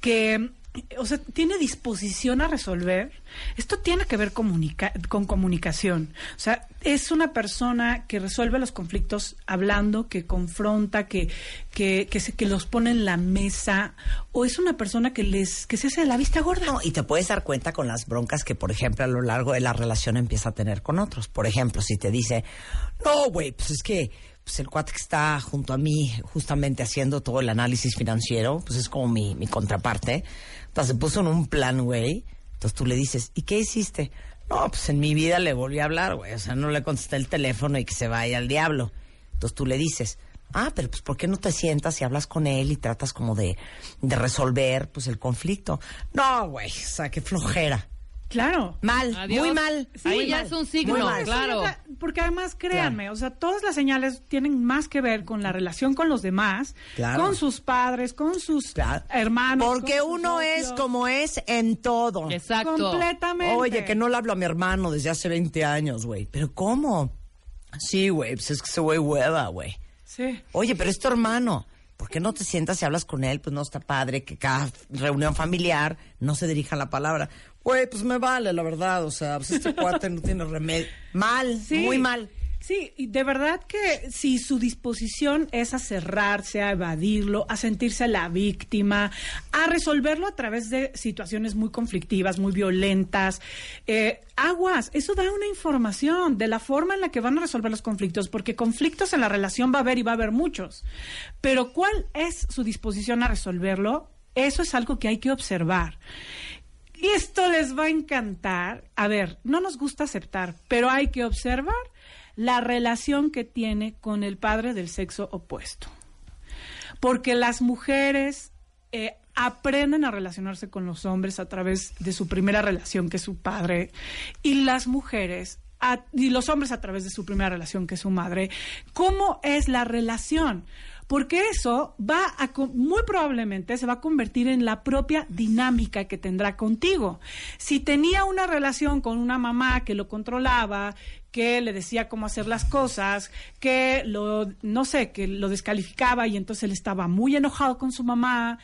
que, o sea, tiene disposición a resolver. Esto tiene que ver con comunicación. O sea, es una persona que resuelve los conflictos hablando, que confronta, que, que, que, se- que los pone en la mesa. O es una persona que les que se hace de la vista gorda. No, y te puedes dar cuenta con las broncas que, por ejemplo, a lo largo de la relación empieza a tener con otros. Por ejemplo, si te dice, no, güey, pues es que pues el cuate que está junto a mí justamente haciendo todo el análisis financiero, pues es como mi, mi contraparte. Entonces se puso en un plan, güey. Entonces tú le dices, ¿y qué hiciste? No, pues en mi vida le volví a hablar, güey. O sea, no le contesté el teléfono y que se vaya al diablo. Entonces tú le dices, ah, pero pues ¿por qué no te sientas y hablas con él y tratas como de, de resolver pues el conflicto? No, güey, o sea, qué flojera. Claro. Mal, Adiós. muy mal. Ahí muy ya mal, es un signo, muy mal. claro. Porque además, créanme, o sea, todas las señales tienen más que ver con la relación con los demás, Claro. con sus padres, con sus hermanos. Porque uno es como es en todo. Exacto. Completamente. Oye, que no le hablo a mi hermano desde hace 20 años, güey. ¿Pero cómo? Sí, güey, pues es que ese güey hueva, güey. Sí. Oye, pero es tu hermano. ¿Por qué no te sientas y hablas con él? Pues no está padre que cada reunión familiar no se dirija la palabra. Güey, pues me vale, la verdad. O sea, pues este cuate no tiene remedio. Mal, Sí. muy mal. Sí, y de verdad que si su disposición es a cerrarse, a evadirlo, a sentirse la víctima, a resolverlo a través de situaciones muy conflictivas, muy violentas, eh, aguas, eso da una información de la forma en la que van a resolver los conflictos, porque conflictos en la relación va a haber y va a haber muchos. Pero ¿cuál es su disposición a resolverlo? Eso es algo que hay que observar. Esto les va a encantar. A ver, no nos gusta aceptar, pero hay que observar la relación que tiene con el padre del sexo opuesto. Porque las mujeres eh, aprenden a relacionarse con los hombres a través de su primera relación, que es su padre, y las mujeres y los hombres a través de su primera relación, que es su madre. ¿Cómo es la relación? Porque eso va a, muy probablemente se va a convertir en la propia dinámica que tendrá contigo. Si tenía una relación con una mamá que lo controlaba, que le decía cómo hacer las cosas, que lo, no sé, que lo descalificaba y entonces él estaba muy enojado con su mamá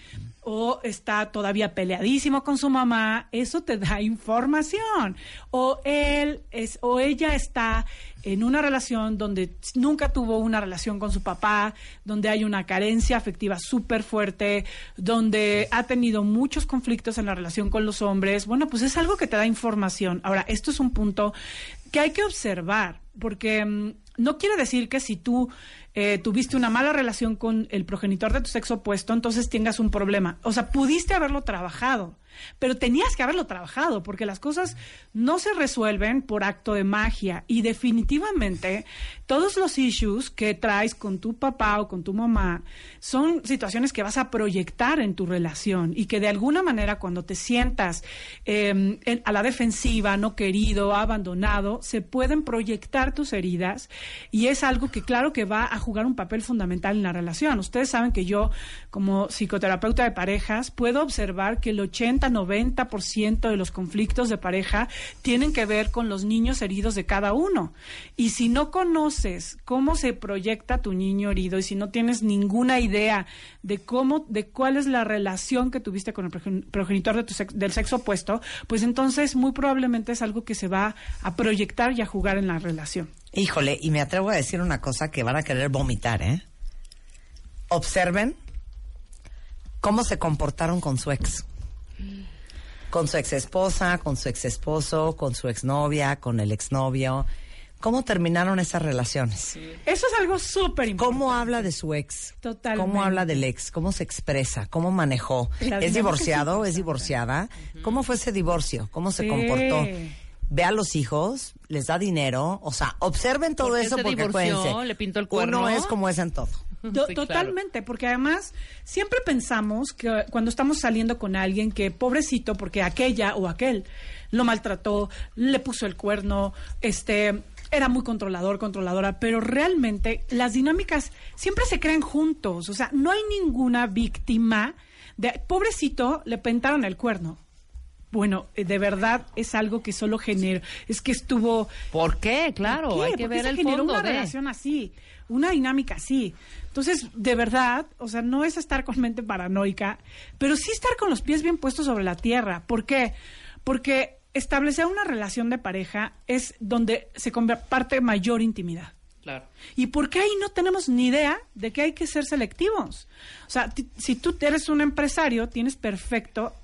o está todavía peleadísimo con su mamá, eso te da información. O él es, o ella está en una relación donde nunca tuvo una relación con su papá, donde hay una carencia afectiva súper fuerte, donde ha tenido muchos conflictos en la relación con los hombres, bueno, pues es algo que te da información. Ahora, esto es un punto que hay que observar, porque mm, no quiere decir que si tú eh, tuviste una mala relación con el progenitor de tu sexo opuesto, entonces tengas un problema. O sea, pudiste haberlo trabajado pero tenías que haberlo trabajado porque las cosas no se resuelven por acto de magia y definitivamente todos los issues que traes con tu papá o con tu mamá son situaciones que vas a proyectar en tu relación y que de alguna manera cuando te sientas em, a la defensiva, no querido, abandonado, se pueden proyectar tus heridas y es algo que claro que va a jugar un papel fundamental en la relación. Ustedes saben que yo como psicoterapeuta de parejas puedo observar que el 80 90% de los conflictos de pareja tienen que ver con los niños heridos de cada uno. Y si no conoces cómo se proyecta tu niño herido y si no tienes ninguna idea de cómo, de cuál es la relación que tuviste con el progenitor de tu del sexo opuesto, pues entonces muy probablemente es algo que se va a proyectar y a jugar en la relación. Híjole, y me atrevo a decir una cosa que van a querer vomitar, ¿eh? Observen cómo se comportaron con su ex con su ex esposa, con su ex esposo, con su exnovia, con el exnovio. ¿Cómo terminaron esas relaciones? Eso es algo súper importante. ¿Cómo habla de su ex? Totalmente. ¿Cómo habla del ex? ¿Cómo se expresa? ¿Cómo manejó? ¿Es divorciado? ¿Es divorciada? ¿Cómo fue ese divorcio? ¿Cómo se comportó? Ve a los hijos, les da dinero, o sea, observen todo eso porque divorció, le pintó el cuerno. Uno es como es en todo. totalmente, porque además siempre pensamos que cuando estamos saliendo con alguien que pobrecito porque aquella o aquel lo maltrató, le puso el cuerno, este era muy controlador, controladora, pero realmente las dinámicas siempre se crean juntos, o sea, no hay ninguna víctima de pobrecito le pintaron el cuerno. Bueno, eh, de verdad es algo que solo genera, es que estuvo ¿Por qué? Claro, hay que ver el generó fondo una relación así, una dinámica así. Entonces, de verdad, o sea, no es estar con mente paranoica, pero sí estar con los pies bien puestos sobre la tierra. ¿Por qué? Porque establecer una relación de pareja es donde se comparte mayor intimidad. Claro. ¿Y por qué ahí no tenemos ni idea de que hay que ser selectivos? O sea, si tú eres un empresario, tienes perfecto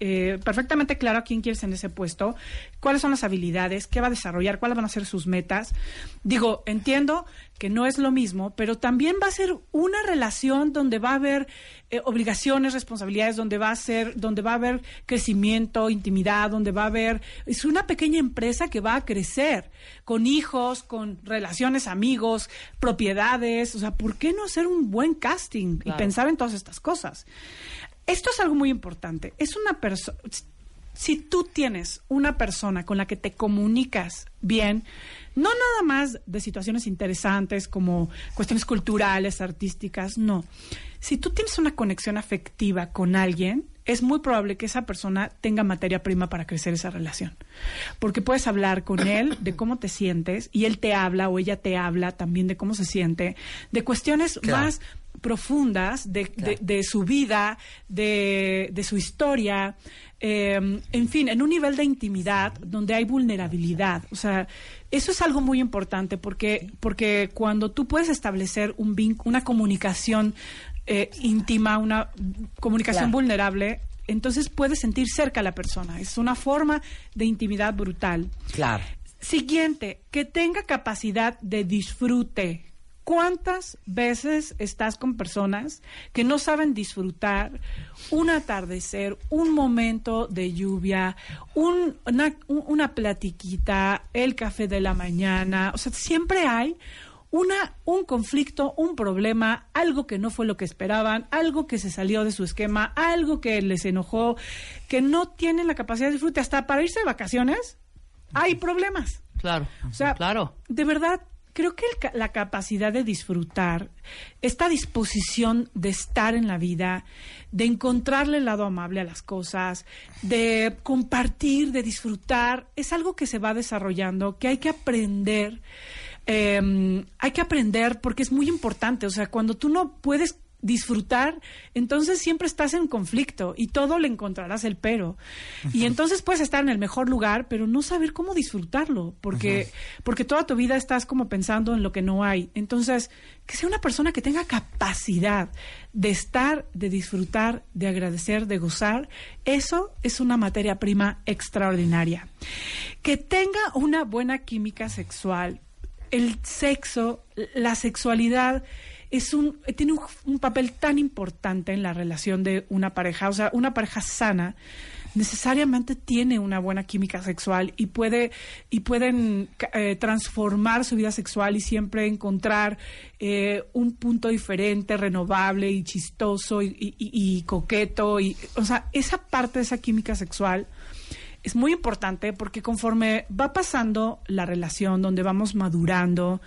eh, perfectamente claro a quién quieres en ese puesto, cuáles son las habilidades, qué va a desarrollar, cuáles van a ser sus metas. Digo, entiendo que no es lo mismo, pero también va a ser una relación donde va a haber eh, obligaciones, responsabilidades, donde va a ser, donde va a haber crecimiento, intimidad, donde va a haber es una pequeña empresa que va a crecer con hijos, con relaciones, amigos, propiedades, o sea, ¿por qué no hacer un buen casting y pensar en todas estas cosas? Esto es algo muy importante. Es una persona. Si tú tienes una persona con la que te comunicas bien, no nada más de situaciones interesantes como cuestiones culturales, artísticas, no. Si tú tienes una conexión afectiva con alguien, es muy probable que esa persona tenga materia prima para crecer esa relación. Porque puedes hablar con él de cómo te sientes y él te habla o ella te habla también de cómo se siente, de cuestiones Claro. más profundas de, de- de su vida, de, de su historia, eh, en fin, en un nivel de intimidad donde hay vulnerabilidad. O sea, eso es algo muy importante porque, porque cuando tú puedes establecer un vin- una comunicación eh, íntima, una comunicación Claro. vulnerable, entonces puedes sentir cerca a la persona. Es una forma de intimidad brutal. Claro. Siguiente, que tenga capacidad de disfrute. ¿Cuántas veces estás con personas que no saben disfrutar un atardecer, un momento de lluvia, un- una, un- una platiquita, el café de la mañana? O sea, siempre hay una, un conflicto, un problema, algo que no fue lo que esperaban, algo que se salió de su esquema, algo que les enojó, que no tienen la capacidad de disfrute. Hasta para irse de vacaciones hay problemas. Claro. O sea, claro. de verdad, creo que el la capacidad de disfrutar, esta disposición de estar en la vida, de encontrarle el lado amable a las cosas, de compartir, de disfrutar, es algo que se va desarrollando, que hay que aprender. Eh, hay que aprender porque es muy importante. O sea, cuando tú no puedes disfrutar, entonces siempre estás en conflicto y todo le encontrarás el pero. Y entonces puedes estar en el mejor lugar, pero no saber cómo disfrutarlo, porque, porque toda tu vida estás como pensando en lo que no hay. Entonces, que sea una persona que tenga capacidad de estar, de disfrutar, de agradecer, de gozar, eso es una materia prima extraordinaria. Que tenga una buena química sexual, el sexo, la sexualidad es un tiene un, papel tan importante en la relación de una pareja, o sea, una pareja sana necesariamente tiene una buena química sexual y puede y pueden eh, transformar su vida sexual y siempre encontrar eh, un punto diferente, renovable y chistoso y, y- y- y coqueto y o sea esa parte de esa química sexual es muy importante porque conforme va pasando la relación, donde vamos madurando,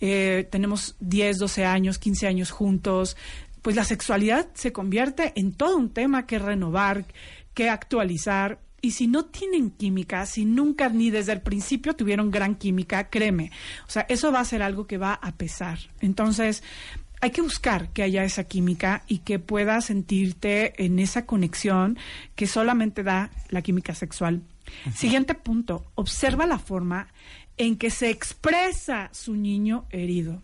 eh, tenemos 10, 12 años, 15 años juntos, pues la sexualidad se convierte en todo un tema que renovar, que actualizar. Y si no tienen química, si nunca ni desde el principio tuvieron gran química, créeme, o sea, eso va a ser algo que va a pesar. Entonces, hay que buscar que haya esa química y que puedas sentirte en esa conexión que solamente da la química sexual. Siguiente punto, observa la forma en que se expresa su niño herido.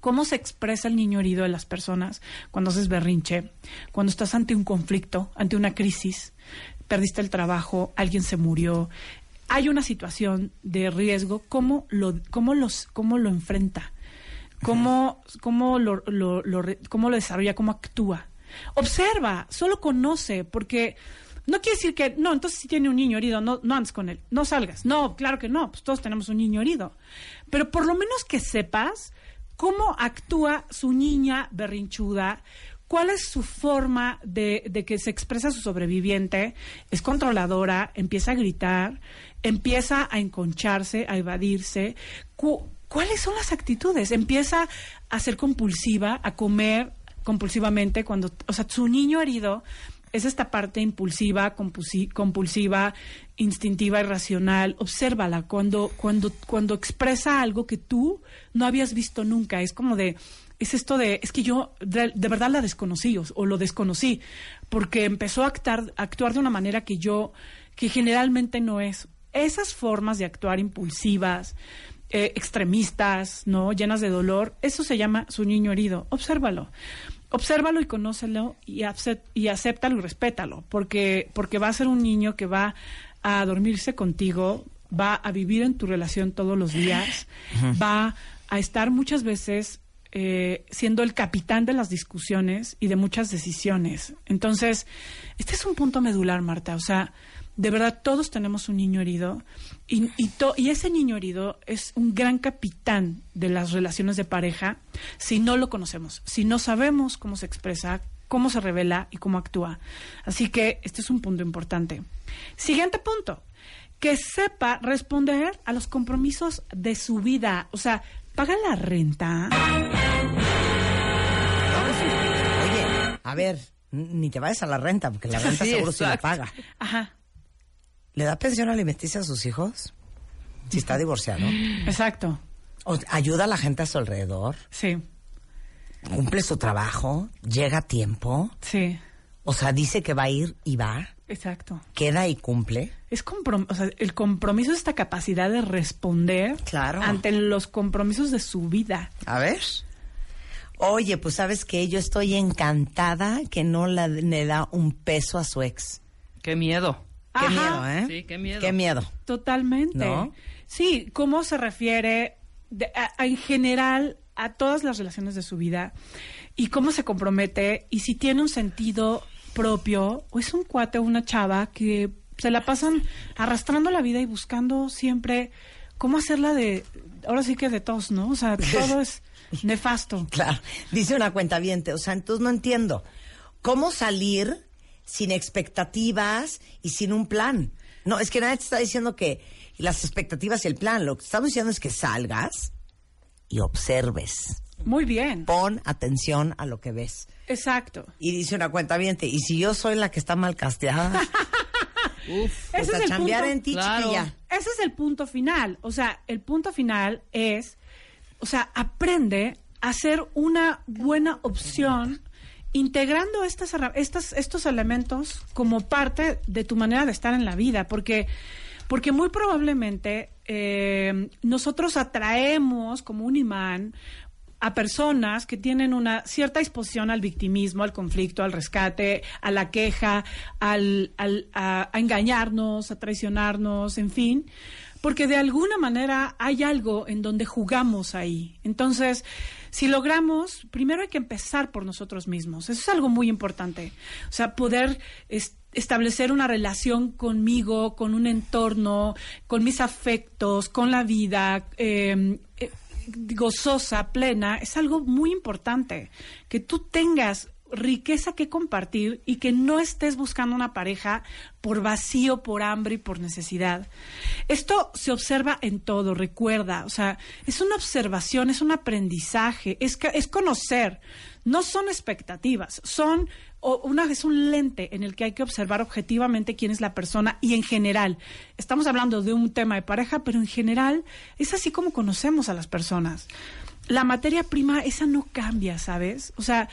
¿Cómo se expresa el niño herido de las personas cuando haces berrinche, cuando estás ante un conflicto, ante una crisis, perdiste el trabajo, alguien se murió, hay una situación de riesgo, ¿cómo lo, cómo los, cómo lo enfrenta? Cómo, cómo, lo, lo- lo cómo lo desarrolla, cómo actúa. Observa, solo conoce, porque no quiere decir que, no, entonces si tiene un niño herido, no, no andes con él, no salgas. No, claro que no, pues todos tenemos un niño herido. Pero por lo menos que sepas cómo actúa su niña berrinchuda, cuál es su forma de, de que se expresa su sobreviviente, es controladora, empieza a gritar, empieza a enconcharse, a evadirse. ¿Cuáles son las actitudes? Empieza a ser compulsiva, a comer compulsivamente cuando, o sea, su niño herido es esta parte impulsiva, compulsi- compulsiva, instintiva, irracional. Obsérvala cuando, cuando, cuando expresa algo que tú no habías visto nunca. Es como de, es esto de, es que yo de, de verdad la desconocí o, o lo desconocí, porque empezó a actuar, a actuar de una manera que yo, que generalmente no es. Esas formas de actuar impulsivas, eh, extremistas, ¿no? Llenas de dolor, eso se llama su niño herido. Obsérvalo. Obsérvalo y conócelo y, y acéptalo y respétalo, porque, porque va a ser un niño que va a dormirse contigo, va a vivir en tu relación todos los días, va a estar muchas veces eh, siendo el capitán de las discusiones y de muchas decisiones. Entonces, este es un punto medular, Marta. O sea, de verdad todos tenemos un niño herido y, y, to- y ese niño herido es un gran capitán de las relaciones de pareja si no lo conocemos, si no sabemos cómo se expresa, cómo se revela y cómo actúa. Así que este es un punto importante. Siguiente punto, que sepa responder a los compromisos de su vida, o sea, paga la renta. Oye, a ver, Ni te vayas a la renta, porque la renta Sí, seguro sí la paga. Ajá. ¿Le da pensión alimenticia a sus hijos? Si está divorciado. Exacto. O- ¿Ayuda a la gente a su alrededor? Sí. ¿Cumple su trabajo? ¿Llega a tiempo? Sí. O sea, dice que va a ir y va. Exacto. ¿Queda y cumple? Es comprom- o sea, el compromiso es esta capacidad de responder Claro. ante los compromisos de su vida. A ver. Oye, pues sabes que yo estoy encantada que no la- le da un peso a su ex. Qué miedo. Qué Ajá. miedo, ¿eh? Sí, qué miedo. Qué miedo. Totalmente. ¿No? Sí, cómo se refiere de- a- a- en general a todas las relaciones de su vida y cómo se compromete y si tiene un sentido propio o es un cuate o una chava que se la pasan arrastrando la vida y buscando siempre cómo hacerla de, ahora sí que de tos, ¿no? O sea, todo es nefasto. Claro. Dice una cuenta o sea, entonces no entiendo. ¿Cómo salir sin expectativas y sin un plan? No, es que nadie te está diciendo que las expectativas y el plan. Lo que estamos diciendo es que salgas y observes. Muy bien. Pon atención a lo que ves. Exacto. Y dice una cuenta y si yo soy la que está mal casteada, Uf. pues Ese a es el chambear punto. en ti, Claro. chiquilla. Ese es el punto final. O sea, el punto final es, o sea, aprende a ser una buena opción integrando estas, estas, estos elementos como parte de tu manera de estar en la vida, porque, porque muy probablemente eh, nosotros atraemos como un imán a personas que tienen una cierta disposición al victimismo, al conflicto, al rescate, a la queja, al, al- a, a engañarnos, a traicionarnos, en fin, porque de alguna manera hay algo en donde jugamos ahí. Entonces, si logramos, primero hay que empezar por nosotros mismos. Eso es algo muy importante. O sea, poder es- establecer una relación conmigo, con un entorno, con mis afectos, con la vida. eh, eh, gozosa, plena, es algo muy importante. Que tú tengas riqueza que compartir y que no estés buscando una pareja por vacío, por hambre y por necesidad. Esto se observa en todo, recuerda, o sea, es una observación, es un aprendizaje, es, es conocer, no son expectativas, son o una es un lente en el que hay que observar objetivamente quién es la persona y en general. Estamos hablando de un tema de pareja pero en general es así como conocemos a las personas. La materia prima esa no cambia sabes o sea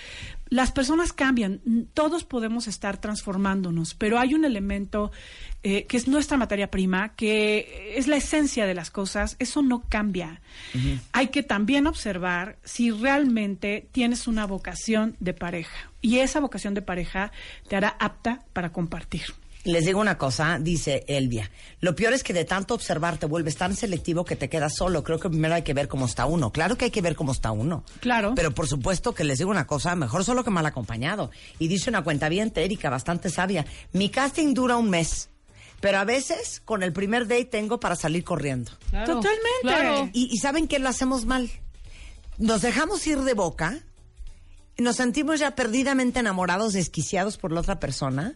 las personas cambian todos podemos estar transformándonos pero hay un elemento eh, que es nuestra materia prima que es la esencia de las cosas eso no cambia hay que también observar si realmente tienes una vocación de pareja. Y esa vocación de pareja te hará apta para compartir. Les digo una cosa, dice Elvia. Lo peor es que de tanto observar te vuelves tan selectivo que te quedas solo. Creo que primero hay que ver cómo está uno. Claro que hay que ver cómo está uno. Claro. Pero por supuesto que les digo una cosa, mejor solo que mal acompañado. Y dice una cuenta bien, Erika, bastante sabia. Mi casting dura un mes. Pero a veces con el primer date tengo para salir corriendo. Claro, Totalmente. claro. Y, y ¿saben qué lo hacemos mal? Nos dejamos ir de boca, nos sentimos ya perdidamente enamorados, desquiciados por la otra persona,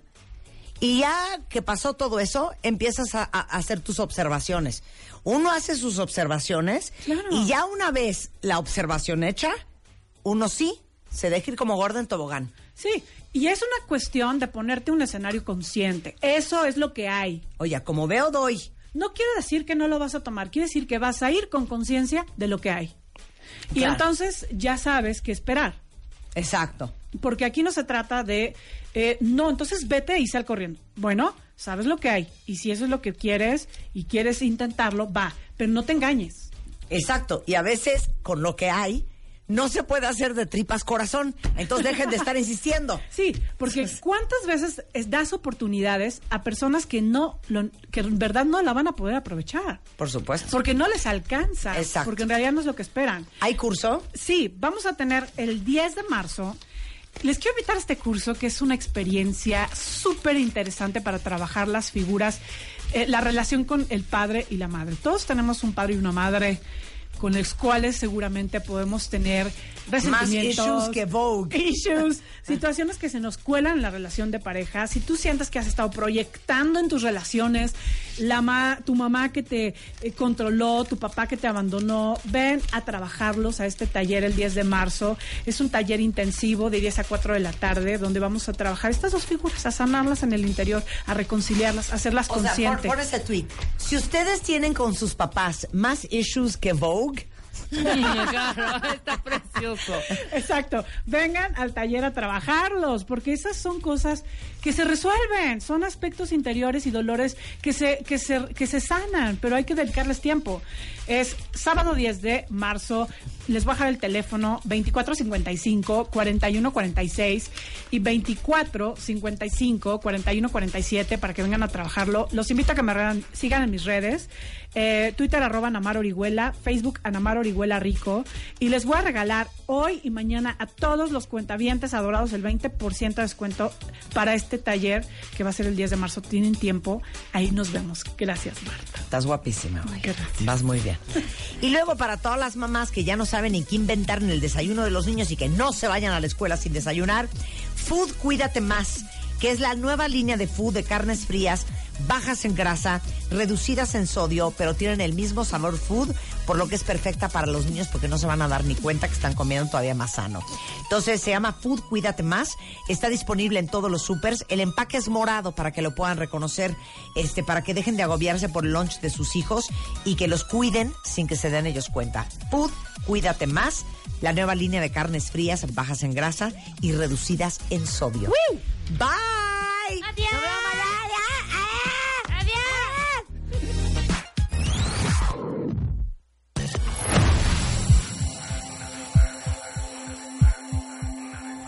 y ya que pasó todo eso, empiezas a, hacer tus observaciones. Uno hace sus observaciones Claro. y ya una vez la observación hecha, uno sí se deja ir como gorda en tobogán. Sí, y es una cuestión de ponerte un escenario consciente. Eso es lo que hay. Oye, como veo, doy. No quiere decir que no lo vas a tomar, quiere decir que vas a ir con conciencia de lo que hay. Y entonces ya sabes qué esperar. Exacto. Porque aquí no se trata de, eh, no, entonces vete y sal corriendo. Bueno, sabes lo que hay. Y si eso es lo que quieres y quieres intentarlo, va. Pero no te engañes. Exacto. Y a veces, con lo que hay, no se puede hacer de tripas corazón. Entonces dejen de estar insistiendo. Sí, porque ¿cuántas veces es- das oportunidades a personas que no, lo- que en verdad no la van a poder aprovechar? Por supuesto. Porque no les alcanza. Exacto. Porque en realidad no es lo que esperan. ¿Hay curso? Sí, vamos a tener el 10 de marzo. Les quiero invitar a este curso que es una experiencia súper interesante para trabajar las figuras, eh, la relación con el padre y la madre. Todos tenemos un padre y una madre con los cuales seguramente podemos tener resentimientos. issues que Vogue. Issues, situaciones que se nos cuelan en la relación de pareja. Si tú sientes que has estado proyectando en tus relaciones la ma- tu mamá que te eh, controló, tu papá que te abandonó, ven a trabajarlos a este taller el 10 de marzo. Es un taller intensivo de 10 a 4 de la tarde donde vamos a trabajar estas dos figuras, a sanarlas en el interior, a reconciliarlas, a hacerlas O sea, conscientes. pon ese tweet. Si ustedes tienen con sus papás más issues que Vogue, claro, está precioso. Exacto. Vengan al taller a trabajarlos, porque esas son cosas que se resuelven, son aspectos interiores y dolores que se, que se, que se sanan, pero hay que dedicarles tiempo. Es sábado 10 de marzo, les voy a dejar el teléfono 2455-4146 y 2455-4147 para que vengan a trabajarlo. Los invito a que me regan- sigan en mis redes. Eh, Twitter arroba Anamar Orihuela, Facebook Anamar Orihuela Rico. Y les voy a regalar hoy y mañana a todos los cuentavientes adorados el 20% de descuento para este taller que va a ser el 10 de marzo. Tienen tiempo. Ahí nos vemos. Gracias, Marta. estás guapísima. güey. Gracias. Vas muy bien. Y luego para todas las mamás que ya no saben ni qué inventar en el desayuno de los niños y que no se vayan a la escuela sin desayunar, Food Cuídate Más, que es la nueva línea de food de carnes frías, bajas en grasa, reducidas en sodio, pero tienen el mismo sabor food, por lo que es perfecta para los niños porque no se van a dar ni cuenta que están comiendo todavía más sano. Entonces se llama Food Cuídate Más, está disponible en todos los supers, el empaque es morado para que lo puedan reconocer, este, para que dejen de agobiarse por el lunch de sus hijos y que los cuiden sin que se den ellos cuenta. Food Cuídate Más, la nueva línea de carnes frías, bajas en grasa y reducidas en sodio. Bye. Adiós.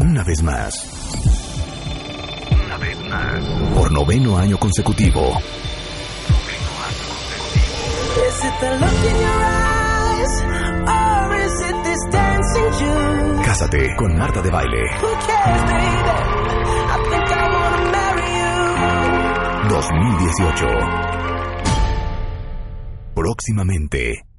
Una vez más. Una vez más. Por noveno año consecutivo. Is it the look in your eyes? Or is it this dancing June? Cásate con Marta de Baile. Who cares, baby? I think I wanna marry you. 2018. Próximamente.